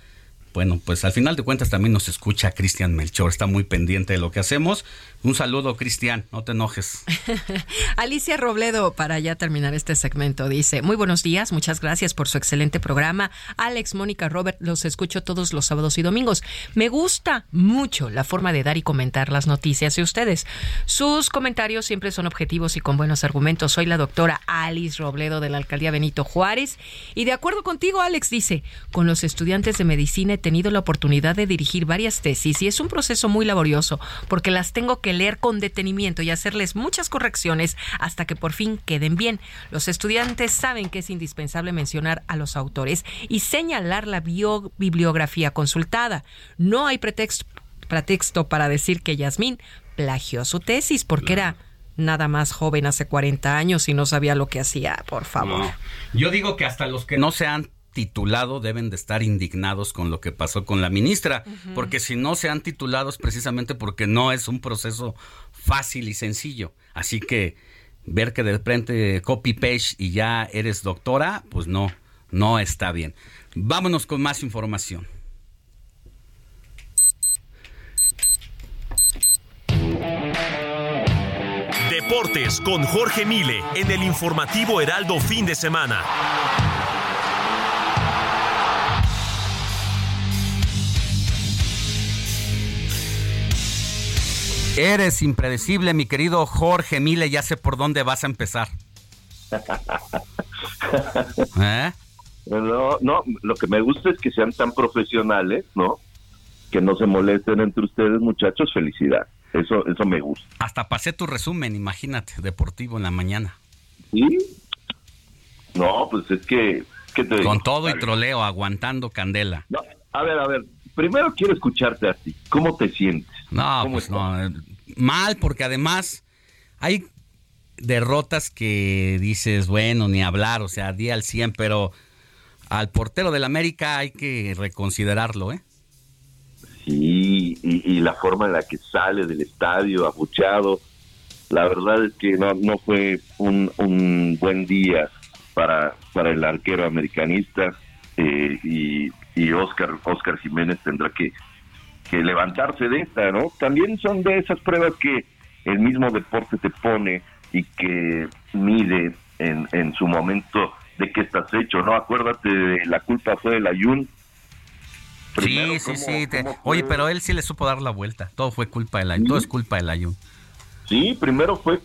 bueno, pues al final de cuentas también nos escucha Cristian Melchor, está muy pendiente de lo que hacemos. Un saludo, Cristian, no te enojes. <laughs> Alicia Robledo, para ya terminar este segmento, dice, muy buenos días, muchas gracias por su excelente programa. Alex, Mónica, Robert, los escucho todos los sábados y domingos. Me gusta mucho la forma de dar y comentar las noticias de ustedes. Sus comentarios siempre son objetivos y con buenos argumentos. Soy la doctora Alice Robledo de la Alcaldía Benito Juárez y de acuerdo contigo, Alex, dice, con los estudiantes de medicina tenido la oportunidad de dirigir varias tesis y es un proceso muy laborioso porque las tengo que leer con detenimiento y hacerles muchas correcciones hasta que por fin queden bien. Los estudiantes saben que es indispensable mencionar a los autores y señalar la bibliografía consultada. No hay pretexto, pretexto para decir que Yasmín plagió su tesis porque era nada más joven hace 40 años y no sabía lo que hacía, por favor. Yo digo que hasta los que no sean titulado deben de estar indignados con lo que pasó con la ministra, porque si no se han titulado es precisamente porque no es un proceso fácil y sencillo. Así que ver que de frente copy page y ya eres doctora, pues no, no está bien. Vámonos con más información. Deportes con Jorge Mile en el informativo Heraldo fin de semana. Eres impredecible, mi querido Jorge Mile, ya sé por dónde vas a empezar. <laughs> ¿Eh? No, no, lo que me gusta es que sean tan profesionales, ¿no? Que no se molesten entre ustedes, muchachos, felicidad. Eso, eso me gusta. Hasta pasé tu resumen, imagínate, deportivo en la mañana. ¿Sí? No, pues es que... Con todo y troleo, aguantando candela. No, a ver, a ver, primero quiero escucharte a ti. ¿Cómo te sientes? No, pues no. Mal, porque además hay derrotas que dices, bueno, ni hablar, o sea, día al 100, pero al portero del América hay que reconsiderarlo, ¿eh? Sí, y, la forma en la que sale del estadio, abuchado, la verdad es que no, no fue un, un buen día para, para el arquero americanista eh, y, y Oscar, Oscar Jiménez tendrá que, que levantarse de esta, ¿no? También son de esas pruebas que el mismo deporte te pone y que mide en, en su momento de qué estás hecho, ¿no? Acuérdate, de la culpa fue del Ayun, sí, sí, sí. Oye, pero él sí le supo dar la vuelta. Todo fue culpa del Ayun. Todo es culpa del Ayun. Sí, primero fue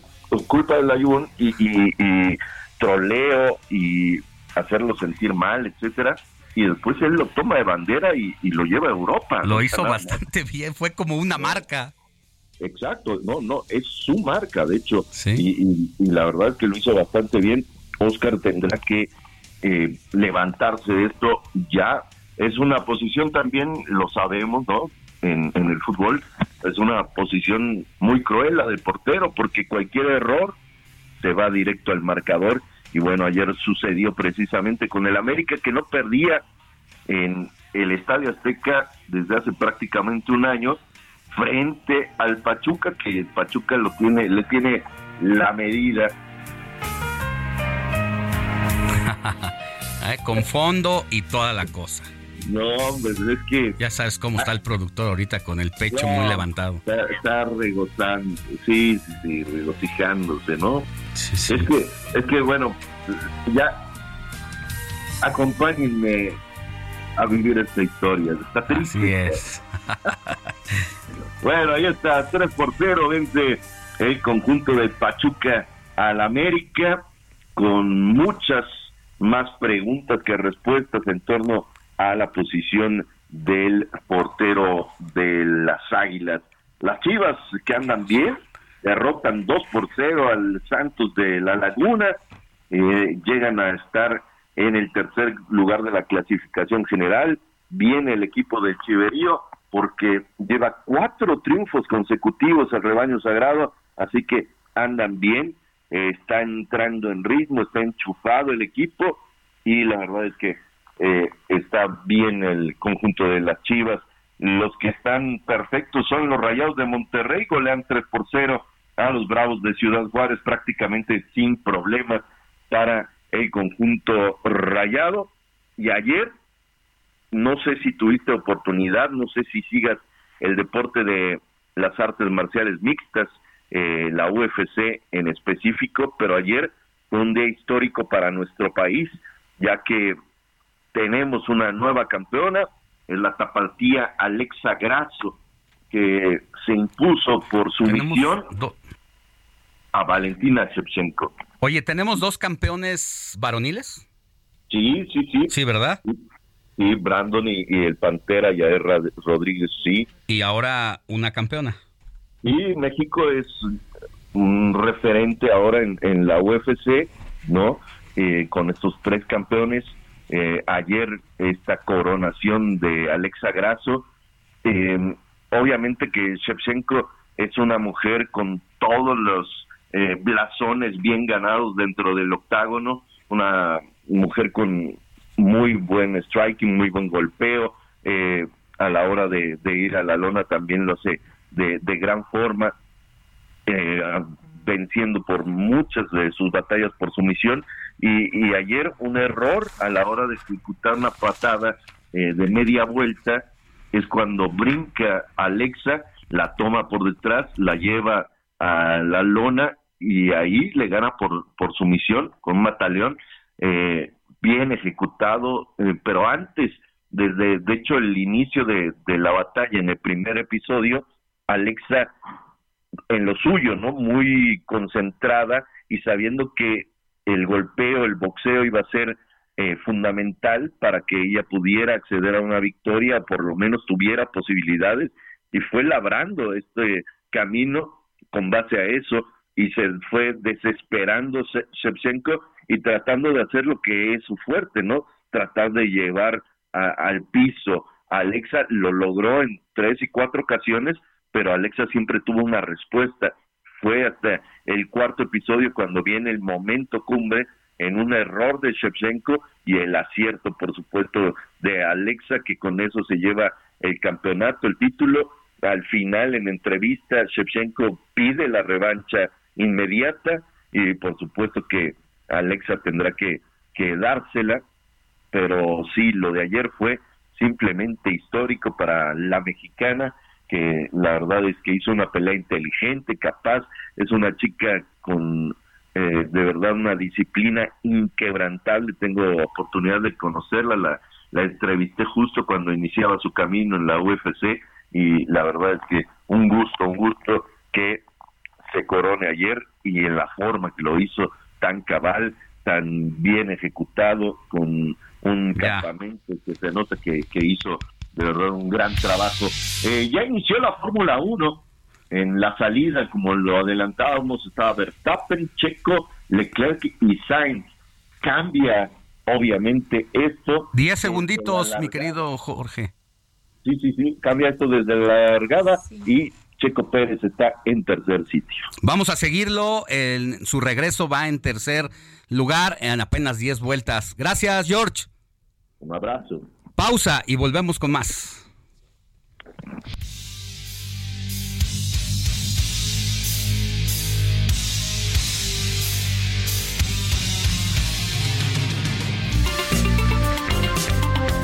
culpa del Ayun y, y, troleo y hacerlo sentir mal, etcétera. Y después él lo toma de bandera y, lo lleva a Europa. Lo hizo bastante <laughs> bien. Fue como una marca. Exacto. No, no, es su marca, de hecho. Y, la verdad es que lo hizo bastante bien. Oscar tendrá que eh, levantarse de esto ya es una posición también, lo sabemos, ¿no? En, el fútbol, es una posición muy cruel la del portero, porque cualquier error se va directo al marcador. Y bueno, ayer sucedió precisamente con el América, que no perdía en el Estadio Azteca desde hace prácticamente un año, frente al Pachuca, que el Pachuca lo tiene, le tiene la medida. <laughs> Eh, con fondo y toda la cosa. No, hombre, pues es que... Ya sabes cómo está el productor ahorita con el pecho muy levantado. Está, regozando, sí, sí, sí, regocijándose, ¿no? Es que, es que bueno, ya acompáñenme a vivir esta historia. Está triste. Así es. <laughs> bueno, ahí está, 3 por 0, vence el conjunto de Pachuca al América con muchas más preguntas que respuestas en torno a la posición del portero de las Águilas. Las Chivas que andan bien, derrotan 2 por 0 al Santos de la Laguna, eh, llegan a estar en el tercer lugar de la clasificación general. Viene el equipo del Chiverío porque lleva cuatro triunfos consecutivos al rebaño sagrado, así que andan bien, eh, está entrando en ritmo, está enchufado el equipo y la verdad es que eh, está bien el conjunto de las Chivas. Los que están perfectos son los Rayados de Monterrey, golean 3 por 0 a los Bravos de Ciudad Juárez prácticamente sin problemas para el conjunto rayado. Y ayer, no sé si tuviste oportunidad, no sé si sigas el deporte de las artes marciales mixtas, eh, la UFC en específico, pero ayer fue un día histórico para nuestro país, ya que tenemos una nueva campeona, en la tapatía Alexa Grasso, que se impuso por su misión a Valentina Shevchenko. Oye, ¿tenemos dos campeones varoniles? Sí, sí, sí. Sí, ¿verdad? Sí, Brandon y, el Pantera Yair Rodríguez, sí. Y ahora una campeona. Sí, México es un referente ahora en, la UFC, ¿no? Eh, con estos tres campeones eh, ayer esta coronación de Alexa Grasso. Eh, obviamente que Shevchenko es una mujer con todos los eh, blasones bien ganados dentro del octágono, una mujer con muy buen striking, muy buen golpeo, a la hora de, ir a la lona también lo hace de, de gran forma. Venciendo por muchas de sus batallas por sumisión y, y ayer un error a la hora de ejecutar una patada eh, de media vuelta es cuando brinca Alexa, la toma por detrás, la lleva a la lona y ahí le gana por, por sumisión con un mataleón eh, bien ejecutado, eh, pero antes, desde de hecho el inicio de, de la batalla en el primer episodio, Alexa en lo suyo, ¿no? Muy concentrada y sabiendo que el golpeo, el boxeo iba a ser eh, fundamental para que ella pudiera acceder a una victoria, por lo menos tuviera posibilidades, y fue labrando este camino con base a eso, y se fue desesperando Shevchenko y tratando de hacer lo que es su fuerte, ¿no? Tratar de llevar al piso. Alexa lo logró en tres y cuatro ocasiones, pero Alexa siempre tuvo una respuesta. Fue hasta el cuarto episodio cuando viene el momento cumbre en un error de Shevchenko y el acierto, por supuesto, de Alexa, que con eso se lleva el campeonato, el título. Al final, en entrevista, Shevchenko pide la revancha inmediata y por supuesto que Alexa tendrá que, dársela, pero sí, lo de ayer fue simplemente histórico para la mexicana que la verdad es que hizo una pelea inteligente, capaz, es una chica con eh, de verdad una disciplina inquebrantable, tengo oportunidad de conocerla, la, la entrevisté justo cuando iniciaba su camino en la UFC y la verdad es que un gusto, un gusto que se corone ayer y en la forma que lo hizo tan cabal, tan bien ejecutado, con un campamento que se nota que, que hizo de verdad un gran trabajo. Eh, ya inició la Fórmula 1 en la salida, como lo adelantábamos, estaba Verstappen, Checo, Leclerc y Sainz. Cambia, obviamente, esto. Diez segunditos, mi querido Jorge. Sí, sí, sí, cambia esto desde la largada y Checo Pérez está en tercer sitio. Vamos a seguirlo, en su regreso va en tercer lugar en apenas 10 vueltas. Gracias, George. Un abrazo. Pausa y volvemos con más.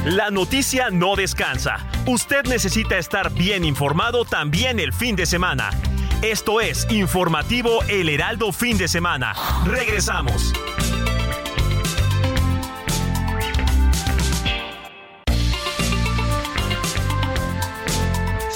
La noticia no descansa. Usted necesita estar bien informado también el fin de semana. Esto es Informativo El Heraldo Fin de Semana. Regresamos.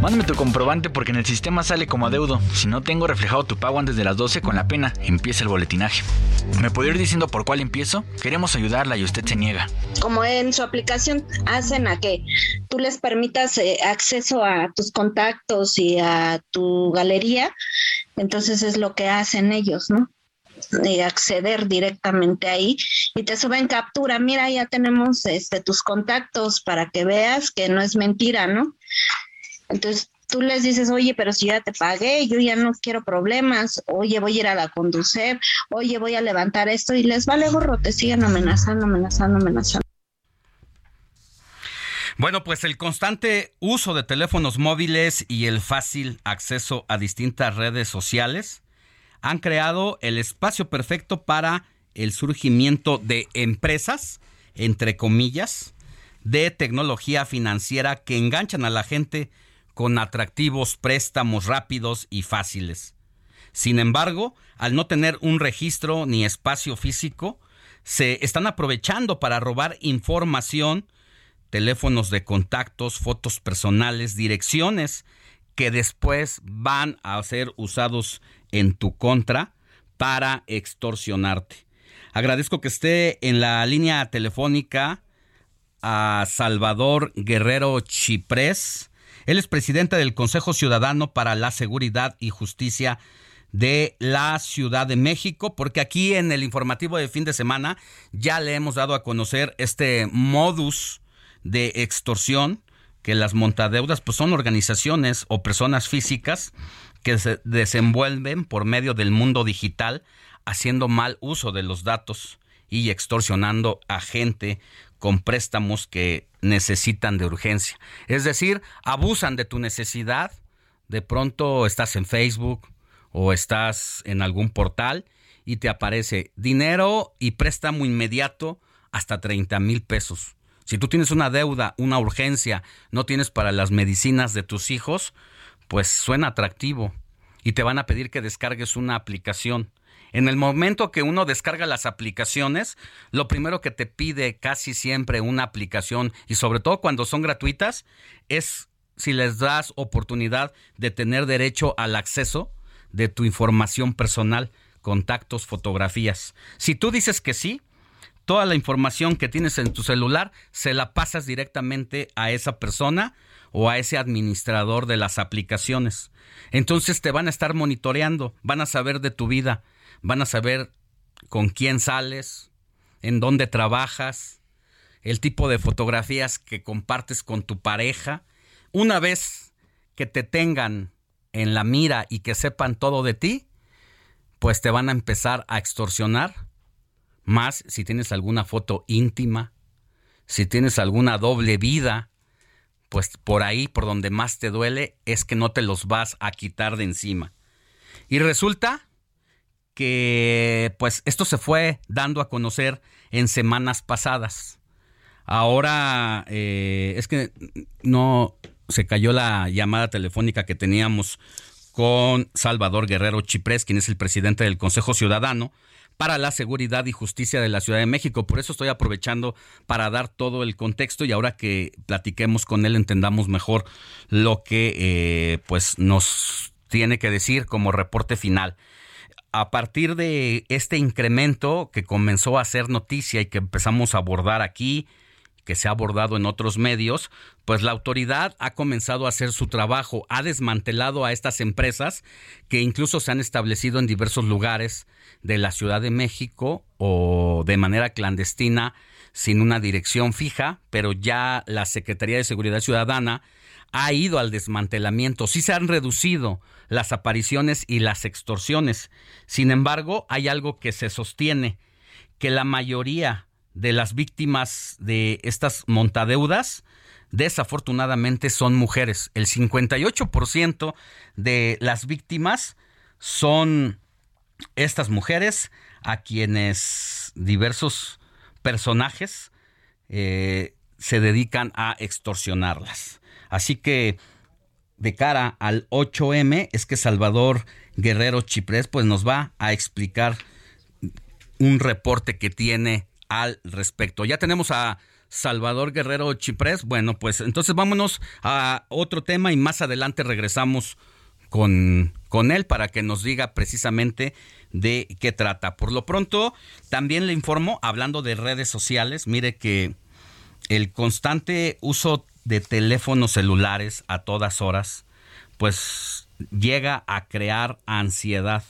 Mándame tu comprobante porque en el sistema sale como adeudo. Si no tengo reflejado tu pago antes de las 12 con la pena, empieza el boletinaje. ¿Me puede ir diciendo por cuál empiezo? Queremos ayudarla y usted se niega. Como en su aplicación hacen a que tú les permitas eh, acceso a tus contactos y a tu galería, entonces es lo que hacen ellos, ¿no? De acceder directamente ahí y te suben captura. Mira, ya tenemos este, tus contactos para que veas que no es mentira, ¿no? Entonces tú les dices, oye, pero si ya te pagué, yo ya no quiero problemas, oye, voy a ir a la conducir, oye, voy a levantar esto y les vale gorro, te siguen amenazando, amenazando, amenazando. Bueno, pues el constante uso de teléfonos móviles y el fácil acceso a distintas redes sociales han creado el espacio perfecto para el surgimiento de empresas, entre comillas, de tecnología financiera que enganchan a la gente con atractivos préstamos rápidos y fáciles. Sin embargo, al no tener un registro ni espacio físico, se están aprovechando para robar información, teléfonos de contactos, fotos personales, direcciones que después van a ser usados en tu contra para extorsionarte. Agradezco que esté en la línea telefónica a Salvador Guerrero Chiprés. Él es presidente del Consejo Ciudadano para la Seguridad y Justicia de la Ciudad de México, porque aquí en el informativo de fin de semana ya le hemos dado a conocer este modus de extorsión que las montadeudas pues son organizaciones o personas físicas que se desenvuelven por medio del mundo digital haciendo mal uso de los datos y extorsionando a gente con préstamos que necesitan de urgencia. Es decir, abusan de tu necesidad. De pronto estás en Facebook o estás en algún portal y te aparece dinero y préstamo inmediato hasta 30 mil pesos. Si tú tienes una deuda, una urgencia, no tienes para las medicinas de tus hijos, pues suena atractivo y te van a pedir que descargues una aplicación. En el momento que uno descarga las aplicaciones, lo primero que te pide casi siempre una aplicación y sobre todo cuando son gratuitas es si les das oportunidad de tener derecho al acceso de tu información personal, contactos, fotografías. Si tú dices que sí, toda la información que tienes en tu celular se la pasas directamente a esa persona o a ese administrador de las aplicaciones. Entonces te van a estar monitoreando, van a saber de tu vida, van a saber con quién sales, en dónde trabajas, el tipo de fotografías que compartes con tu pareja. Una vez que te tengan en la mira y que sepan todo de ti, pues te van a empezar a extorsionar más si tienes alguna foto íntima, si tienes alguna doble vida, pues por ahí, por donde más te duele, es que no te los vas a quitar de encima. Y resulta que pues esto se fue dando a conocer en semanas pasadas. Ahora eh, es que no se cayó la llamada telefónica que teníamos con Salvador Guerrero Chiprés, quien es el presidente del Consejo Ciudadano, para la seguridad y justicia de la Ciudad de México. Por eso estoy aprovechando para dar todo el contexto y ahora que platiquemos con él entendamos mejor lo que eh, pues nos tiene que decir como reporte final. A partir de este incremento que comenzó a ser noticia y que empezamos a abordar aquí, que se ha abordado en otros medios, pues la autoridad ha comenzado a hacer su trabajo, ha desmantelado a estas empresas que incluso se han establecido en diversos lugares de la Ciudad de México o de manera clandestina sin una dirección fija, pero ya la Secretaría de Seguridad Ciudadana ha ido al desmantelamiento. Sí se han reducido las apariciones y las extorsiones. Sin embargo, hay algo que se sostiene, que la mayoría de las víctimas de estas montadeudas desafortunadamente son mujeres. El 58% de las víctimas son estas mujeres a quienes diversos personajes eh, se dedican a extorsionarlas. Así que de cara al 8M es que Salvador Guerrero Chiprés pues nos va a explicar un reporte que tiene al respecto. Ya tenemos a Salvador Guerrero Chiprés. Bueno, pues entonces vámonos a otro tema y más adelante regresamos con, con él para que nos diga precisamente de qué trata. Por lo pronto, también le informo, hablando de redes sociales, mire que el constante uso de teléfonos celulares a todas horas, pues llega a crear ansiedad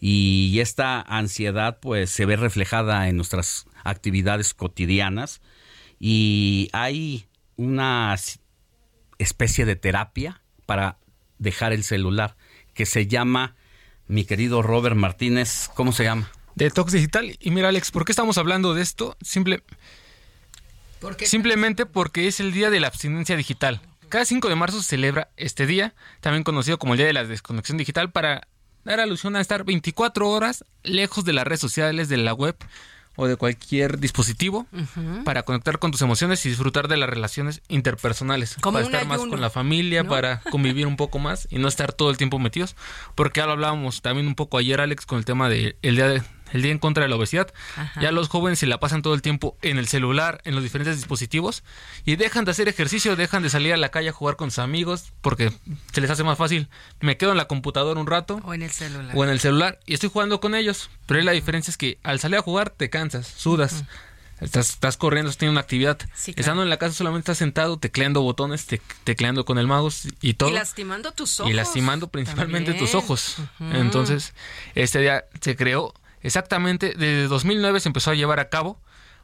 y esta ansiedad pues se ve reflejada en nuestras actividades cotidianas y hay una especie de terapia para dejar el celular que se llama mi querido Robert Martínez, ¿cómo se llama? Detox digital. Y mira Alex, ¿por qué estamos hablando de esto? Simple, Simplemente porque es el día de la abstinencia digital. Cada 5 de marzo se celebra este día, también conocido como el Día de la Desconexión Digital, para dar alusión a estar 24 horas lejos de las redes sociales, de la web o de cualquier dispositivo para conectar con tus emociones y disfrutar de las relaciones interpersonales. para estar más con la familia, para <laughs> convivir un poco más y no estar todo el tiempo metidos. Porque ya lo hablábamos también un poco ayer, Alex, con el tema del día de, el día en contra de la obesidad. Ya los jóvenes se la pasan todo el tiempo en el celular, en los diferentes dispositivos y dejan de hacer ejercicio, dejan de salir a la calle a jugar con sus amigos porque se les hace más fácil. Me quedo en la computadora un rato. O en el celular. O en el celular y estoy jugando con ellos. Pero la diferencia es que al salir a jugar te cansas, sudas. Estás, estás corriendo, estás teniendo una actividad. Estando en la casa solamente estás sentado tecleando botones, tecleando con el mouse y todo. Y lastimando tus ojos. Y lastimando principalmente tus ojos. Entonces, este día se creó Exactamente, desde 2009 se empezó a llevar a cabo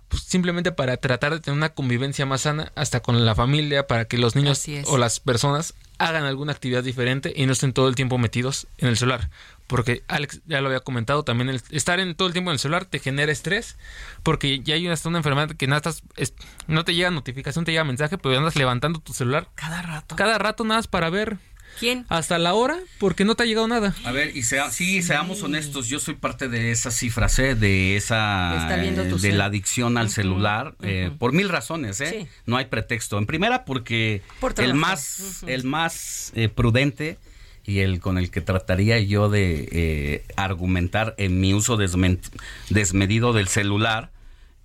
pues, simplemente para tratar de tener una convivencia más sana hasta con la familia, para que los niños o las personas hagan alguna actividad diferente y no estén todo el tiempo metidos en el celular. Porque Alex ya lo había comentado, también el estar en todo el tiempo en el celular te genera estrés, porque ya hay una, una enfermedad que nada estás, no te llega notificación, te llega mensaje, pero andas levantando tu celular. Cada rato. Cada rato nada más para ver ¿Quién? Hasta la hora, porque no te ha llegado nada. A ver, y sea, sí, seamos honestos, yo soy parte de esas cifras, ¿eh? de esa de la adicción al celular, eh, por mil razones, ¿eh? No hay pretexto. En primera, porque el más, el más eh, prudente y el con el que trataría yo de eh, argumentar en mi uso desmedido del celular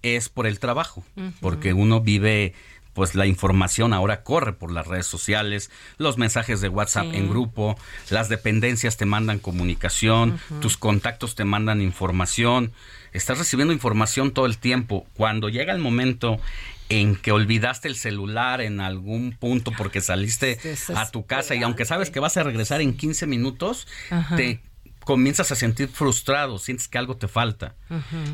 es por el trabajo, porque uno vive pues la información ahora corre por las redes sociales, los mensajes de WhatsApp en grupo, las dependencias te mandan comunicación, tus contactos te mandan información, estás recibiendo información todo el tiempo. Cuando llega el momento en que olvidaste el celular en algún punto porque saliste a tu casa y aunque sabes que vas a regresar en 15 minutos, te comienzas a sentir frustrado, sientes que algo te falta.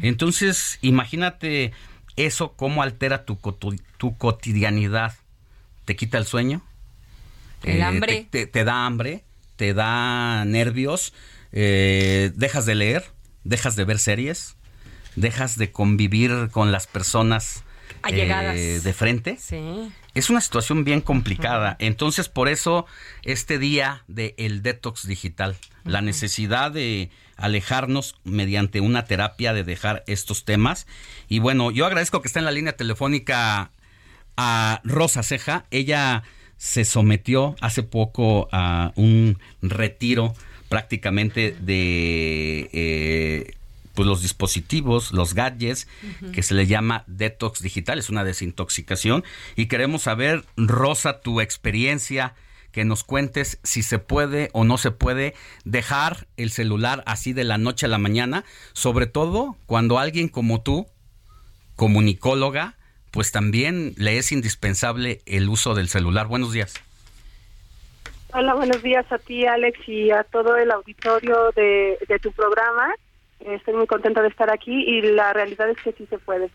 Entonces, imagínate eso cómo altera tu, tu, cotidianidad. ¿Te quita el sueño? El eh, hambre. Te, da hambre, te da nervios, eh, dejas de leer, dejas de ver series, dejas de convivir con las personas eh, de frente. Sí. Es una situación bien complicada. Entonces, por eso, este día del el detox digital, la necesidad de alejarnos mediante una terapia de dejar estos temas. Y bueno, yo agradezco que está en la línea telefónica a Rosa Ceja. Ella se sometió hace poco a un retiro prácticamente de eh, pues los dispositivos, los gadgets, que se le llama detox digital, es una desintoxicación. Y queremos saber, Rosa, tu experiencia que nos cuentes si se puede o no se puede dejar el celular así de la noche a la mañana, sobre todo cuando alguien como tú, comunicóloga, pues también le es indispensable el uso del celular. Buenos días. Hola, buenos días a ti, Alex, y a todo el auditorio de, de tu programa. Estoy muy contenta de estar aquí y la realidad es que sí se puede.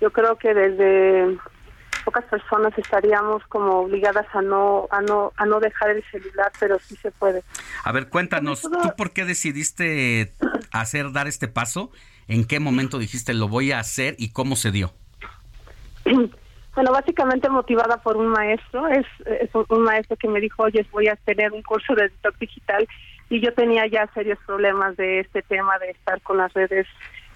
Yo creo que desde pocas personas estaríamos como obligadas a no a no a no dejar el celular, pero sí se puede. A ver, cuéntanos, ¿tú por qué decidiste hacer dar este paso? ¿En qué momento dijiste lo voy a hacer y cómo se dio? <clears throat> Bueno, básicamente motivada por un maestro, es, es un maestro que me dijo, oye, voy a tener un curso de TikTok digital y yo tenía ya serios problemas de este tema de estar con las redes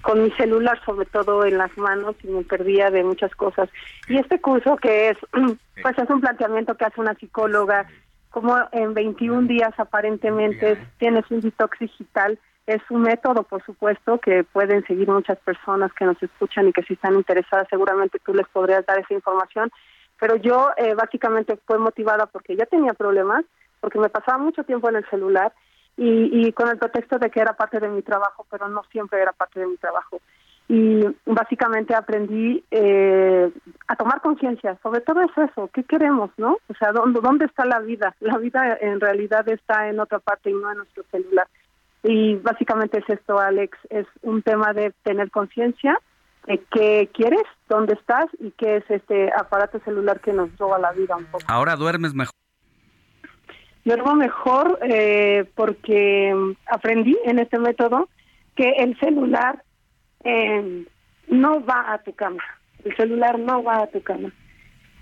con mi celular sobre todo en las manos y me perdía de muchas cosas. Y este curso que es, <clears throat> pues es un planteamiento que hace una psicóloga, como en 21 días aparentemente tienes un detox digital, es un método, por supuesto, que pueden seguir muchas personas que nos escuchan y que si están interesadas seguramente tú les podrías dar esa información. Pero yo eh, básicamente fue motivada porque ya tenía problemas, porque me pasaba mucho tiempo en el celular y, con el pretexto de que era parte de mi trabajo, pero no siempre era parte de mi trabajo. Y básicamente aprendí eh, a tomar conciencia, sobre todo es eso, ¿qué queremos, no? O sea, ¿dónde, ¿dónde está la vida? La vida en realidad está en otra parte y no en nuestro celular. Y básicamente es esto, Alex, es un tema de tener conciencia de qué quieres, dónde estás y qué es este aparato celular que nos roba la vida un poco. Ahora duermes mejor duermo mejor eh, porque aprendí en este método que el celular eh, no va a tu cama. El celular no va a tu cama.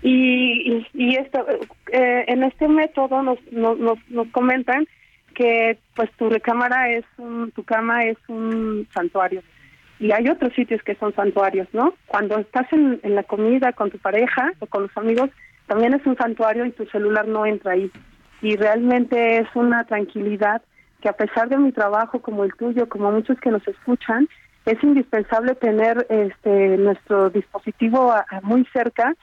Y, y, esto, eh, en este método nos, nos, nos comentan que pues tu recámara es un, tu cama es un santuario. Y hay otros sitios que son santuarios, ¿no? Cuando estás en la comida con tu pareja o con los amigos, también es un santuario y tu celular no entra ahí y realmente es una tranquilidad que a pesar de mi trabajo como el tuyo, como muchos que nos escuchan, es indispensable tener este nuestro dispositivo muy cerca,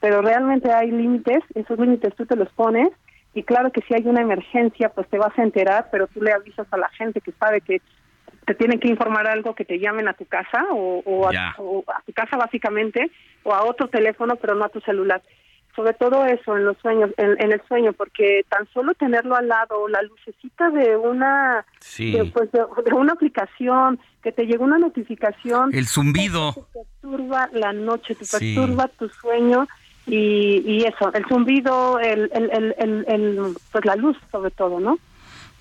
pero realmente hay límites, esos límites tú te los pones y claro que si hay una emergencia pues te vas a enterar, pero tú le avisas a la gente que sabe que te tienen que informar algo que te llamen a tu casa o, a, o a tu casa básicamente o a otro teléfono pero no a tu celular sobre todo eso en los sueños, en, el sueño, porque tan solo tenerlo al lado, la lucecita de una, de, pues de, una aplicación, que te llega una notificación, el zumbido, te perturba la noche, te perturba tu sueño y, y eso, el zumbido, el, el, el, el, pues la luz sobre todo, ¿no?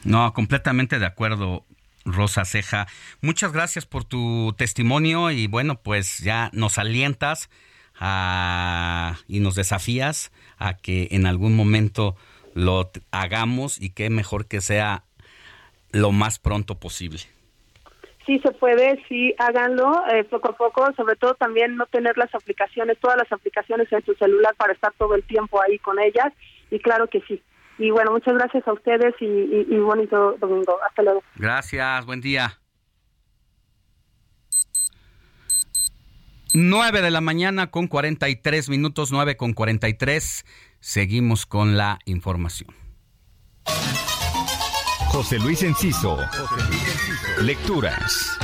No, completamente de acuerdo. Rosa Ceja, muchas gracias por tu testimonio y bueno, pues ya nos alientas y nos desafías a que en algún momento lo hagamos y que mejor que sea lo más pronto posible. Sí, se puede, sí, háganlo eh, poco a poco, sobre todo también no tener las aplicaciones, todas las aplicaciones en su celular para estar todo el tiempo ahí con ellas y claro que sí. Y bueno, muchas gracias a ustedes y, y bonito domingo. Hasta luego. Gracias, buen día. 9 de la mañana con 43 minutos, 9 con 43. Seguimos con la información. José Luis Enciso. Lecturas.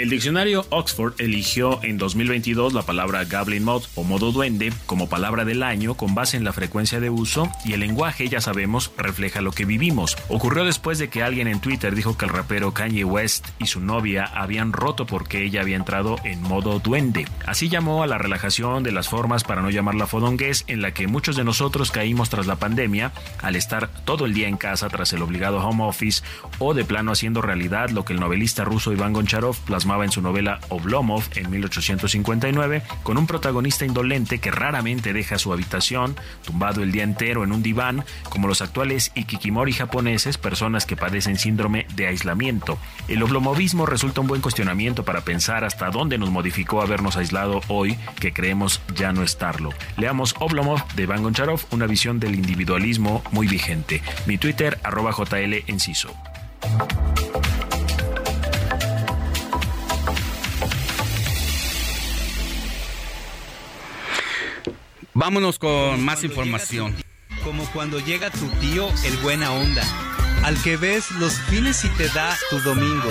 El diccionario Oxford eligió en 2022 la palabra Goblin Mod o modo duende como palabra del año con base en la frecuencia de uso y el lenguaje, ya sabemos, refleja lo que vivimos. Ocurrió después de que alguien en Twitter dijo que el rapero Kanye West y su novia habían roto porque ella había entrado en modo duende. Así llamó a la relajación de las formas para no llamarla fodongués en la que muchos de nosotros caímos tras la pandemia al estar todo el día en casa tras el obligado home office o de plano haciendo realidad lo que el novelista ruso Iván Goncharov plasmó en su novela Oblomov en 1859, con un protagonista indolente que raramente deja su habitación, tumbado el día entero en un diván, como los actuales ikikimori japoneses, personas que padecen síndrome de aislamiento. El oblomovismo resulta un buen cuestionamiento para pensar hasta dónde nos modificó habernos aislado hoy, que creemos ya no estarlo. Leamos Oblomov de Van Goncharov, una visión del individualismo muy vigente. Mi Twitter, arroba JL Enciso. Vámonos con más información. como cuando llega tu tío el buena onda, al que ves los fines y te da tu domingo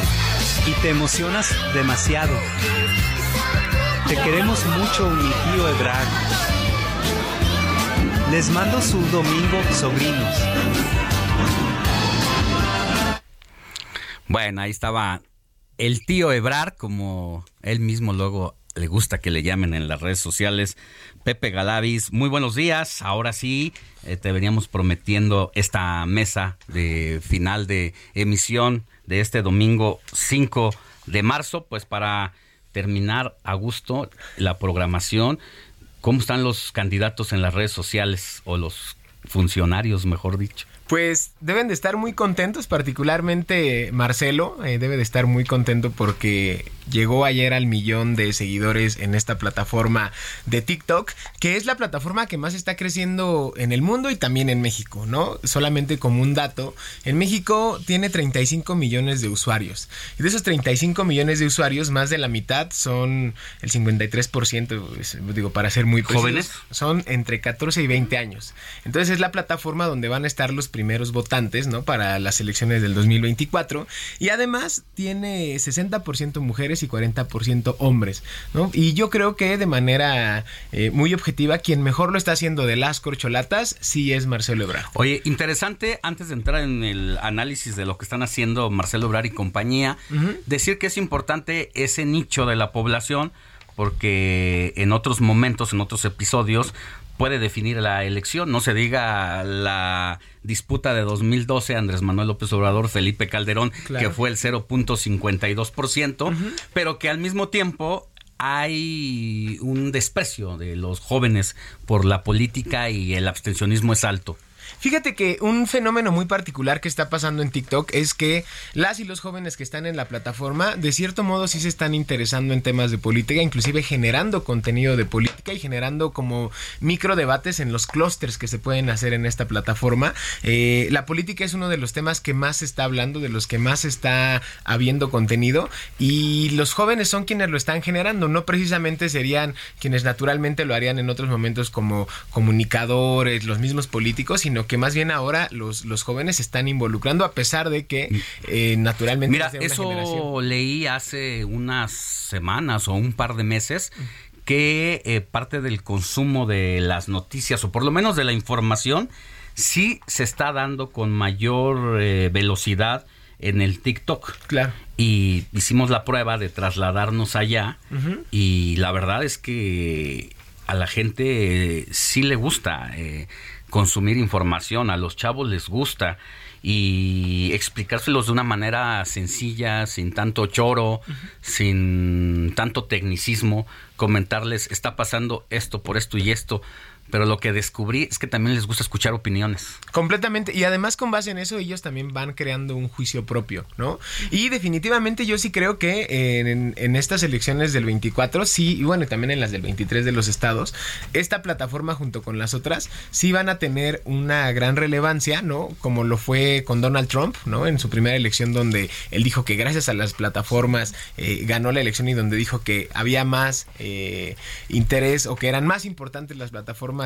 y te emocionas demasiado. Te queremos mucho, mi tío Ebrard. Les mando su domingo, sobrinos. Bueno, ahí estaba el tío Ebrard, como él mismo luego le gusta que le llamen en las redes sociales, Pepe Galavis, muy buenos días. Ahora sí, eh, te veníamos prometiendo esta mesa de final de emisión de este domingo 5 de marzo, pues para terminar a gusto la programación. ¿Cómo están los candidatos en las redes sociales o los funcionarios, mejor dicho? Pues deben de estar muy contentos, particularmente Marcelo, eh, debe de estar muy contento porque llegó ayer al millón de seguidores en esta plataforma de TikTok, que es la plataforma que más está creciendo en el mundo y también en México, ¿no? Solamente como un dato, en México tiene 35 millones de usuarios. Y de esos 35 millones de usuarios, más de la mitad son el 53%, digo, para ser muy precisos, jóvenes, son entre 14 y 20 años. Entonces es la plataforma donde van a estar los primeros votantes, ¿no? Para las elecciones del 2024. Y además tiene 60% mujeres y 40% hombres, ¿no? Y yo creo que de manera eh, muy objetiva, quien mejor lo está haciendo de las corcholatas, sí es Marcelo Ebrard. Oye, interesante, antes de entrar en el análisis de lo que están haciendo Marcelo Ebrard y compañía, decir que es importante ese nicho de la población, porque en otros momentos, en otros episodios, puede definir la elección. No se diga la disputa de 2012 Andrés Manuel López Obrador, Felipe Calderón, que fue el 0.52%, pero que al mismo tiempo hay un desprecio de los jóvenes por la política y el abstencionismo es alto. Fíjate que un fenómeno muy particular que está pasando en TikTok es que las y los jóvenes que están en la plataforma, de cierto modo sí se están interesando en temas de política, inclusive generando contenido de política y generando como micro debates en los clústeres que se pueden hacer en esta plataforma. Eh, la política es uno de los temas que más se está hablando, de los que más está habiendo contenido y los jóvenes son quienes lo están generando, no precisamente serían quienes naturalmente lo harían en otros momentos como comunicadores, los mismos políticos, sino que más bien ahora los, los jóvenes se están involucrando a pesar de que eh, naturalmente... Mira, eso leí hace unas semanas o un par de meses que eh, parte del consumo de las noticias o por lo menos de la información sí se está dando con mayor eh, velocidad en el TikTok. Claro. Y hicimos la prueba de trasladarnos allá y la verdad es que a la gente sí le gusta eh, consumir información, a los chavos les gusta y explicárselos de una manera sencilla, sin tanto choro, sin tanto tecnicismo, comentarles está pasando esto por esto y esto, pero lo que descubrí es que también les gusta escuchar opiniones. Completamente. Y además con base en eso ellos también van creando un juicio propio, ¿no? Y definitivamente yo sí creo que en, estas elecciones del 24, sí, y bueno, también en las del 23 de los estados, esta plataforma junto con las otras sí van a tener una gran relevancia, ¿no? Como lo fue con Donald Trump, ¿no? En su primera elección donde él dijo que gracias a las plataformas eh, ganó la elección y donde dijo que había más eh, interés o que eran más importantes las plataformas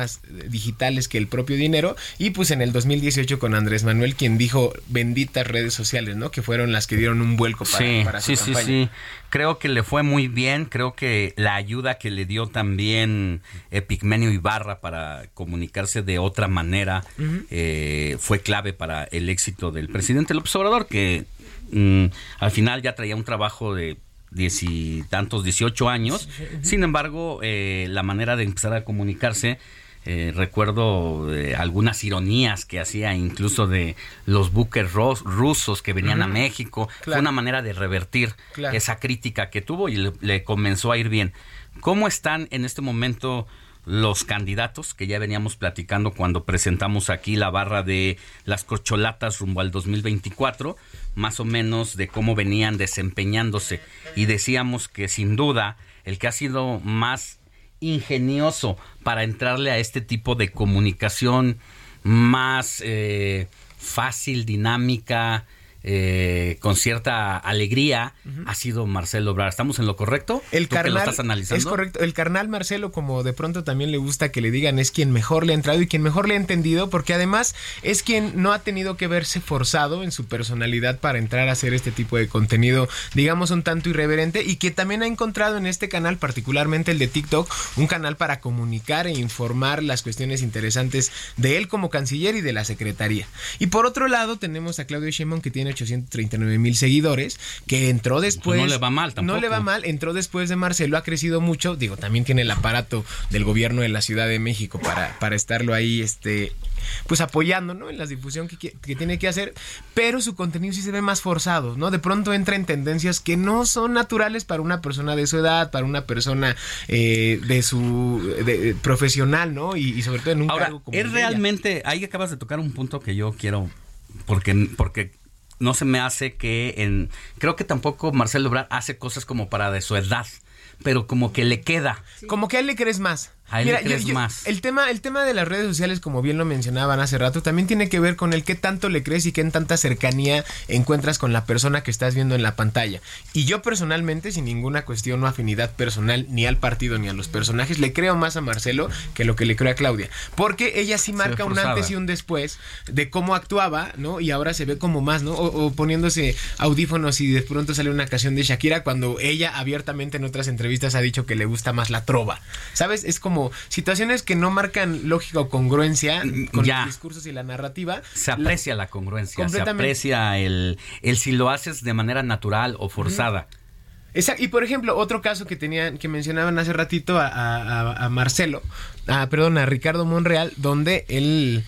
digitales que el propio dinero. Y pues en el 2018 con Andrés Manuel, quien dijo benditas redes sociales, ¿no? Que fueron las que dieron un vuelco para, sí, sí, Sí, sí, Creo que le fue muy bien. Creo que la ayuda que le dio también Epigmenio Ibarra para comunicarse de otra manera eh, fue clave para el éxito del presidente López Obrador, que mm, al final ya traía un trabajo de diez y tantos, 18 años. Sin embargo, eh, la manera de empezar a comunicarse eh, recuerdo eh, algunas ironías que hacía incluso de los buques rusos que venían a México. Fue una manera de revertir esa crítica que tuvo y le, comenzó a ir bien. ¿Cómo están en este momento los candidatos que ya veníamos platicando cuando presentamos aquí la barra de las corcholatas rumbo al 2024? Más o menos de cómo venían desempeñándose. Y decíamos que sin duda el que ha sido más ingenioso para entrarle a este tipo de comunicación más eh, fácil, dinámica, eh, con cierta alegría ha sido Marcelo Obrador. ¿Estamos en lo correcto? El carnal, Es correcto. El carnal Marcelo, como de pronto también le gusta que le digan, es quien mejor le ha entrado y quien mejor le ha entendido, porque además es quien no ha tenido que verse forzado en su personalidad para entrar a hacer este tipo de contenido, digamos, un tanto irreverente y que también ha encontrado en este canal, particularmente el de TikTok, un canal para comunicar e informar las cuestiones interesantes de él como canciller y de la secretaría. Y por otro lado, tenemos a Claudio Sheinbaum que tiene 839 mil seguidores, que entró después. no le va mal tampoco. No le va mal, entró después de Marcelo, ha crecido mucho. Digo, también tiene el aparato del gobierno de la Ciudad de México para, para estarlo ahí, este, pues apoyando, ¿no? En la difusión que, que, tiene que hacer, pero su contenido sí se ve más forzado, ¿no? De pronto entra en tendencias que no son naturales para una persona de su edad, para una persona eh, de su de, profesional, ¿no? Y, sobre todo en un Ahora, Es realmente, ahí acabas de tocar un punto que yo quiero, porque, porque no se me hace que en creo que tampoco Marcelo Ebrard hace cosas como para de su edad pero como que le queda. Como que a él le crees más Mira, más. El tema, el tema de las redes sociales, como bien lo mencionaban hace rato, también tiene que ver con el qué tanto le crees y qué en tanta cercanía encuentras con la persona que estás viendo en la pantalla. Y yo personalmente, sin ninguna cuestión o afinidad personal, ni al partido ni a los personajes, le creo más a Marcelo que lo que le creo a Claudia. Porque ella sí marca un antes y un después de cómo actuaba, ¿no? Y ahora se ve como más, ¿no? O, poniéndose audífonos y de pronto sale una canción de Shakira cuando ella abiertamente en otras entrevistas ha dicho que le gusta más la trova. ¿Sabes? Es como situaciones que no marcan lógica o congruencia con los discursos y la narrativa. Se aprecia la, congruencia, se aprecia el, el si lo haces de manera natural o forzada. Y por ejemplo, otro caso que tenían, que mencionaban hace ratito a, a Marcelo, a, perdón, a Ricardo Monreal, donde él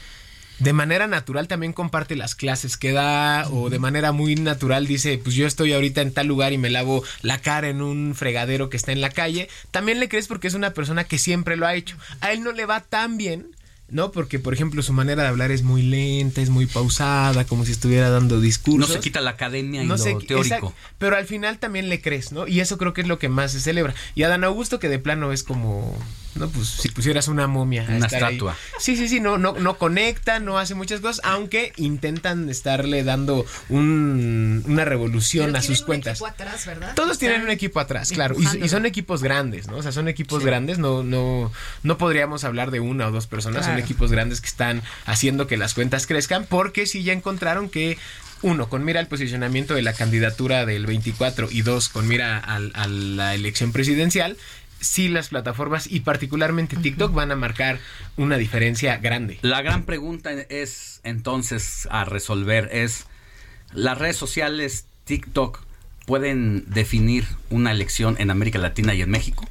de manera natural también comparte las clases que da o de manera muy natural dice, pues yo estoy ahorita en tal lugar y me lavo la cara en un fregadero que está en la calle, también le crees porque es una persona que siempre lo ha hecho. A él no le va tan bien, ¿no? Porque, por ejemplo, su manera de hablar es muy lenta, es muy pausada, como si estuviera dando discursos. No se quita la academia y no lo teórico. pero al final también le crees, ¿no? Y eso creo que es lo que más se celebra. Y Adán Augusto, que de plano es como ¿no? Pues si pusieras una momia. Una estatua. Sí, sí, sí, no, no, no conecta, no hace muchas cosas, aunque intentan estarle dando un, una revolución a sus cuentas. atrás, ¿verdad? Todos tienen un equipo atrás, claro. Y, y, son equipos grandes, ¿no? O sea, son equipos sí. grandes, no, no, no podríamos hablar de una o dos personas, claro. son equipos grandes que están haciendo que las cuentas crezcan, porque sí ya encontraron que uno, con mira al posicionamiento de la candidatura del 24 y dos, con mira al, a la elección presidencial, sí las plataformas y particularmente TikTok van a marcar una diferencia grande. La gran pregunta es entonces a resolver es, ¿las redes sociales TikTok pueden definir una elección en América Latina y en México?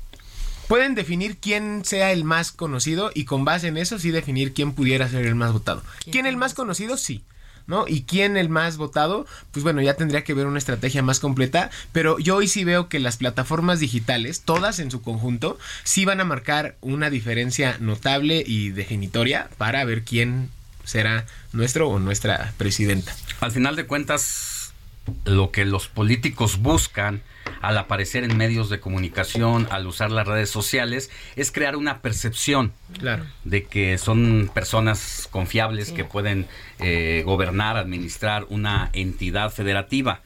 Pueden definir quién sea el más conocido y con base en eso sí definir quién pudiera ser el más votado. ¿Quién, ¿Quién el más conocido? Sí. ¿No? Y quién el más votado, pues bueno, ya tendría que ver una estrategia más completa, pero yo hoy sí veo que las plataformas digitales, todas en su conjunto, sí van a marcar una diferencia notable y definitoria para ver quién será nuestro o nuestra presidenta. Al final de cuentas, lo que los políticos buscan al aparecer en medios de comunicación, al usar las redes sociales, es crear una percepción claro. de que son personas confiables que pueden eh, gobernar, administrar una entidad federativa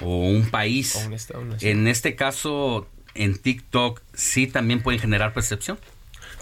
o un país. O un estado, en este caso, en TikTok sí también pueden generar percepción.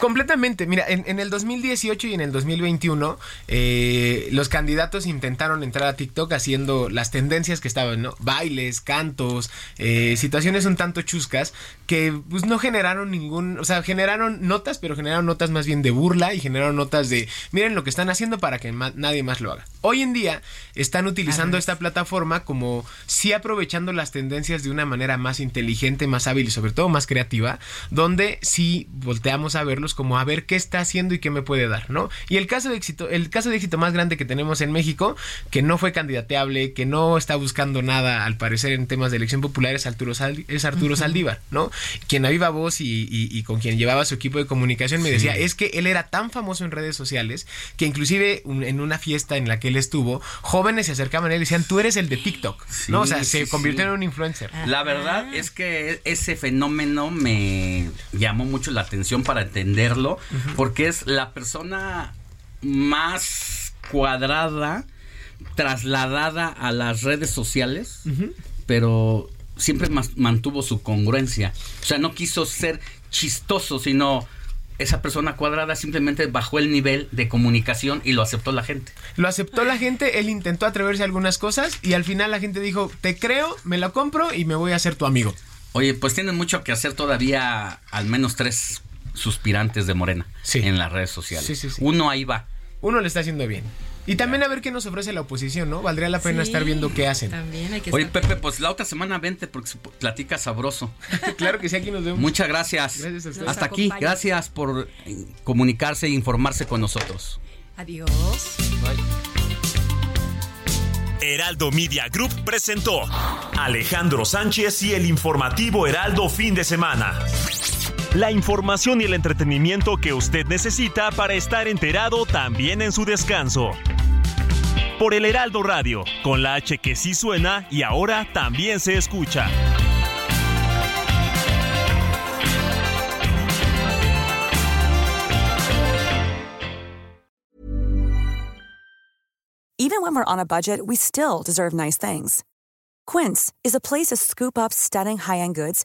Completamente. Mira, en, en, el 2018 y en el 2021, eh, los candidatos intentaron entrar a TikTok haciendo las tendencias que estaban, ¿no? Bailes, cantos, eh, situaciones un tanto chuscas que pues, no generaron ningún. O sea, generaron notas, pero generaron notas más bien de burla y generaron notas de miren lo que están haciendo para que nadie más lo haga. Hoy en día están utilizando esta plataforma como sí aprovechando las tendencias de una manera más inteligente, más hábil y sobre todo más creativa, donde sí volteamos a verlos como a ver qué está haciendo y qué me puede dar, ¿no? Y el caso de éxito, el caso de éxito más grande que tenemos en México, que no fue candidateable, que no está buscando nada al parecer en temas de elección popular es Arturo, Sal, es Arturo uh -huh. Saldívar, ¿no? Quien a viva voz y, y, y, con quien llevaba su equipo de comunicación me sí. decía, es que él era tan famoso en redes sociales que inclusive un, en una fiesta en la que él estuvo, jóvenes se acercaban a él y decían, tú eres el de TikTok, sí, ¿no? O sea, se convirtió en un influencer. La verdad es que ese fenómeno me llamó mucho la atención para entender Uh -huh. porque es la persona más cuadrada trasladada a las redes sociales, uh -huh. pero siempre mantuvo su congruencia. O sea, no quiso ser chistoso, sino esa persona cuadrada simplemente bajó el nivel de comunicación y lo aceptó la gente. Lo aceptó la gente, él intentó atreverse a algunas cosas y al final la gente dijo, te creo, me la compro y me voy a ser tu amigo. Oye, pues tienen mucho que hacer todavía, al menos tres suspirantes de Morena sí. en las redes sociales. Sí, sí, Uno ahí va. Uno le está haciendo bien. Y también a ver qué nos ofrece la oposición, ¿no? Valdría la pena estar viendo qué hacen. También hay que Oye, Pepe, pues la otra semana vente porque platica sabroso. <laughs> claro que sí, aquí nos vemos. Muchas gracias. gracias Hasta aquí, gracias por comunicarse e informarse con nosotros. Adiós. Bye. Heraldo Media Group presentó Alejandro Sánchez y el informativo Heraldo fin de semana. La información y el entretenimiento que usted necesita para estar enterado también en su descanso. Por el Heraldo Radio, con la H que sí suena y ahora también se escucha. Even when we're on a budget, we still deserve nice things. Quince is a place to scoop up stunning high-end goods